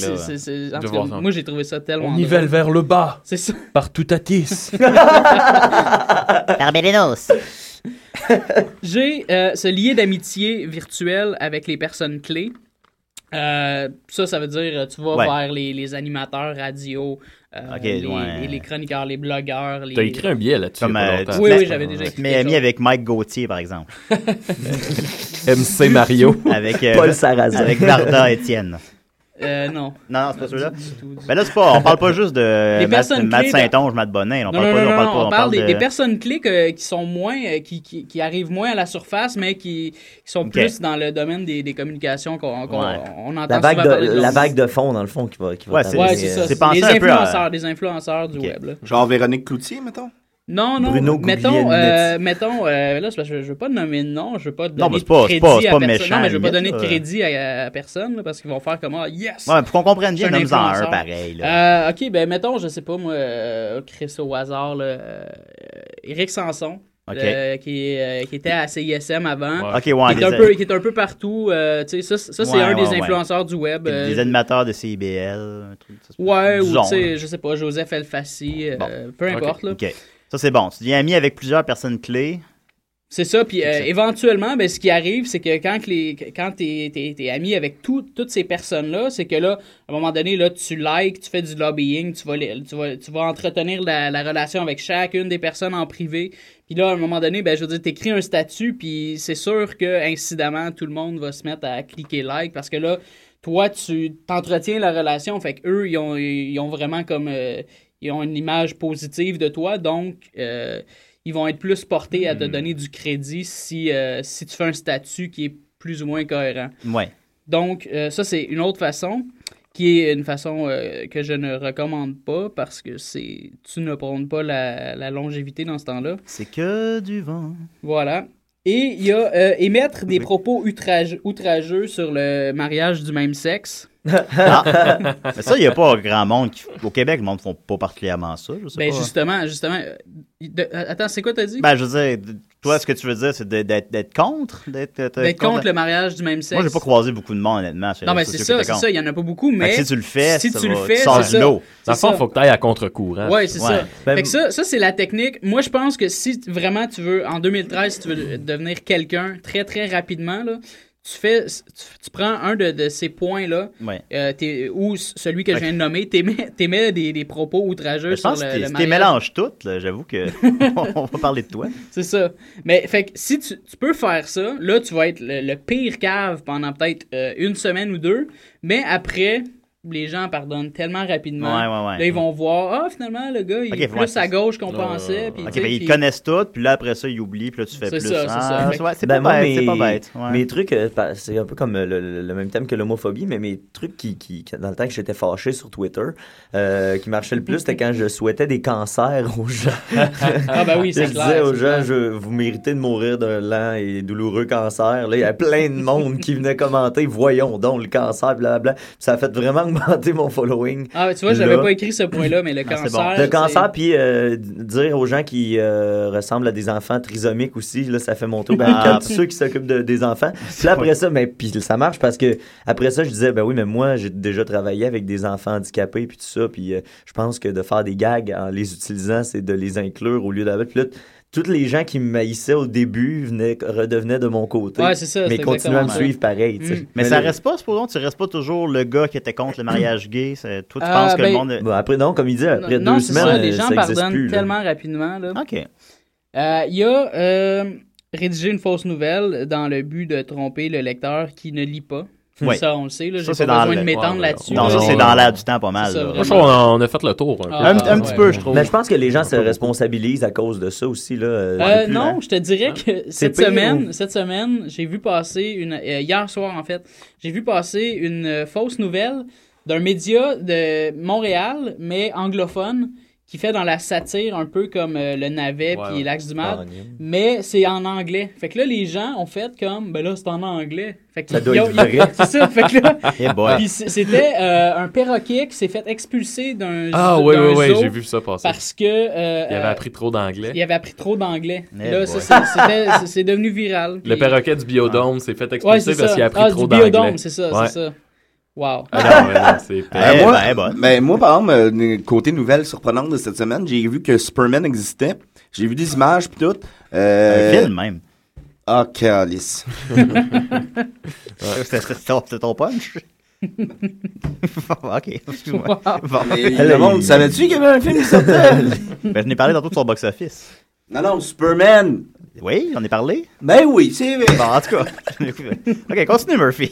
S9: en tout cas, moi, j'ai trouvé ça tellement.
S6: On nivelle vers le bas.
S9: C'est ça.
S6: Par tout à tis. (laughs) (laughs)
S9: J'ai euh, ce lien d'amitié virtuel avec les personnes clés. Euh, ça, ça veut dire tu vas
S5: Ouais.
S9: vers les, les animateurs radio, euh, les,
S5: ouais.
S9: les- les chroniqueurs, les blogueurs. Les...
S6: T'as écrit un billet là-dessus.
S5: Euh,
S9: Oui, oui, j'avais déjà écrit quelque
S5: ami avec Mike Gauthier, par exemple. (laughs) (laughs)
S7: MC Mario.
S5: Avec, euh,
S7: Paul Sarrazin.
S5: Avec Varda Étienne.
S9: Euh, non.
S5: Non, non, c'est pas celui-là.
S9: Tout.
S5: Ben là, c'est pas, on parle pas juste de
S9: Les
S5: Matt, Saint-Onge, Matt Bonin. On
S9: non,
S5: parle
S9: non,
S5: pas,
S9: non,
S5: on parle
S9: non,
S5: pas,
S9: on parle des,
S5: de-
S9: des personnes clés que- qui sont moins, euh, qui, qui, qui arrivent moins à la surface, mais qui, sont plus dans le domaine des, des communications qu'on qu'on-
S7: Ouais.
S9: on entend
S7: La vague,
S9: souvent parler
S7: de, la vague de fond, dans le fond, qui va, qui va
S5: Ouais,
S9: c'est
S7: euh,
S9: ça.
S5: pensé
S9: Des
S5: un peu à-
S9: influenceurs, des influenceurs du web.
S8: Genre Véronique Cloutier, mettons?
S9: Non, non,
S7: Bruno
S9: mettons, euh, mettons euh, là, c'est parce que je, je veux pas nommer de nom, je veux pas donner
S5: mais c'est
S9: de
S5: pas-
S9: crédit
S5: pas-
S9: à personne.
S5: méchant,
S9: Non, mais je veux pas donner de crédit à, à personne, là, parce qu'ils vont faire comme, ah, yes!
S5: Ouais, pour qu'on comprenne bien, nomme-en un pareil. Là.
S9: Euh, ok, ben mettons, je sais pas moi, euh, Chris au hasard, là, euh, Eric Sanson. Euh, qui, est, euh, qui était à CISM avant,
S5: Ouais. Ok, ouais,
S9: qui, est
S5: des-
S9: un peu, qui est un peu partout. euh, tu sais, ça, ça c'est
S5: Ouais,
S9: un
S5: ouais,
S9: des
S5: ouais.
S9: influenceurs du web.
S5: Des-
S9: euh,
S5: Des animateurs de CIBL. un truc, ça
S9: ouais, ou je sais pas, Joseph Elfassi, euh,
S5: Bon.
S9: peu importe. Là.
S5: Ça, c'est bon. Tu deviens ami avec plusieurs personnes clés.
S9: C'est ça, puis euh, éventuellement, ben, ce qui arrive, c'est que quand, les, quand t'es, t'es, t'es ami avec tout- toutes ces personnes-là, c'est que là, à un moment donné, là, tu likes, tu fais du lobbying, tu vas, tu vas, tu vas entretenir la, la relation avec chacune des personnes en privé. Puis là, à un moment donné, ben, je veux dire, t'écris un statut, puis c'est sûr que, incidemment, tout le monde va se mettre à cliquer like, parce que là, toi, tu t'entretiens la relation, fait qu'eux, ils ont, ils ont vraiment comme... euh, ils ont une image positive de toi, donc... euh, ils vont être plus portés à te donner du crédit si, euh, si tu fais un statut qui est plus ou moins cohérent.
S5: Ouais.
S9: Donc, euh, ça, c'est une autre façon, qui est une façon euh, que je ne recommande pas parce que c'est tu ne prônes pas la, la longévité dans ce temps-là.
S5: C'est que du vent.
S9: Voilà. Et il y a euh, émettre des propos outrage- outrageux sur le mariage du même sexe.
S5: Ah. (laughs) Mais ça, il n'y a pas grand monde. Qui... Au Québec, le monde ne font pas particulièrement ça. Je sais
S9: Ben
S5: pas.
S9: justement, justement. euh, de- attends, c'est quoi t'as dit?
S5: Ben, je veux dire, toi, ce que tu veux dire, c'est d'être d'être contre? D'être d'être
S9: D'être contre le mariage du même sexe.
S5: Moi, j'ai pas croisé beaucoup de monde, honnêtement.
S9: Non, mais c'est ça, c'est ça. Il y en a pas beaucoup,
S5: Fait
S9: mais.
S5: si tu le fais,
S9: si
S5: ça
S9: tu le
S5: tu sors lot.
S6: Dans le fond, il faut que tu ailles à contre-courant.
S9: Ouais, c'est ça.
S6: Ben,
S9: fait que ça, ça c'est la technique. Moi, je pense que si vraiment tu veux, en 2013, si tu veux devenir quelqu'un très, très rapidement, là, tu fais, tu, prends un de, de ces points-là,
S5: Ouais.
S9: euh, ou celui que je viens de nommer, t'émets, des, des propos outrageux
S5: Je
S9: sur
S5: pense
S9: le,
S5: que
S9: le mariage.
S5: mélanges toutes, là, j'avoue que (laughs) on va parler de toi.
S9: C'est ça. Mais fait que si tu, tu peux faire ça, là, tu vas être le, le pire cave pendant peut-être euh, une semaine ou deux, mais après, les gens pardonnent tellement rapidement.
S5: Ouais, ouais, ouais.
S9: Là, ils vont voir, ah, finalement, le gars, il est plus à gauche qu'on
S5: Ouais,
S9: pensait. puis,
S5: ben, ils connaissent toutes, puis là, après ça, ils oublient, puis là, tu fais plus.
S9: ça, c'est ça.
S5: Ah, c'est
S7: Ben,
S5: pas bête,
S7: mes-
S5: c'est pas bête. ouais.
S7: Mes trucs, euh, c'est un peu comme euh, le, même thème que l'homophobie, mais mes trucs qui, qui, qui- dans le temps que j'étais fâché sur Twitter, euh, qui marchaient le plus, c'était quand je souhaitais des cancers aux gens. (laughs)
S9: Ah, ben oui, c'est
S7: Je
S9: clair,
S7: disais aux gens, je, vous méritez de mourir d'un lent et douloureux cancer. Là, il y a plein de monde qui venait commenter, voyons donc le cancer, blablabla. Puis ça a fait vraiment augmenter mon following.
S9: Ah, tu vois, j'avais pas écrit ce point-là, mais le
S7: Ah,
S9: cancer.
S7: Le cancer, puis euh, dire aux gens qui euh, ressemblent à des enfants trisomiques aussi, là, ça fait monter au
S5: Ah.
S7: barricade tous ceux qui s'occupent de- des enfants. (laughs) Puis là, après ça, mais puis ça marche parce que après ça, je disais, ben oui, mais moi, j'ai déjà travaillé avec des enfants handicapés, puis tout ça, puis euh, je pense que de faire des gags en les utilisant, c'est de les inclure au lieu d'avoir. Puis là, tous les gens qui me maïssaient au début venaient, redevenaient de mon côté.
S9: Ouais, c'est ça,
S7: Mais continuaient à me suivre pareil.
S9: Mm.
S5: Mais ça reste pas, supposons, tu restes pas toujours le gars qui était contre le mariage gay. c'est- Toi, tu
S9: Ah,
S5: penses que
S9: ben-
S5: le monde.
S7: Bon, après, non, comme il dit, après
S9: non,
S7: deux
S9: c'est
S7: semaines,
S9: ça, les
S7: euh,
S9: gens
S7: ça
S9: pardonnent
S7: plus, là.
S9: tellement rapidement. Là.
S5: OK.
S9: Euh, Il y a euh, rédiger une fausse nouvelle dans le but de tromper le lecteur qui ne lit pas.
S5: Ouais.
S9: Ça, on le sait. Là, j'ai
S5: c'est
S9: pas
S5: dans
S9: besoin
S5: le-
S9: de m'étendre
S6: ouais,
S9: là-dessus.
S5: Non,
S9: là.
S5: ça, c'est dans l'air du temps pas mal.
S9: Ça,
S5: là.
S6: Moi, je trouve qu'on a fait le tour. Un peu.
S9: Ah,
S5: Un, un petit
S9: ouais.
S5: peu, je trouve.
S7: Mais je pense que les gens se responsabilisent à cause de ça aussi. Là,
S9: Euh, non, je te dirais que cette semaine,
S7: ou-
S9: cette semaine, j'ai vu passer une euh, hier soir en fait, j'ai vu passer une euh, fausse nouvelle d'un média de Montréal mais anglophone qui fait dans la satire un peu comme euh, le navet
S6: Ouais,
S9: puis
S6: ouais.
S9: l'axe du mal, mais c'est en anglais. Fait que là les gens ont fait comme ben là c'est en anglais. Fait que
S7: Ça doit (laughs)
S9: C'est ça, fait que là (laughs) c'était euh, un perroquet qui s'est fait expulser d'un
S6: Ah, oui, oui, oui, j'ai vu ça passer.
S9: parce que euh,
S6: Il avait appris trop d'anglais.
S9: il avait appris trop d'anglais.
S5: Eh
S9: là, c'est- devenu viral.
S6: Le perroquet du biodôme s'est fait
S9: Ouais,
S6: expulser
S9: c'est
S6: parce qu'il a appris
S9: ah,
S6: trop d'anglais.
S9: biodôme, c'est ça,
S6: Ouais.
S9: c'est ça. Wow.
S6: Ah non, (laughs) c'est
S8: moi,
S5: ben,
S8: moi, par exemple, euh, côté nouvelle surprenante de cette semaine, j'ai vu que Superman existait. J'ai vu des images pis tout. Euh,
S5: Un film, même.
S8: Ah, calice. (laughs)
S5: C'était c'était ton, ton punch? (laughs) ok, excuse-moi.
S9: Wow.
S5: Bon.
S8: Mais le monde, savais-tu qu'il y avait un film qui sortait?
S5: Ben, je n'ai parlé tantôt de son box-office.
S8: Non, non, Superman.
S5: Oui, on est parlé?
S8: Ben oui, c'est vrai.
S5: Bon, en tout cas. ok, continue, Murphy.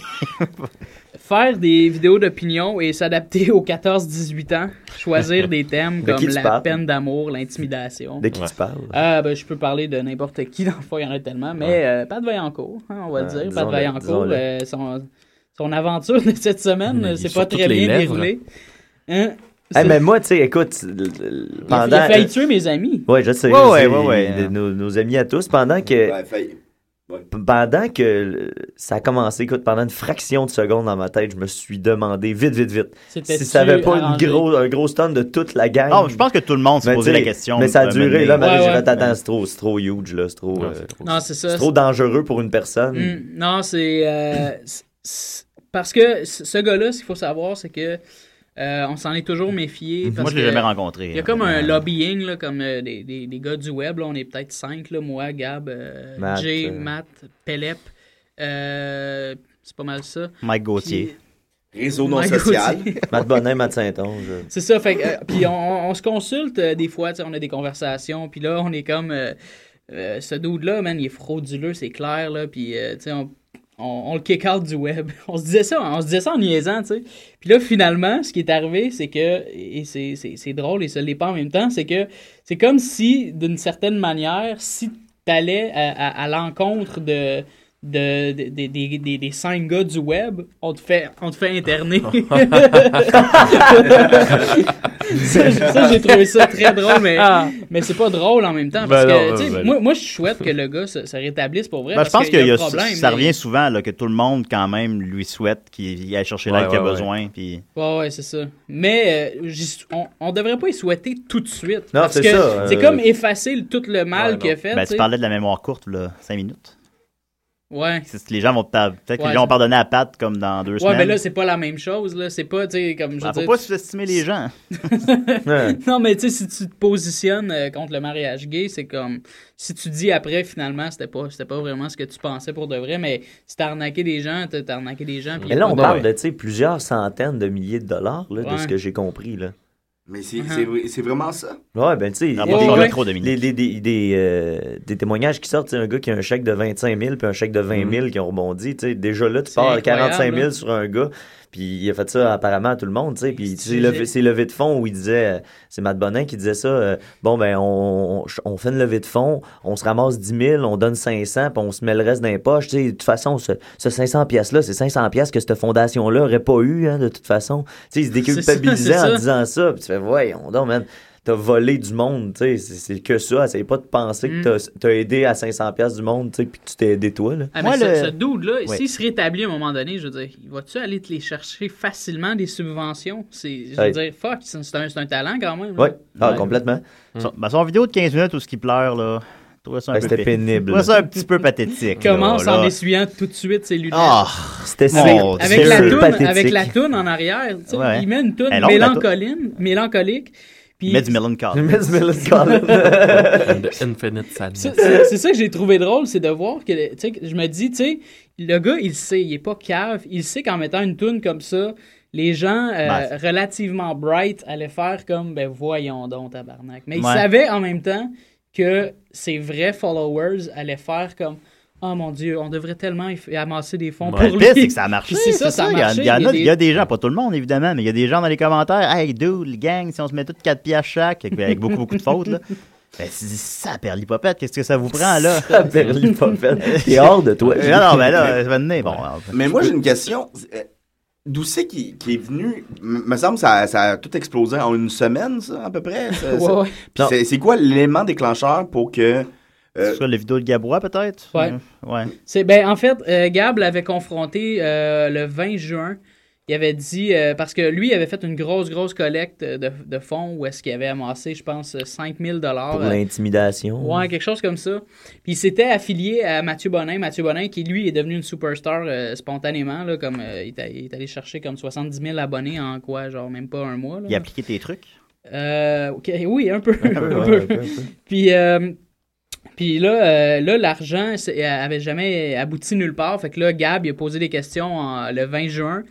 S9: Faire des vidéos d'opinion et s'adapter (laughs) aux 14-18 ans. Choisir des thèmes
S7: De
S9: comme la
S7: parles?
S9: peine d'amour, l'intimidation.
S7: De qui tu parles?
S9: Ah, ben, je peux parler de n'importe qui, (laughs) dans le fond, il y en a tellement. Mais euh, Pat Vaillancourt, hein, on va le
S7: Ouais,
S9: dire. Pat
S7: disons-le,
S9: Vaillancourt,
S7: disons-le.
S9: euh, son, son aventure de cette semaine, c'est pas très bien
S6: lèvres.
S9: déroulé. Hein?
S7: Eh,
S9: C'est-
S7: mais moi, tu sais, écoute, pendant...
S9: il a failli tuer mes amis.
S7: Ouais, je sais.
S5: Ouais, ouais, ouais, ouais.
S7: de- Nos, nos amis à tous, pendant que...
S8: Ouais,
S7: Pendant que ça a commencé, écoute, pendant une fraction de seconde dans ma tête, je me suis demandé vite, vite, vite. Si ça avait pas une gros, un gros stun de toute la gang.
S5: Non, je pense que tout le monde s'est
S7: Mais
S5: posé la question.
S7: Mais ça a duré,
S5: mener.
S7: là, Marie,
S9: Ouais,
S7: j'ai
S9: ouais.
S7: fait, attends, c'est trop, c'est trop huge, là, c'est trop, euh,
S6: c'est trop.
S9: Non, c'est ça.
S7: c'est trop dangereux pour une personne.
S9: Mm, non, c'est. euh, parce que ce gars-là, ce qu'il faut savoir, c'est que euh, on s'en est toujours méfié. Parce
S5: Moi, je l'ai
S9: que
S5: jamais rencontré.
S9: Il y a comme un
S5: Euh,
S9: lobbying, là, comme euh, des, des, des gars du web. Là, on est peut-être cinq, là, moi, Gab, euh,
S7: Matt,
S9: Jay,
S7: euh.
S9: Matt, Pelep. euh, c'est pas mal ça.
S5: Mike Gauthier.
S9: Puis-
S8: Réseau non
S9: Mike
S8: social. (laughs)
S7: Matt Bonin, Matt Saint-Onge.
S9: C'est ça, fait euh, puis on, on se consulte euh, des fois, tu sais, on a des conversations, puis là, on est comme, euh, euh, ce dude-là, man, il est frauduleux, c'est clair, là, puis, euh, tu sais, on, on, le kick out du web. (laughs) On se disait ça, on se disait ça en niaisant, tu sais. Puis là, finalement, ce qui est arrivé, c'est que, et c'est drôle et ça l'est pas en même temps, c'est que c'est comme si, d'une certaine manière, si t'allais à, à, à l'encontre de... De, de- de- des- des- des cinq gars du web, on te fait, on te fait interner. (laughs) ça, ça, j'ai trouvé ça très drôle, mais, mais c'est pas drôle en même temps. Parce
S6: Ben
S9: que,
S6: non,
S9: tu sais,
S6: ben
S9: moi, moi, je souhaite que le gars se, se rétablisse pour vrai.
S5: Ben, je
S9: parce
S5: pense qu'il y
S9: y
S5: a,
S9: un problème.
S5: ça
S9: mais-
S5: revient souvent là, que tout le monde, quand même, lui souhaite qu'il aille chercher l'aide
S6: Ouais,
S5: qu'il a
S6: ouais,
S5: besoin. Puis...
S9: Ouais, ouais, c'est ça. Mais euh, on, on devrait pas y souhaiter tout de suite.
S7: Non,
S9: parce
S7: c'est
S9: que
S7: ça,
S9: c'est
S7: euh,
S9: comme effacer tout le mal
S7: Ouais,
S9: qu'il a fait.
S5: Ben,
S9: tu
S5: parlais de la mémoire courte, là, 5 minutes.
S9: Ouais.
S5: Les gens vont peut-être
S9: Ouais,
S5: les gens vont pardonner à Pat comme dans deux
S9: Ouais,
S5: semaines.
S9: mais là, c'est pas la même chose, là. C'est pas, tu sais, comme je
S5: Ben, faut
S9: dire,
S5: pas sous-estimer les gens. (laughs)
S9: Non, mais tu sais, si tu te positionnes euh, contre le mariage gay, c'est comme. Si tu dis après, finalement, c'était pas, c'était pas vraiment ce que tu pensais pour de vrai, mais si t'as arnaqué des gens, t'as arnaqué des gens.
S7: Mais là, on parle de, tu sais, plusieurs centaines de milliers de dollars, là, de ce que j'ai compris, là.
S8: Mais c'est
S9: Uh-huh.
S8: c'est vrai- c'est vraiment ça.
S7: Ouais, ben, tu sais, il y a
S5: Ah,
S7: des- des, des, euh, des témoignages qui sortent, un gars qui a un chèque de 25 000 puis un chèque de 20 000 qui ont rebondi, tu sais, déjà là, tu pars à 45
S9: incroyable,
S7: 000
S9: là.
S7: sur un gars, puis il a fait ça apparemment à tout le monde, tu sais, puis tu sais,
S9: C'est-
S7: levé- levé de fonds où il disait, euh, c'est Matt Bonin qui disait ça, euh, bon, ben, on, on, fait une levée de fonds, on se ramasse 10 000, on donne 500, puis on se met le reste dans les poches, tu sais, de toute façon, ce, ce 500 pièces-là, c'est 500 pièces que cette fondation-là aurait pas eu, hein, de toute façon. Tu sais, il se (laughs) déculpabilisait en disant ça, puis tu fais, voyons donc, man t'as volé du monde, tu sais, c'est que ça. Essaye pas de penser
S9: Mm.
S7: que t'as- t'as aidé à 500$ piastres du monde, tu sais, puis que tu t'es aidé toi, là.
S9: Ah,
S5: Moi,
S9: mais
S5: le-
S9: ce, ce dude-là,
S5: Ouais.
S9: s'il se rétablit à un moment donné, je veux dire, il va-tu aller te les chercher facilement des subventions? C'est, je veux
S7: Ouais.
S9: dire, fuck, c'est un, c'est un talent quand même.
S7: Ouais, ah,
S5: Ouais.
S7: complètement.
S5: Son, ben, son vidéo de 15 minutes où ce qui pleure, là, peu
S7: c'était
S5: pé-
S7: pénible.
S5: je trouvais ça un petit peu pathétique.
S9: Commence
S5: là,
S9: en essuyant tout de suite ses lunettes.
S5: Ah,
S7: C'était
S5: Mon
S7: c'est-
S5: Dieu.
S9: avec, la toune,
S7: pathétique.
S9: avec la toune en arrière, tu sais,
S5: Ouais.
S9: il met une toune. mélancoline, mélancolique. Puis
S5: il met du melon card.
S7: Miss Millen Collins.
S6: The Infinite
S9: Ça,
S6: Sadness.
S9: c'est ça que j'ai trouvé drôle, c'est de voir que, tu sais, je me dis, tu sais, le gars, il sait, il est pas cave, il sait qu'en mettant une tune comme ça, les gens euh,
S5: Ben,
S9: relativement bright allaient faire comme, ben voyons donc, tabarnak. Mais il savait en même temps que ses vrais followers allaient faire comme, oh mon dieu, on devrait tellement amasser des fonds
S6: Ouais,
S9: pour
S5: pire,
S9: lui.
S5: c'est que ça a marché.
S9: Ça, ça a
S5: Il y a-
S9: marché.
S5: Il y, en a,
S9: des-
S5: il y a des gens, pas tout le monde évidemment, mais il y a des gens dans les commentaires. Hey, dude, le gang, si on se met toutes 4 piastres chaque, avec, avec beaucoup, beaucoup de fautes, là. Ben, c'est ça, perlipopette, qu'est-ce que ça vous prend, là?
S7: Ça fait. (laughs) T'es hors de toi.
S5: non, non, ben là, ça va venir. Bon, alors,
S8: Mais moi, j'ai une question. D'où c'est qui, qui est venu? M- me semble que ça, ça a tout explosé en une semaine, ça, à peu près. Ça-
S9: Ouais,
S8: ça-
S9: ouais.
S8: Puis
S7: Non.
S8: c'est- c'est quoi l'élément déclencheur pour que. Euh,
S5: sur les vidéos de Gabois, peut-être?
S9: Ouais.
S5: Euh, ouais.
S9: C'est ben en fait euh, Gab l'avait confronté euh, le 20 juin. Il avait dit euh, parce que lui il avait fait une grosse grosse collecte de, de fonds où est-ce qu'il avait amassé je pense 5000 dollars.
S7: Pour l'intimidation.
S9: Ouais, quelque chose comme ça. Puis il s'était affilié à Mathieu Bonin. Mathieu Bonin, qui lui est devenu une superstar euh, spontanément, là, comme euh, il, est, il est allé chercher comme 70 000 abonnés en quoi, genre même pas un mois. Là.
S5: Il a appliqué tes trucs?
S9: Euh, ok, oui, un peu.
S7: Un peu, (laughs)
S9: un
S7: ouais,
S9: peu.
S7: un peu, un peu.
S9: Puis, euh, puis là, euh, là l'argent c'est- avait jamais abouti nulle part. Fait que là, Gab, il a posé des questions en- le 20 juin.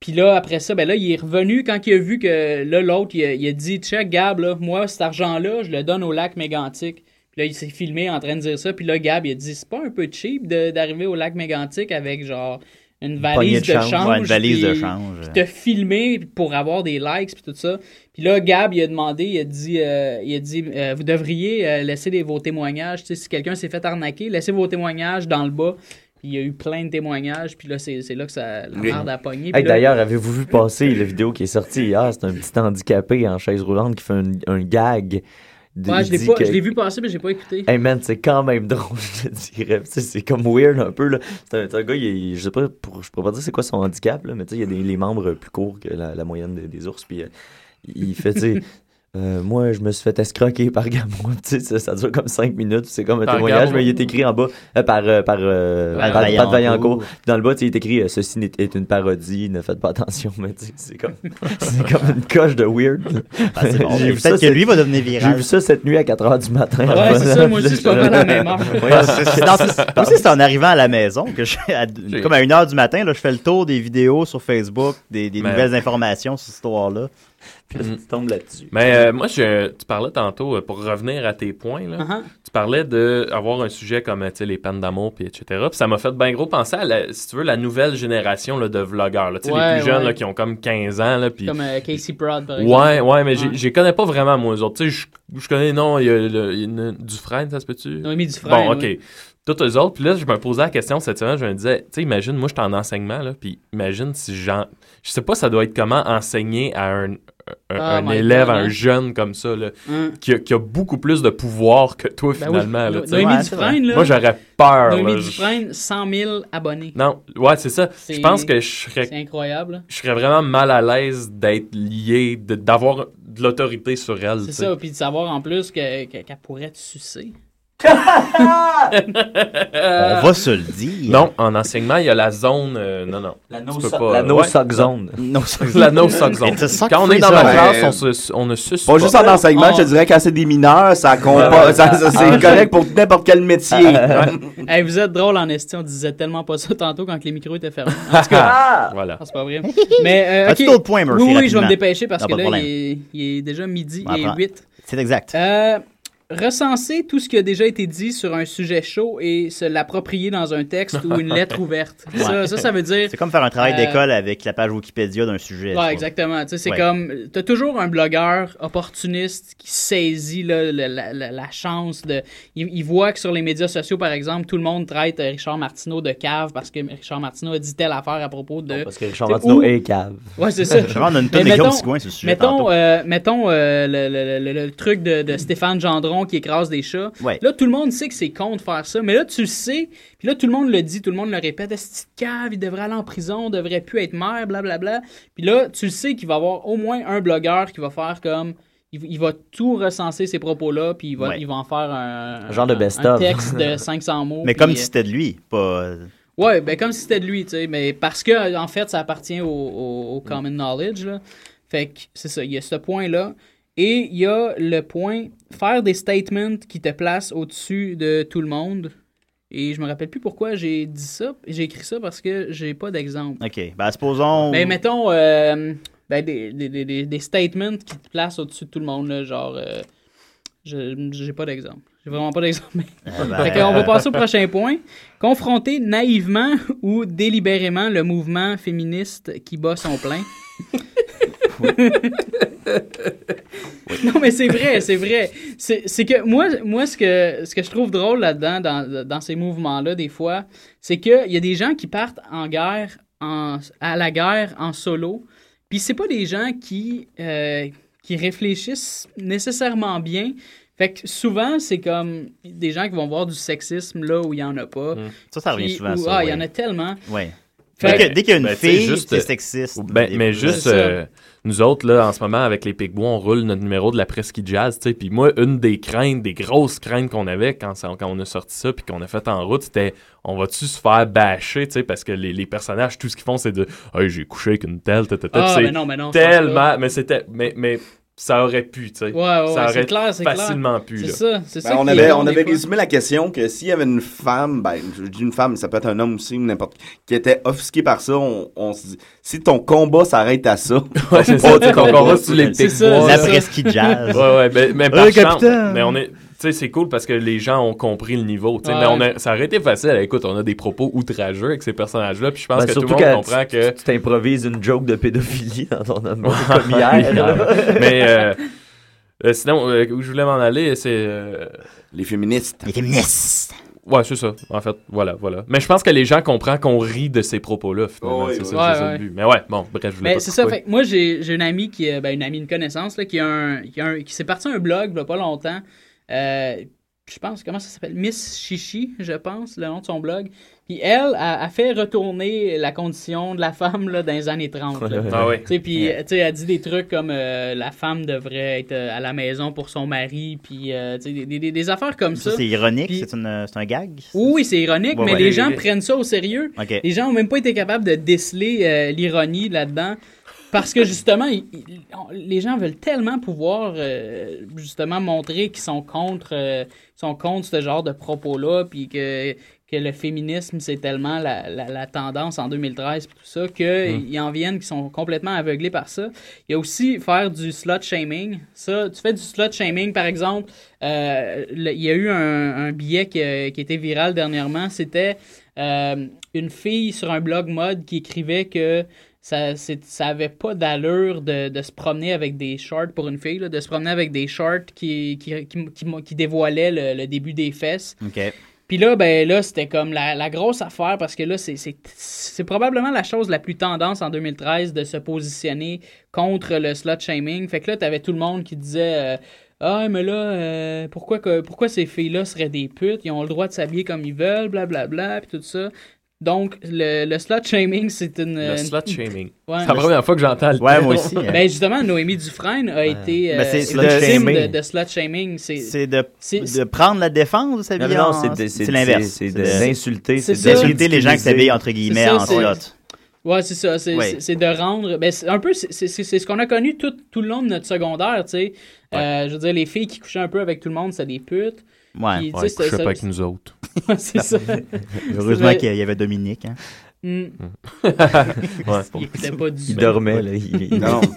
S9: Puis là, après ça, ben là, il est revenu quand il a vu que là, l'autre, il, a- dit Check, Gab, là, moi, cet argent-là, je le donne au lac mégantique. Puis là, il s'est filmé en train de dire ça. Puis là, Gab, il a dit C'est pas un peu cheap d'arriver au lac mégantique avec genre une valise
S5: de
S9: de
S5: change.
S9: change.
S5: Ouais, une valise de
S9: puis-
S5: change.
S9: Puis te filmer pour avoir des likes, puis tout ça. Puis là, Gab, il a demandé Il a dit, euh, il a dit euh, Vous devriez euh, laisser vos témoignages. Tu sais, si quelqu'un s'est fait arnaquer, laissez vos témoignages dans le bas. Puis il y a eu plein de témoignages. Puis là, c'est c'est là que ça, la
S7: Oui.
S9: merde a pogné.
S7: Hey,
S9: Puis là-
S7: D'ailleurs, avez-vous vu passer la vidéo qui est sortie hier? C'est un petit handicapé en chaise roulante qui fait un, un gag.
S9: Ouais, je l'ai
S7: dit
S9: pas-
S7: que-
S9: je l'ai vu passer, mais j'ai pas écouté.
S7: Hey man, c'est quand même (laughs) drôle, je te dirais. C'est comme weird un peu. là. C'est un, gars, il je sais pas, pour, je pourrais pas dire c'est quoi son handicap, là, mais tu sais, il y a des, les membres plus courts que la, la moyenne des, des ours. Puis euh, il fait, tu sais, euh, moi, je me suis fait escroquer par (laughs) sais, ça, ça dure comme 5 minutes. C'est comme un
S6: Par
S7: témoignage, mais il est écrit en bas euh, par, euh, par, euh,
S5: Par
S7: Pat-
S5: Vaillancourt.
S7: Dans le bas, il est écrit euh, Ceci est une parodie, ne faites pas attention. Mais c'est comme, (laughs) c'est comme une coche de weird. (laughs)
S5: Ah, c'est bon.
S7: J'ai vu ça
S5: peut-être que
S7: cette-
S5: lui va devenir viral.
S7: J'ai vu ça cette nuit à 4 h du matin.
S9: Ouais, c'est ça, moi aussi, c'est pas mal à la même heure.
S5: C'est- moi aussi, en arrivant à la maison que je, à- comme à 1h du matin, là, je fais le tour des vidéos sur Facebook, des, des
S6: Mais-
S5: nouvelles informations sur cette histoire-là.
S7: Puis là, tu tombes là-dessus.
S6: Mais euh, moi, je, tu parlais tantôt, euh, pour revenir à tes points, là,
S9: Uh-huh.
S6: tu parlais d'avoir un sujet comme tu sais, les peines d'amour, puis etc. Puis ça m'a fait bien gros penser à, la- si tu veux, la nouvelle génération là, de vlogueurs. là.
S9: Ouais,
S6: les plus jeunes là, qui ont comme 15 ans. Là, puis...
S9: Comme euh, Casey Prod, par exemple.
S6: Ouais, ouais, mais
S9: Ouais.
S6: je les connais pas vraiment, moi, eux autres. Tu sais, je- je connais, non, il y a, le, il y a une- Dufresne, ça se peut-tu?
S9: Noémie Dufresne,
S6: Bon, OK.
S9: oui.
S6: Tous eux autres, puis là, je me posais la question cette semaine, je me disais, tu sais, imagine, moi, je suis en enseignement, là, puis imagine si j'en... Je sais pas, ça doit être comment enseigner à un, un,
S9: Oh my
S6: élève,
S9: God,
S6: un
S9: hein.
S6: jeune comme ça, là,
S9: Hein.
S6: qui, a, qui a beaucoup plus de pouvoir que toi,
S9: Ben oui.
S6: finalement. là, Ouais,
S9: Dufresne.
S6: Moi, j'aurais peur.
S9: Noémie Dufresne, 100 000 abonnés.
S6: Non, ouais, c'est ça.
S9: C'est-
S6: Je pense que je serais
S9: C'est incroyable.
S6: je serais vraiment mal à l'aise d'être lié, d'avoir de l'autorité sur elle.
S9: C'est ça, puis de savoir en plus que- que- qu'elle pourrait te sucer.
S5: On va se le dire.
S6: Non, en enseignement, il y a la zone. euh, non, non.
S7: La
S6: Tu
S7: no
S6: peux
S7: so-
S6: pas-
S7: la no
S6: ouais.
S7: suck zone.
S6: La no suck zone.
S5: It's a suck
S6: Quand on est
S5: free
S6: dans la
S5: zone.
S6: classe, on, se, on ne suce
S8: Pas juste en enseignement, je te dirais quand c'est des mineurs, ça compte pas. ça- ça- c'est
S6: Ah,
S8: correct pour n'importe quel métier. (laughs)
S9: Hey, vous êtes drôle en esti, on disait tellement pas ça tantôt quand les micros étaient fermés. En tout cas, (laughs)
S6: Voilà.
S9: Ah, c'est pas vrai. Mais, euh,
S5: As-tu
S9: ok.
S5: d'autres points, Murphy,
S9: Oui, oui, je vais me dépêcher parce
S5: Non,
S9: que
S5: pas de
S9: là,
S5: problème.
S9: il est, il est déjà midi
S5: On
S9: et
S5: apprend.
S9: 8.
S5: C'est exact.
S9: Euh, recenser tout ce qui a déjà été dit sur un sujet chaud et se l'approprier dans un texte ou une lettre (laughs) ouverte. Ça,
S5: Ouais.
S9: ça, ça veut dire...
S5: C'est comme faire un travail
S9: Euh,
S5: d'école avec la page Wikipédia d'un sujet.
S9: Ouais, exactement. Tu sais, c'est
S5: Ouais.
S9: comme. T'as toujours un blogueur opportuniste qui saisit là, la, la- la- la chance de. Il, il voit que sur les médias sociaux, par exemple, tout le monde traite Richard Martineau de cave parce que Richard Martineau a dit telle affaire à propos de.
S7: Parce que Richard Martineau
S9: ou-
S7: est cave.
S9: Ouais, c'est ça. (laughs)
S5: Je vais rendre une tonne de sur ce sujet
S9: Mettons, euh, mettons euh, le, le- le- le truc de, de Stéphane Gendron qui écrase des chats.
S5: Ouais.
S9: Là, tout le monde sait que c'est con de faire ça, mais là, tu le sais, puis là, tout le monde le dit, tout le monde le répète, ce cave, il devrait aller en prison, devrait plus être maire, blablabla. Puis là, tu le sais qu'il va y avoir au moins un blogueur qui va faire comme. Il, il va tout recenser ces propos-là, puis il va,
S5: Ouais.
S9: il va en faire un,
S7: Un genre de best-of.
S9: un texte de (laughs) 500 mots.
S5: Mais
S9: puis,
S5: comme
S9: euh,
S5: si c'était de lui, pas.
S9: Ouais, ben comme si c'était de lui, tu sais, mais parce que en fait, ça appartient au, au- au common knowledge, là. Fait que c'est ça, il y a ce point-là. Et il y a le point faire des statements qui te placent au-dessus de tout le monde. Et je me rappelle plus pourquoi j'ai dit ça. J'ai écrit ça parce que j'ai pas d'exemple.
S5: Ok. Ben, supposons.
S9: Mais mettons euh, ben, des, des, des- des- statements qui te placent au-dessus de tout le monde, là, genre. euh, je j'ai pas d'exemple. J'ai vraiment pas d'exemple. mais- (laughs)
S5: Eh ben,
S9: Fait qu'on va passer au prochain point. Confronter naïvement ou délibérément le mouvement féministe qui bat son plein. (laughs) Non, mais c'est vrai, c'est vrai. C'est que moi, moi ce, que, ce que je trouve drôle là-dedans, dans, dans ces mouvements-là, des fois, c'est qu'il y a des gens qui partent en guerre, en, à la guerre en solo, puis c'est pas des gens qui, euh, qui réfléchissent nécessairement bien. Fait que souvent, c'est comme des gens qui vont voir du sexisme là où il y en a pas.
S5: Ça, ça revient souvent,
S9: où-
S5: ça,
S9: Ah, il y en a tellement.
S5: Ouais.
S9: Fait
S5: Dès
S9: que-
S5: que- dès qu'il y a une
S6: Ben,
S5: fille,
S6: juste,
S5: c'est sexiste.
S6: Ben, mais juste, euh, nous autres, là, en ce moment, avec les Picbois, on roule notre numéro de la presqu'île jazz, tu sais. Puis moi, une des craintes, des grosses craintes qu'on avait quand, ça- quand on a sorti ça, puis qu'on a fait en route, c'était on va-tu se faire bâcher, tu sais, parce que les, les personnages, tout ce qu'ils font, c'est de Hey, j'ai couché avec une telle, telle, telle, telle.
S9: Ah,
S6: C'est
S9: mais non, mais non,
S6: Tellement. Mais c'était. Mais, mais ça aurait pu, tu sais.
S9: Ouais, ouais,
S6: ça aurait
S9: clair, c'est clair.
S6: facilement pu.
S9: C'est
S6: là.
S9: ça, c'est
S8: Ben,
S9: ça.
S8: on
S9: qui
S8: avait, on avait résumé la question que s'il y avait une femme, ben, je dis une femme, mais ça peut être un homme aussi ou n'importe qui, qui était offusqué par ça, on, on se dit, si ton combat s'arrête à ça, (laughs)
S6: Ouais, c'est ça, tu sais, ton combat sur les
S5: la presqu'île jazz.
S6: Ouais, ouais, ben, mais
S5: Euh,
S6: par chance,
S5: capitaine.
S6: mais on est, sais, c'est cool parce que les gens ont compris le niveau, tu sais,
S9: Ouais.
S6: mais on a, ça aurait été facile, écoute, on a des propos outrageux avec ces personnages-là, puis je pense
S7: Ben,
S6: que tout le
S7: surtout
S6: monde comprend que...
S7: Tu t'improvises une joke de pédophilie dans ton (laughs) album, comme hier.
S6: mais euh, euh, sinon, euh, où je voulais m'en aller, c'est... euh,
S8: les féministes.
S5: Les féministes.
S6: Ouais, c'est ça. En fait, voilà, voilà. Mais je pense que les gens comprennent qu'on rit de ces propos-là, finalement.
S8: Oh, oui,
S6: c'est
S8: oui.
S6: ça,
S9: Ouais,
S6: c'est ça
S9: ouais.
S6: le but. Mais ouais, bon, bref, je voulais
S9: Mais
S6: pas
S9: c'est ça. Fait que moi, j'ai j'ai une amie qui, ben, une amie, une connaissance, là, qui a un, qui, a un- qui s'est parti un blog, il y a pas longtemps. Euh, je pense, comment ça s'appelle? Miss Chichi, je pense, le nom de son blog. Puis elle a, a fait retourner la condition de la femme là, dans les années 30. là.
S6: Ah oui.
S9: Puis elle dit des trucs comme euh, la femme devrait être euh, à la maison pour son mari, puis euh, des, des- des affaires comme ça.
S5: Ça, c'est ironique,
S9: Puis-
S5: c'est un gag.
S9: oui, c'est ironique,
S5: Ouais,
S9: mais
S5: ouais.
S9: les gens prennent ça au sérieux. Les gens ont même pas été capables de déceler euh, l'ironie là-dedans. Parce que justement, on- les gens veulent tellement pouvoir euh, justement montrer qu'ils sont contre, euh, sont contre ce genre de propos-là, puis que, que le féminisme, c'est tellement la, la- la tendance en 2013, puis tout ça, qu'ils en viennent, qui sont complètement aveuglés par ça. Il y a aussi faire du slut shaming. Ça, tu fais du slut shaming, par exemple, euh, le- il y a eu un, un billet qui, qui était viral dernièrement. C'était euh, une fille sur un blog mode qui écrivait que ça, ça avait pas d'allure de, de se promener avec des shorts pour une fille, là, de se promener avec des shorts qui, qui, qui, qui, qui dévoilaient le, le début des fesses. Puis là, ben là, c'était comme la, la grosse affaire parce que là, c'est- c'est c'est probablement la chose la plus tendance en 2013 de se positionner contre le slut shaming. Fait que là, t'avais tout le monde qui disait euh, Ah, mais là, euh, pourquoi, que, pourquoi ces filles-là seraient des putes? Ils ont le droit de s'habiller comme ils veulent, blablabla, puis tout ça. Donc, le, le slut shaming, c'est une.
S6: Le slut shaming.
S9: Ouais.
S6: c'est la première fois que j'entends le
S5: Ouais, moi aussi. hein.
S9: Ben justement, Noémie Dufresne a été
S5: Mais
S9: euh,
S5: c'est shaming.
S9: de, de slut shaming. C'est
S5: C'est de, de prendre la défense de
S7: Non, non,
S5: en-
S7: c'est de-
S5: l'inverse.
S7: c'est-
S5: de-
S7: de- d'insulter,
S9: c'est
S5: d'insulter les gens qui s'habillent entre guillemets
S9: ça,
S5: en slot.
S9: Ouais, c'est ça. C'est
S5: Ouais.
S9: de rendre. Ben, c'est un peu, c'est c'est- c'est ce qu'on a connu tout, tout le long de notre secondaire, tu sais. Euh, je veux dire, les filles qui couchaient un peu avec tout le monde, c'est des putes.
S5: Ouais.
S9: Puis,
S6: Ouais,
S9: ça-
S6: pas avec nous autres.
S9: C'est ça. (laughs)
S5: Heureusement qu'il y avait Dominique. Hein.
S9: Hmm. (laughs)
S6: Ouais.
S9: Il pas du
S7: Il
S9: tout.
S7: dormait, là. il- il-
S8: Non. (laughs)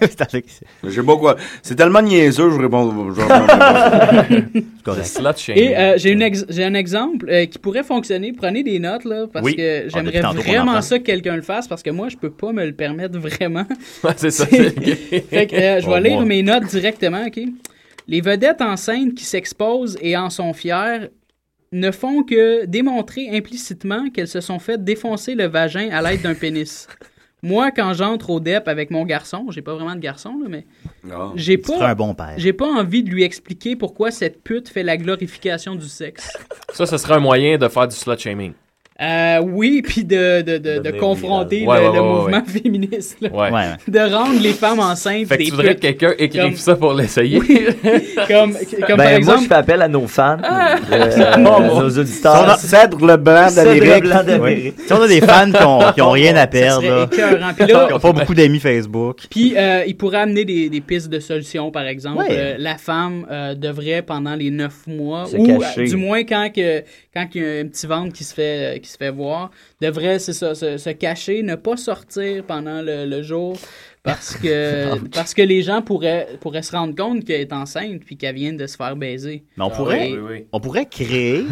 S8: Sais pas quoi. C'est tellement niaiseux, je réponds. Je.
S9: Et euh, j'ai ex- j'ai un exemple euh, qui pourrait fonctionner. Prenez des notes, là, parce
S5: Oui.
S9: que j'aimerais
S5: en
S9: vraiment ça que quelqu'un le fasse, parce que moi, je peux pas me le permettre vraiment.
S6: Ouais, c'est ça.
S9: fait
S6: c'est-
S9: que, euh, je vais
S6: Oh,
S9: lire
S6: moi.
S9: mes notes directement, OK? Les vedettes enceintes qui s'exposent et en sont fières ne font que démontrer implicitement qu'elles se sont fait défoncer le vagin à l'aide d'un pénis. Moi, quand j'entre au DEP avec mon garçon, j'ai pas vraiment de garçon, là, mais
S8: Non.
S9: j'ai pas,
S5: un bon père.
S9: j'ai pas envie de lui expliquer pourquoi cette pute fait la glorification du sexe.
S6: Ça, ce serait un moyen de faire du slut shaming.
S9: Euh, oui, (laughs) puis de, de, de, confronter le,
S6: Ouais, ouais,
S9: le
S6: ouais,
S9: mouvement féministe. là.
S6: Ouais.
S5: Ouais.
S9: De rendre les femmes enceintes
S6: Fait que
S9: des
S6: tu voudrais que quelqu'un écrive
S9: Comme-
S6: ça pour l'essayer? (laughs)
S9: comme, comme
S7: Ben,
S9: par
S7: moi,
S9: exemple...
S7: je fais appel à nos fans,
S9: Ah!
S7: euh, (laughs) nos auditeurs.
S8: Cèdre le blanc
S7: Cèdre le
S8: d'Amérique.
S7: blanc d'Amérique.
S5: Si on a des fans qui ont, qui ont rien à perdre, qui n'ont pas beaucoup d'amis Facebook.
S9: Puis, euh, il pourrait amener des, des pistes de solutions, par exemple.
S5: Ouais.
S9: Euh, la femme euh, devrait, pendant les neuf mois, ou euh, du moins quand, que, quand il y a un petit ventre qui se fait, euh, qui se fait voir, devrait, c'est ça, se, se cacher, ne pas sortir pendant le, le jour. Parce que, (laughs) parce que les gens pourraient, pourraient se rendre compte qu'elle est enceinte puis qu'elle vient de se faire baiser.
S5: Mais on
S6: Ah
S5: pourrait,
S6: oui, oui, oui.
S5: on pourrait créer,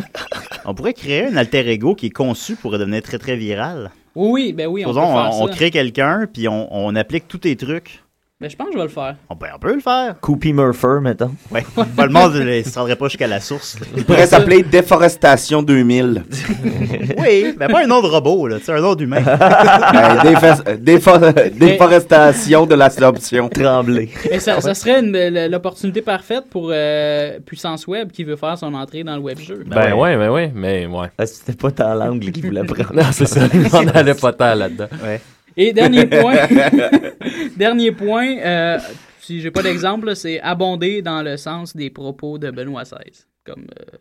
S5: on pourrait créer un alter ego qui est conçu pour devenir très très viral.
S9: Oui, oui, ben oui, on
S5: Supposons,
S9: peut faire
S5: on, crée quelqu'un puis on, on applique tous tes trucs.
S9: Ben, je pense que je vais le faire.
S5: On peut, on peut le faire.
S7: Coopy Murphy, mettons.
S5: Ouais. Le monde ne se rendrait pas jusqu'à la source. là.
S8: Il pourrait s'appeler Déforestation 2000. (laughs)
S5: oui, mais pas un nom de robot, là, c'est un nom d'humain. (laughs)
S8: Ben, défo- déforestation de l'absorption.
S7: Tremblay.
S9: Mais ça, ça serait l'opportunité parfaite pour euh, Puissance Web qui veut faire son entrée dans le web jeu.
S6: Ben ouais, ben ouais, mais ouais.
S7: Ah, C'était pas tant l'angle qu'il voulait prendre.
S6: Non, c'est ça. (laughs) On n'allait pas tant là-dedans.
S5: Ouais.
S9: Et (laughs) dernier point, (laughs) dernier point, euh, si j'ai pas d'exemple, c'est abonder dans le sens des propos de Benoît XVI. Comme, euh,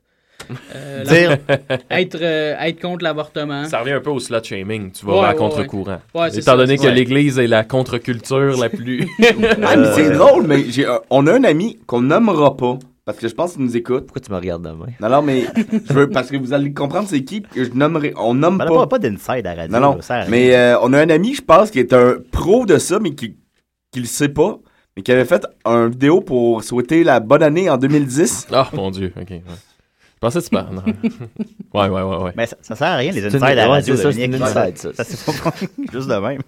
S9: Euh,
S5: Dire- (laughs)
S9: être, euh, être contre l'avortement.
S6: Ça revient un peu au slut shaming. Tu vas
S9: Ouais,
S6: à
S9: ouais,
S6: contre-courant.
S9: ouais. Ouais, c'est
S6: Étant
S9: ça,
S6: donné que l'Église est la contre-culture la plus.
S8: Ah, mais c'est drôle, mais on a un ami qu'on nommera pas. Parce que je pense qu'il nous écoute.
S7: Pourquoi tu me regardes de main?
S8: Non, non, mais je veux, parce que vous allez comprendre c'est qui que je nommerai. On nomme
S5: Ben,
S8: pas.
S5: pas, pas d'inside à la radio.
S8: Non, non.
S5: là.
S8: Mais euh, on a un ami, je pense, qui est un pro de ça, mais qui, qui le sait pas. Mais qui avait fait un vidéo pour souhaiter la bonne année en 2010.
S6: Oh mon Dieu, ok. ouais. Je pensais que tu parles. non. (laughs) Ouais, ouais, ouais, ouais.
S5: Mais ça, ça sert à rien, les insides à la radio,
S7: ça, c'est
S5: Dominique.
S7: une inside, ça.
S5: Ça, c'est pas (laughs) juste de même.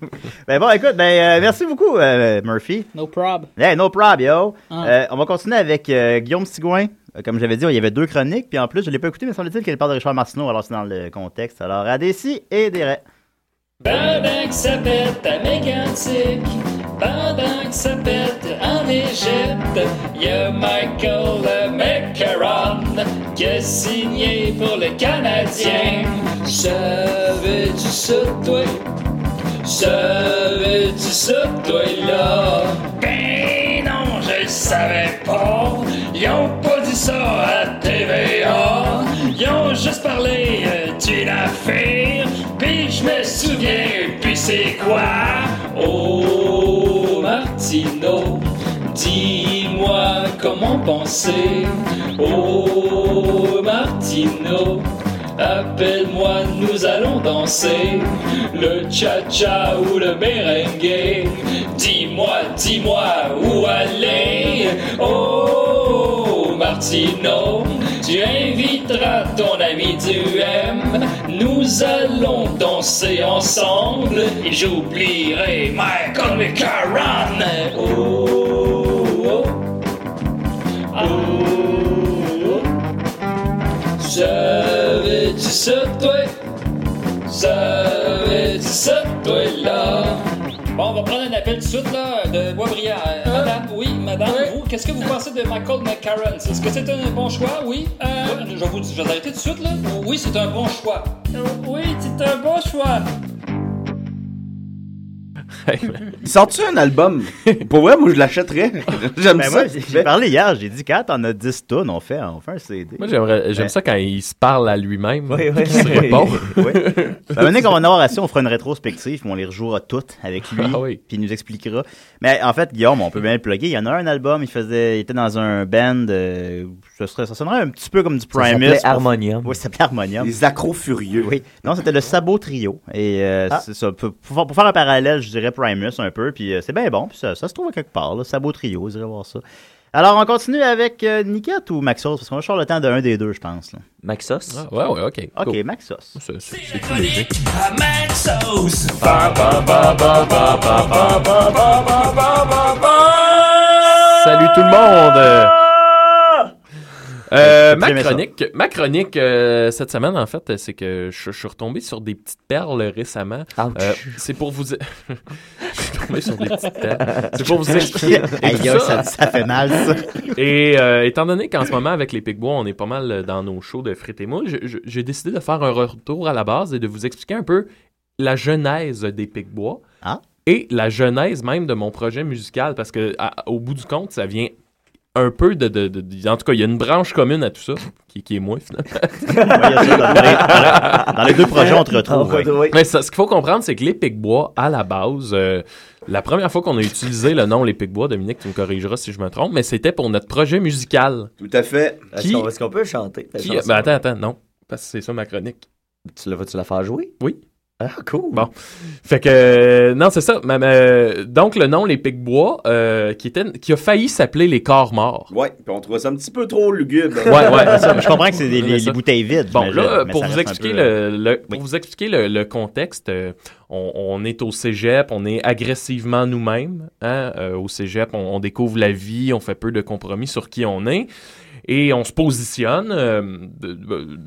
S5: ben bon, écoute, ben, euh, merci beaucoup, euh, Murphy.
S9: No prob.
S5: Hey, no prob, yo.
S9: Ah.
S5: Euh, on va continuer avec euh, Guillaume Sigouin. Comme j'avais dit, il y avait deux chroniques, puis en plus, je l'ai pas écouté, mais semble-t-il qu'elle parle de Richard Martineau, alors c'est dans le contexte. Alors, à des si et des raies.
S10: Pendant que ça pète à Mégantic, pendant que ça pète en Égypte, y a Michael le Macaron qui a signé pour le Canadien. Savais-tu ça, toi? Savais-tu ça, toi, là? Ben non, je le savais pas. Ils ont pas dit ça à TVA. Ont juste parlé euh, d'une affaire. Puis je me souviens, puis c'est quoi? Oh, Martino, dis-moi comment penser. Oh, Martino. Appelle-moi, nous allons danser le cha-cha ou le merengue. Dis-moi, dis-moi où aller. Oh, Martino, tu inviteras ton ami du M. Nous allons danser ensemble et j'oublierai Michael McCarron. Oh, oh, oh, oh. Savais-tu ça, toi? Savais-tu ça, toi, là? Bon, on va prendre un appel tout de suite, là, de Boisbriand. Euh, Madame, oui, madame, vous, qu'est-ce que vous pensez de Michael McCarron? Est-ce que c'est un bon choix, oui? Euh, je vais vous, arrêter tout de suite, là. Oui, c'est un bon choix. Oui, c'est un bon choix. (laughs)
S8: Il sort-tu un album? Pour vrai, moi, je l'achèterais. (laughs) J'aime
S5: Ben,
S8: ça.
S5: j'ai parlé hier, j'ai dit, quand on a 10 tonnes, on fait, on fait un CD.
S6: Moi, j'aimerais, j'aime
S5: Ben,
S6: ça quand il se parle à lui-même.
S5: Oui, (laughs) oui.
S6: qu'il se répond.
S5: oui. Ben, maintenant qu'on va en avoir assez, on fera une rétrospective, puis on les rejouera toutes avec lui,
S6: Ah oui.
S5: puis il nous expliquera. Mais en fait, Guillaume, on peut bien le plugger. Il y en a un album, il faisait, il était dans un band, euh, ça, serait, ça sonnerait un petit peu comme du
S7: Ça
S5: Primus.
S7: s'appelait Harmonium.
S5: Oui, ça s'appelait Harmonium.
S8: Les accros furieux.
S5: Oui. Non, c'était le Sabot Trio. Et euh,
S7: Ah.
S5: c'est ça. Pour faire un parallèle, je dirais Primus un peu. Puis euh, c'est bien bon. Puis ça, ça se trouve à quelque part. Là, Sabot Trio, vous irez voir ça. Alors, on continue avec euh, Niket ou Maxos? Parce qu'on va le temps d'un des deux, je pense. là.
S7: Maxos?
S6: Ah, ouais, ouais, ok.
S5: Ok,
S6: cool.
S5: Maxos.
S6: C'est,
S10: Maxos.
S6: Salut tout le monde! Euh, ma chronique, ma chronique euh, cette semaine, en fait, c'est que je, je suis retombé sur des petites perles récemment. Euh, c'est pour vous... (laughs) je suis tombé sur des petites perles. (laughs) C'est pour vous expliquer
S5: ça, ça fait mal, ça. (laughs)
S6: Et étant donné qu'en ce moment, avec les Picbois, on est pas mal dans nos shows de frites et moules, j'ai décidé de faire un retour à la base et de vous expliquer un peu la genèse des Picbois
S5: Ah.
S6: et la genèse même de mon projet musical parce que à- au bout du compte, ça vient un peu de, de- de- de- En tout cas, il y a une branche commune à tout ça, qui, qui est moi, finalement. (laughs)
S5: Dans, les, dans les deux projets, on te retrouve. oui.
S6: Mais ça, ce qu'il faut comprendre, c'est que les Picbois, à la base, euh, la première fois qu'on a utilisé le nom Les Picbois, Dominique, tu me corrigeras si je me trompe, mais c'était pour notre projet musical.
S8: Tout à fait.
S7: Est-ce
S6: Qui-
S7: qu'on est-ce qu'on peut chanter?
S6: Qui... Ben attends, attends, non, parce que c'est ça ma chronique.
S7: Tu la, vas-tu la faire jouer?
S6: Oui.
S7: Ah, cool.
S6: Bon. Fait que, euh, non, c'est ça. Ma- ma- donc, le nom Les Picbois, euh, qui, était, qui a failli s'appeler Les Corps Morts.
S8: Ouais, puis on trouvait ça un petit peu trop lugubre.
S6: Ouais, ouais.
S5: Ça, je comprends que c'est des, les,
S6: Mais
S5: les
S6: ça-
S5: bouteilles vides.
S6: Bon,
S5: mais
S6: là,
S5: mais
S6: pour vous expliquer
S5: peu,
S6: le, le- pour vous expliquer le, le contexte, euh, on, on est au cégep, on est agressivement nous-mêmes. hein, euh, au cégep, on, on découvre la vie, on fait peu de compromis sur qui on est. Et on se positionne, euh,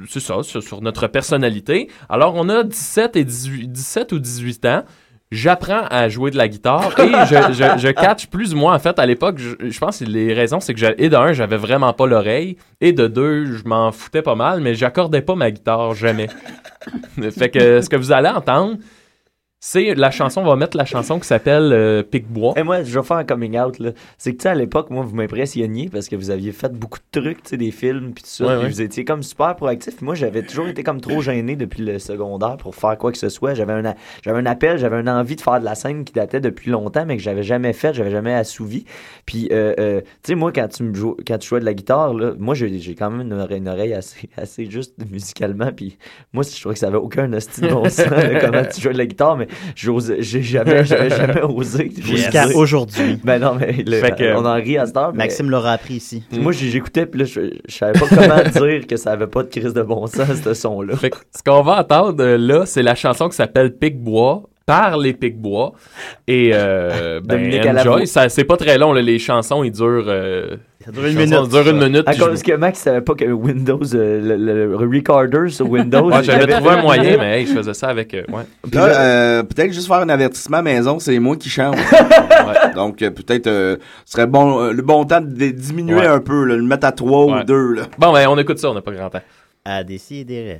S6: c'est ça, sur, notre personnalité. Alors, on a 17, et 18, 17 ou 18 ans. J'apprends à jouer de la guitare et (laughs) je, je, je catch plus ou moins. En fait, à l'époque, je, je pense que les raisons, c'est que, et de un, j'avais vraiment pas l'oreille, et de deux, je m'en foutais pas mal, mais j'accordais pas ma guitare jamais. (laughs) fait que ce que vous allez entendre, c'est la chanson, on va mettre la chanson qui s'appelle euh, Pic-Bois.
S7: Et moi, je vais faire un coming out. là. C'est que, tu sais, à l'époque, moi, vous m'impressionniez parce que vous aviez fait beaucoup de trucs, tu sais, des films, puis tout ça.
S6: Ouais,
S7: puis
S6: ouais.
S7: vous étiez comme super proactif. Moi, j'avais toujours été comme trop gêné depuis le secondaire pour faire quoi que ce soit. J'avais un, j'avais un appel, j'avais une envie de faire de la scène qui datait depuis longtemps, mais que j'avais jamais fait, j'avais jamais assouvi. Puis, euh, euh, tu sais, moi, quand tu, me joues, quand tu jouais de la guitare, là, moi, j'ai, j'ai quand même une oreille, une oreille assez, assez juste musicalement. Puis moi, je trouvais que ça avait aucun hostie de bon sens, (laughs) comment tu jouais de la guitare, mais j'ai jamais, j'avais (laughs) jamais osé.
S5: Jusqu'à aujourd'hui.
S7: Ben non, mais le-
S5: Fait que-
S7: on en rit à cette heure. mais-
S5: Maxime l'aura appris ici.
S7: Moi, j'écoutais, puis là, je, je savais pas comment (laughs) dire que ça avait pas de crise de bon sens, ce son-là.
S6: Fait que ce qu'on va entendre euh, là, c'est la chanson qui s'appelle Pic-Bois par les Pic-Bois. Et euh, (laughs) ben, enjoy. Ça, c'est pas très long, là, les chansons, ils durent. euh,
S5: Ça dure une minute.
S6: durent une minute.
S7: À
S6: je-
S7: cause que Max savait pas que Windows, euh, le, le recorder sur Windows.
S6: Ouais, j'avais trouvé un moyen, mais hey, je faisais ça avec. euh, ouais.
S8: Là, euh, peut-être juste faire un avertissement à maison, c'est moi qui chante. (laughs) Donc, peut-être, euh, ce serait bon, euh, le bon temps de diminuer
S6: Ouais.
S8: un peu, là, le mettre à 3
S6: Ouais.
S8: ou 2. Là.
S6: Bon, ben, on écoute ça, on n'a pas grand temps.
S5: À décider.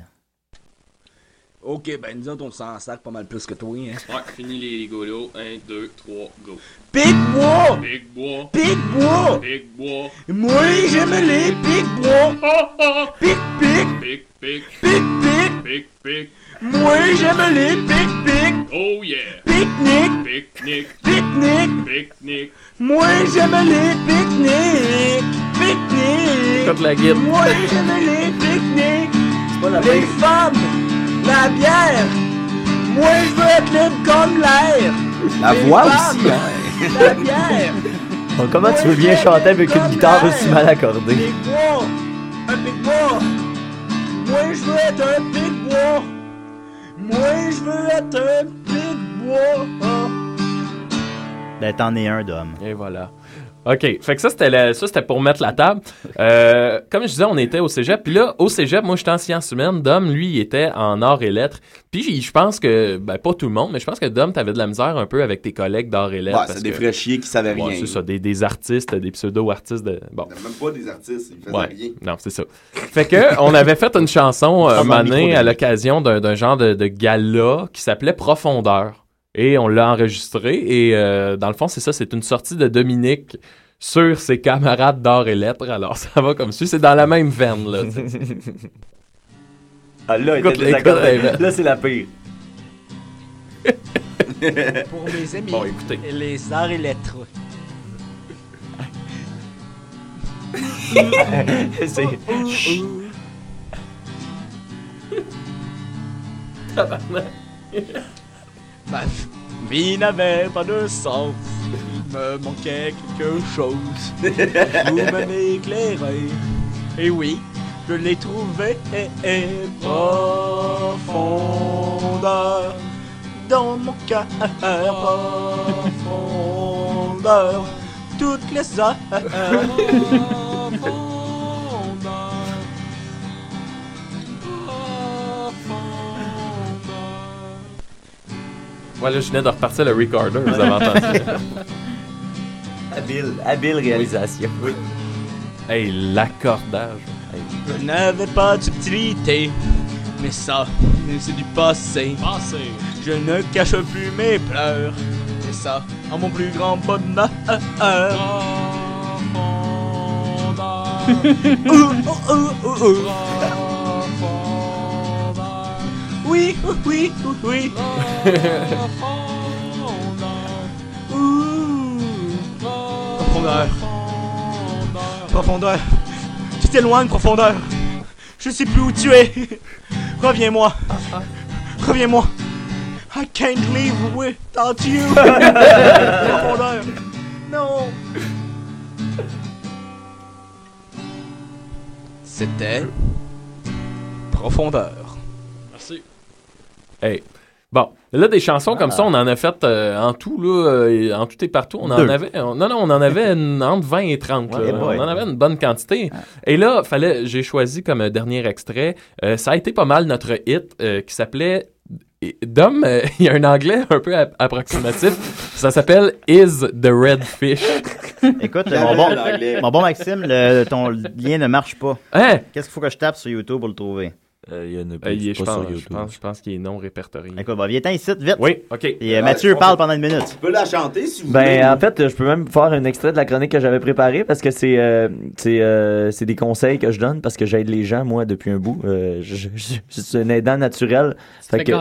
S16: Ok, ben nous autres, on s'en sac pas mal plus que toi, hein.
S10: Ouais, fini les rigolos. 1, 2, 3, go.
S16: Pic-bois!
S10: Pic-bois!
S16: Pic-bois!
S10: Pic-bois!
S16: Moi, j'aime les pic-bois! Pic-pic!
S10: Pic-pic!
S16: Pic-pic!
S10: Pic-pic!
S16: Moi, j'aime les pic-pic!
S10: Oh yeah!
S16: Pique-nique!
S10: Pique-nique!
S16: Pique-nique!
S10: Pique-nique!
S16: Moi, j'aime les pique-niques! Pique-nique!
S6: Écoute la guide.
S16: Moi, j'aime les pique-niques!
S7: pas la
S16: Les femmes! La bière! Moi, je veux être libre comme l'air!
S8: La
S16: Les
S8: voix
S16: femmes,
S8: aussi, hein.
S16: La bière! (laughs)
S7: Donc, comment tu veux bien chanter avec une guitare aussi mal accordée?
S16: Pic-bois! Un pic-bois! Moi, je veux être un pic-bois! Moi, je veux être un pic-bois!
S5: Ben, t'en es un d'homme.
S6: Et voilà. OK. Fait que ça, c'était la- ça, c'était pour mettre la table. Euh, comme je disais, on était au cégep. Puis là, au cégep, moi, j'étais en sciences humaines. Dom, lui, il était en arts et lettres. Puis je pense que, ben, pas tout le monde, mais je pense que Dom, t'avais de la misère un peu avec tes collègues d'arts et lettres.
S8: Ouais,
S6: parce
S8: c'est des
S6: que-
S8: fraîchiers qui savaient
S6: Ouais,
S8: rien.
S6: c'est ça, des, des artistes, des pseudo-artistes. De... Bon.
S8: Même pas des artistes, ils faisaient
S6: Ouais.
S8: rien.
S6: Non, c'est ça. Fait que on avait fait une chanson euh, donné, à l'occasion d'un d'un genre de, de gala qui s'appelait Profondeur. Et on l'a enregistré. Et euh, dans le fond, c'est ça, c'est une sortie de Dominique sur ses camarades d'art et lettres. Alors (laughs) ça va comme ça. C'est dans la même veine, là. tu sais. (laughs)
S7: Ah, là,
S6: Écoute,
S7: était
S6: écoute, écoute.
S7: Là, c'est la pire. (laughs)
S16: Pour mes amis,
S6: Bon, écoutez.
S16: les arts et lettres.
S7: c'est...
S16: Ma vie n'avait pas de sens. Il me manquait quelque chose. (laughs) Vous m'avez éclairé. Et oui, je l'ai trouvé profondeur dans mon cœur. Profondeur, toutes les heures. (laughs)
S6: Voilà, je venais de repartir le recorder, vous avez entendu.
S7: Habile, habile réalisation.
S6: Oui. Hey, l'accordage. Hey.
S16: Je n'avais pas de subtilité, mais ça, c'est du passé.
S10: Passé.
S16: Je ne cache plus mes pleurs, et ça, en mon plus grand bonheur. Ouh, ouh, ouh, ouh. Oui, oui, oui. Profondeur. Profondeur. Tu t'éloignes, profondeur. Je sais plus où tu es. Reviens-moi. Reviens-moi. I can't live without you. profondeur. Non. C'était profondeur.
S6: Hey. Bon, là, des chansons comme ça, on en a fait euh, en tout, là, euh, en tout et partout. On en avait, on- non, non, on en avait une- entre 20 et 30.
S5: Ouais,
S6: là.
S5: boy.
S6: on en avait une bonne quantité. Et là, fallait, j'ai choisi comme euh, dernier extrait. euh, ça a été pas mal notre hit euh, qui s'appelait. Dom, euh, (laughs) il y a un anglais un peu ap- approximatif. ça s'appelle Is the Red Fish. (laughs)
S5: Écoute, mon bon, mon bon Maxime, le- ton lien ne marche pas.
S6: Hein?
S5: Qu'est-ce qu'il faut que je tape sur YouTube pour le trouver?
S7: Euh, il y en a
S6: Euh, il est-
S7: pas
S6: je,
S7: sur
S6: pense, je, pense, je pense qu'il est non répertorié.
S5: Écoute, bah, viens-t'en ici, vite.
S6: Oui, ok.
S5: Et euh, Mathieu parle pendant une minute.
S8: Tu peux la chanter si vous
S7: Ben,
S8: voulez.
S7: en fait, je peux même faire un extrait de la chronique que j'avais préparée parce que c'est euh, c'est euh, c'est des conseils que je donne parce que j'aide les gens, moi, depuis un bout. Euh, je, je- je- je suis un aidant naturel.
S9: Tu
S7: Fait
S9: fais
S7: que-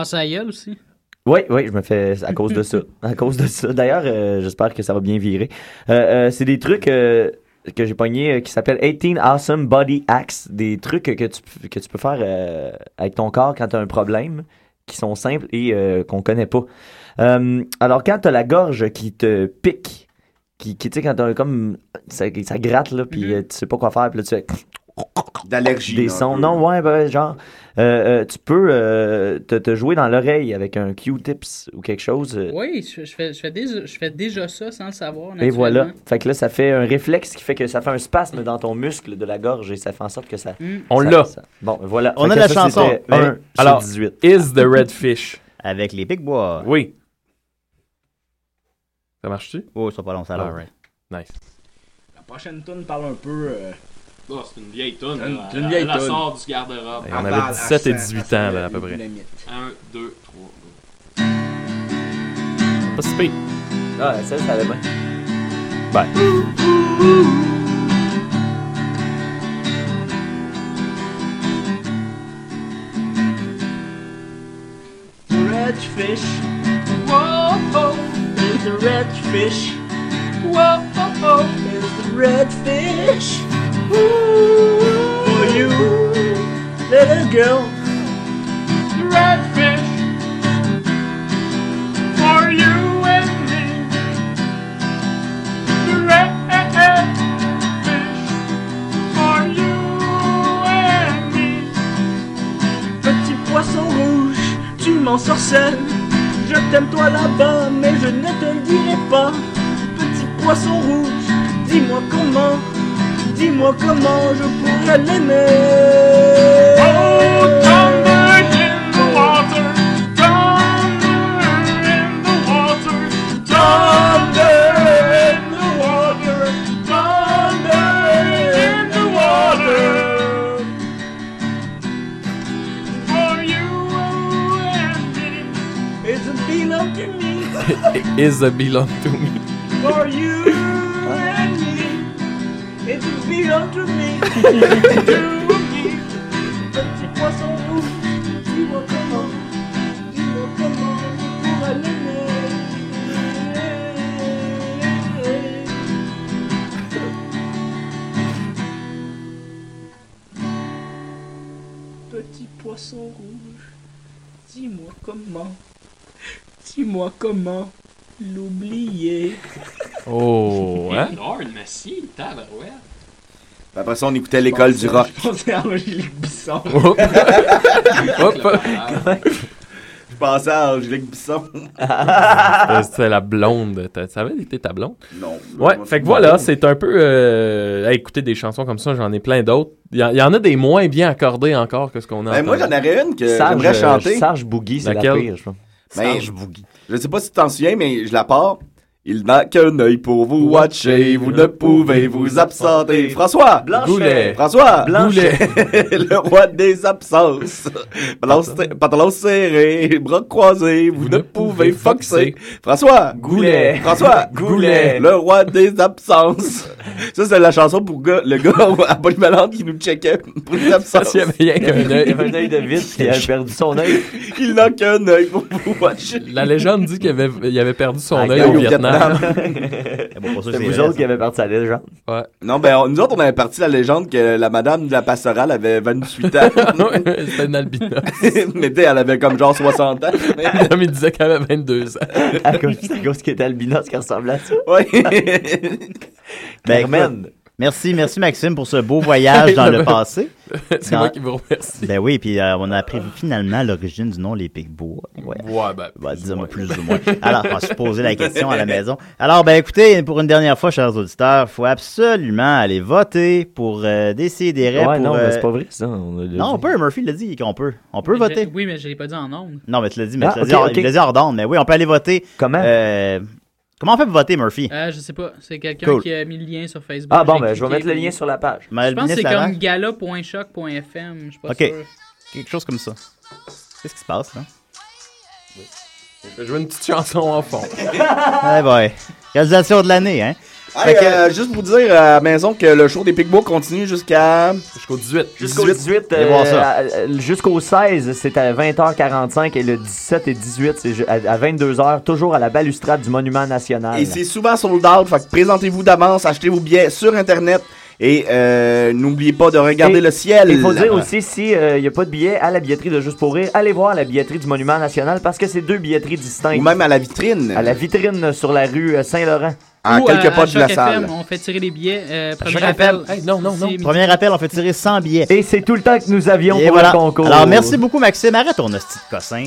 S9: aussi?
S7: Oui, oui, je me fais à cause de ça. (laughs) À cause de ça. D'ailleurs, euh, j'espère que ça va bien virer. Euh, euh, c'est des trucs euh, que j'ai pognés euh, qui s'appellent 18 Awesome Body Hacks. Des trucs que tu, que tu peux faire euh, avec ton corps quand tu as un problème, qui sont simples et euh, qu'on connaît pas. Euh, alors, quand tu as la gorge qui te pique, qui, qui tu sais, quand t'as comme. Ça, ça gratte, là, puis euh, tu sais pas quoi faire, puis là, tu fais.
S8: D'allergie.
S7: Des sons. Non, ouais, ben, genre, euh, euh, tu peux euh, te, te jouer dans l'oreille avec un Q-tips ou quelque chose. euh,
S9: Oui, je, je fais, je, fais déjà, je fais déjà ça sans le savoir.
S7: et voilà. Fait que là, ça fait un réflexe qui fait que ça fait un spasme dans ton muscle de la gorge et ça fait en sorte que ça.
S9: Mm.
S6: On l'a.
S7: ça- Bon, voilà.
S5: On
S7: Fait
S5: a la
S7: ça,
S5: chanson.
S7: un
S6: Alors,
S7: 18.
S6: Is the Redfish. (laughs)
S5: Avec les Pic-Bois.
S6: Oui. Ça marche-tu?
S5: Oh, ça pas long, ça
S6: Alright. Nice.
S16: La prochaine tune parle un peu.
S17: Oh, c'est une vieille tonne.
S16: Une-
S17: là.
S16: une vieille
S17: elle
S16: toune.
S17: sort du garde-robe.
S6: Et on avait 17 et 18 ans, là, à peu près.
S17: 1, 2, 3.
S6: Pas si pire.
S7: Ah, ça, ça allait bien.
S6: Ben.
S16: The red fish. Whoa, oh, is the red fish. Whoa, oh, oh, is the red fish. Ooh, for you, little girl. For you and me. The red fish. For you and me. Petit poisson rouge, tu m'ensorcelles. Je t'aime toi là-bas, mais je ne te le dirai pas. Petit poisson rouge, dis-moi comment, dis-moi comment je pourrais l'aimer. Oh, thunder in the water, thunder in the water, thunder in the water, thunder in the water. For you and me, it's a belong (laughs) to me.
S6: Is a belong to me.
S16: For you and me, me. petit poisson rouge, dis-moi comment, dis-moi comment je pourrais l'aimer. (laughs) Petit poisson rouge, dis-moi comment, dis-moi comment l'oublier.
S6: Oh, hein?
S17: Lord, merci, tabarouette.
S8: Après ça, on écoutait l'école du rock.
S16: Je pensais à Angélique Bisson. (laughs)
S6: Hop. Hop.
S8: Je pensais à Angélique Bisson. (laughs)
S6: C'était la blonde. Ça avait été ta blonde?
S8: Non.
S6: Ouais,
S8: Moi,
S6: fait que voilà, c'est un peu. Euh, hey, écouter des chansons comme ça, j'en ai plein d'autres. Il y, en- il y en a des moins bien accordées encore que ce qu'on a
S8: Ben, moi, j'en aurais une que
S7: Sarge,
S8: j'aimerais
S7: euh,
S8: chanter.
S7: Sarge Boogie, c'est la
S6: Laquelle?
S7: pire, je pense.
S8: Ben,
S5: Sarge Boogie.
S8: Je sais pas si tu t'en souviens, mais je la pars. Il n'a qu'un œil pour vous watcher, vous ne pouvez vous absenter. François!
S6: Goulet.
S8: François!
S6: Blanchet. (laughs)
S8: le roi des absences. Pantalon- serré, bras croisés, vous ne pouvez foxer. François!
S7: Goulet.
S8: François! (laughs)
S7: Goulet.
S8: Le roi des absences. Ça, c'est la chanson pour gars- le gars (laughs) à Polyvalente qui nous checkait pour les absences.
S6: Qu'il y avait
S7: Il avait un œil de vide, il avait perdu son œil.
S8: Il n'a qu'un œil pour vous watcher.
S6: La légende dit qu'il avait, il avait perdu son œil au Vietnam. (laughs)
S5: Eh bon,
S7: C'est vous autres qui avez parti la légende.
S6: Ouais.
S8: Non, ben, on- nous autres, on avait parti la légende que la madame de la pastorale avait 28 ans. (laughs)
S6: C'était une albinos. (laughs)
S8: mais tu elle avait comme genre 60 ans.
S6: Comme il disait qu'elle avait 22 ans.
S7: À cause, à cause qu'il était albinos qui ressemble à ça.
S8: Ouais.
S5: Ben,
S7: Carmen.
S5: Merci, merci Maxime pour ce beau voyage dans le passé. (laughs)
S6: C'est
S5: Dans-
S6: moi qui vous remercie.
S5: Ben oui, puis euh, on a appris finalement l'origine du nom Les Picbois. Ouais.
S6: Ouais, ben.
S5: Bah, disons plus ou moins. Alors, on va se poser la (laughs) question à la maison. Alors, ben écoutez, pour une dernière fois, chers auditeurs, faut absolument aller voter pour euh, décider.
S7: Ouais,
S5: pour,
S7: non,
S5: euh,
S7: mais c'est pas vrai, ça. On a
S5: Non, on peut. Murphy l'a dit qu'on peut. On peut
S9: Mais
S5: voter.
S9: Oui, mais je l'ai pas dit en ondes.
S5: Non, mais tu l'as dit, mais
S7: Ah,
S5: tu l'as
S7: ok,
S5: dit, hors-
S7: ok.
S5: il l'a dit hors d'onde, Mais oui, on peut aller voter.
S7: Comment?
S5: Comment on fait pour voter, Murphy?
S9: Euh, je sais pas. C'est quelqu'un
S5: Cool.
S9: qui a mis le lien sur Facebook.
S7: Ah bon, ben, je vais mettre le lien sur la page.
S9: Je pense que c'est comme gala.choc.fm. Je suis pas
S5: Ok.
S9: sûr.
S5: Quelque chose comme ça. Qu'est-ce qui se passe, là?
S6: Je vais jouer une petite chanson en fond. (laughs)
S5: Eh boy. Réalisation de l'année, hein?
S8: Hey,
S5: Fait que-
S8: euh, juste vous dire à la maison que le show des Picbois continue jusqu'à.
S6: Jusqu'au 18.
S7: Jusqu'au 18,
S5: Allez voir ça.
S7: euh, jusqu'au 16, c'est à 20h45 et le 17 et 18, c'est à, à 22h, toujours à la balustrade du Monument National.
S8: Et c'est souvent sold out, fait que présentez-vous d'avance, achetez vos billets sur Internet et euh, n'oubliez pas de regarder
S7: Et-
S8: le ciel.
S7: Il faut dire aussi, si il n'y a pas de billet à la billetterie de Juste pour rire, allez voir la billetterie du Monument National parce que c'est deux billetteries distinctes.
S8: Ou même à la vitrine.
S7: À la vitrine sur la rue euh, Saint-Laurent.
S8: À
S9: Ou
S8: quelques
S9: à-
S8: pas
S9: à
S8: de la salle.
S9: FM, on fait tirer les billets. Euh, premier
S5: Choc
S9: appel.
S5: FM.
S6: non, non,
S9: non.
S5: Premier appel, on fait tirer 100 billets.
S7: Et c'est tout le temps que nous avions
S5: Et
S7: pour
S5: voilà.
S7: le concours.
S5: Alors, merci beaucoup, Maxime. Arrête ton hostie de cossin.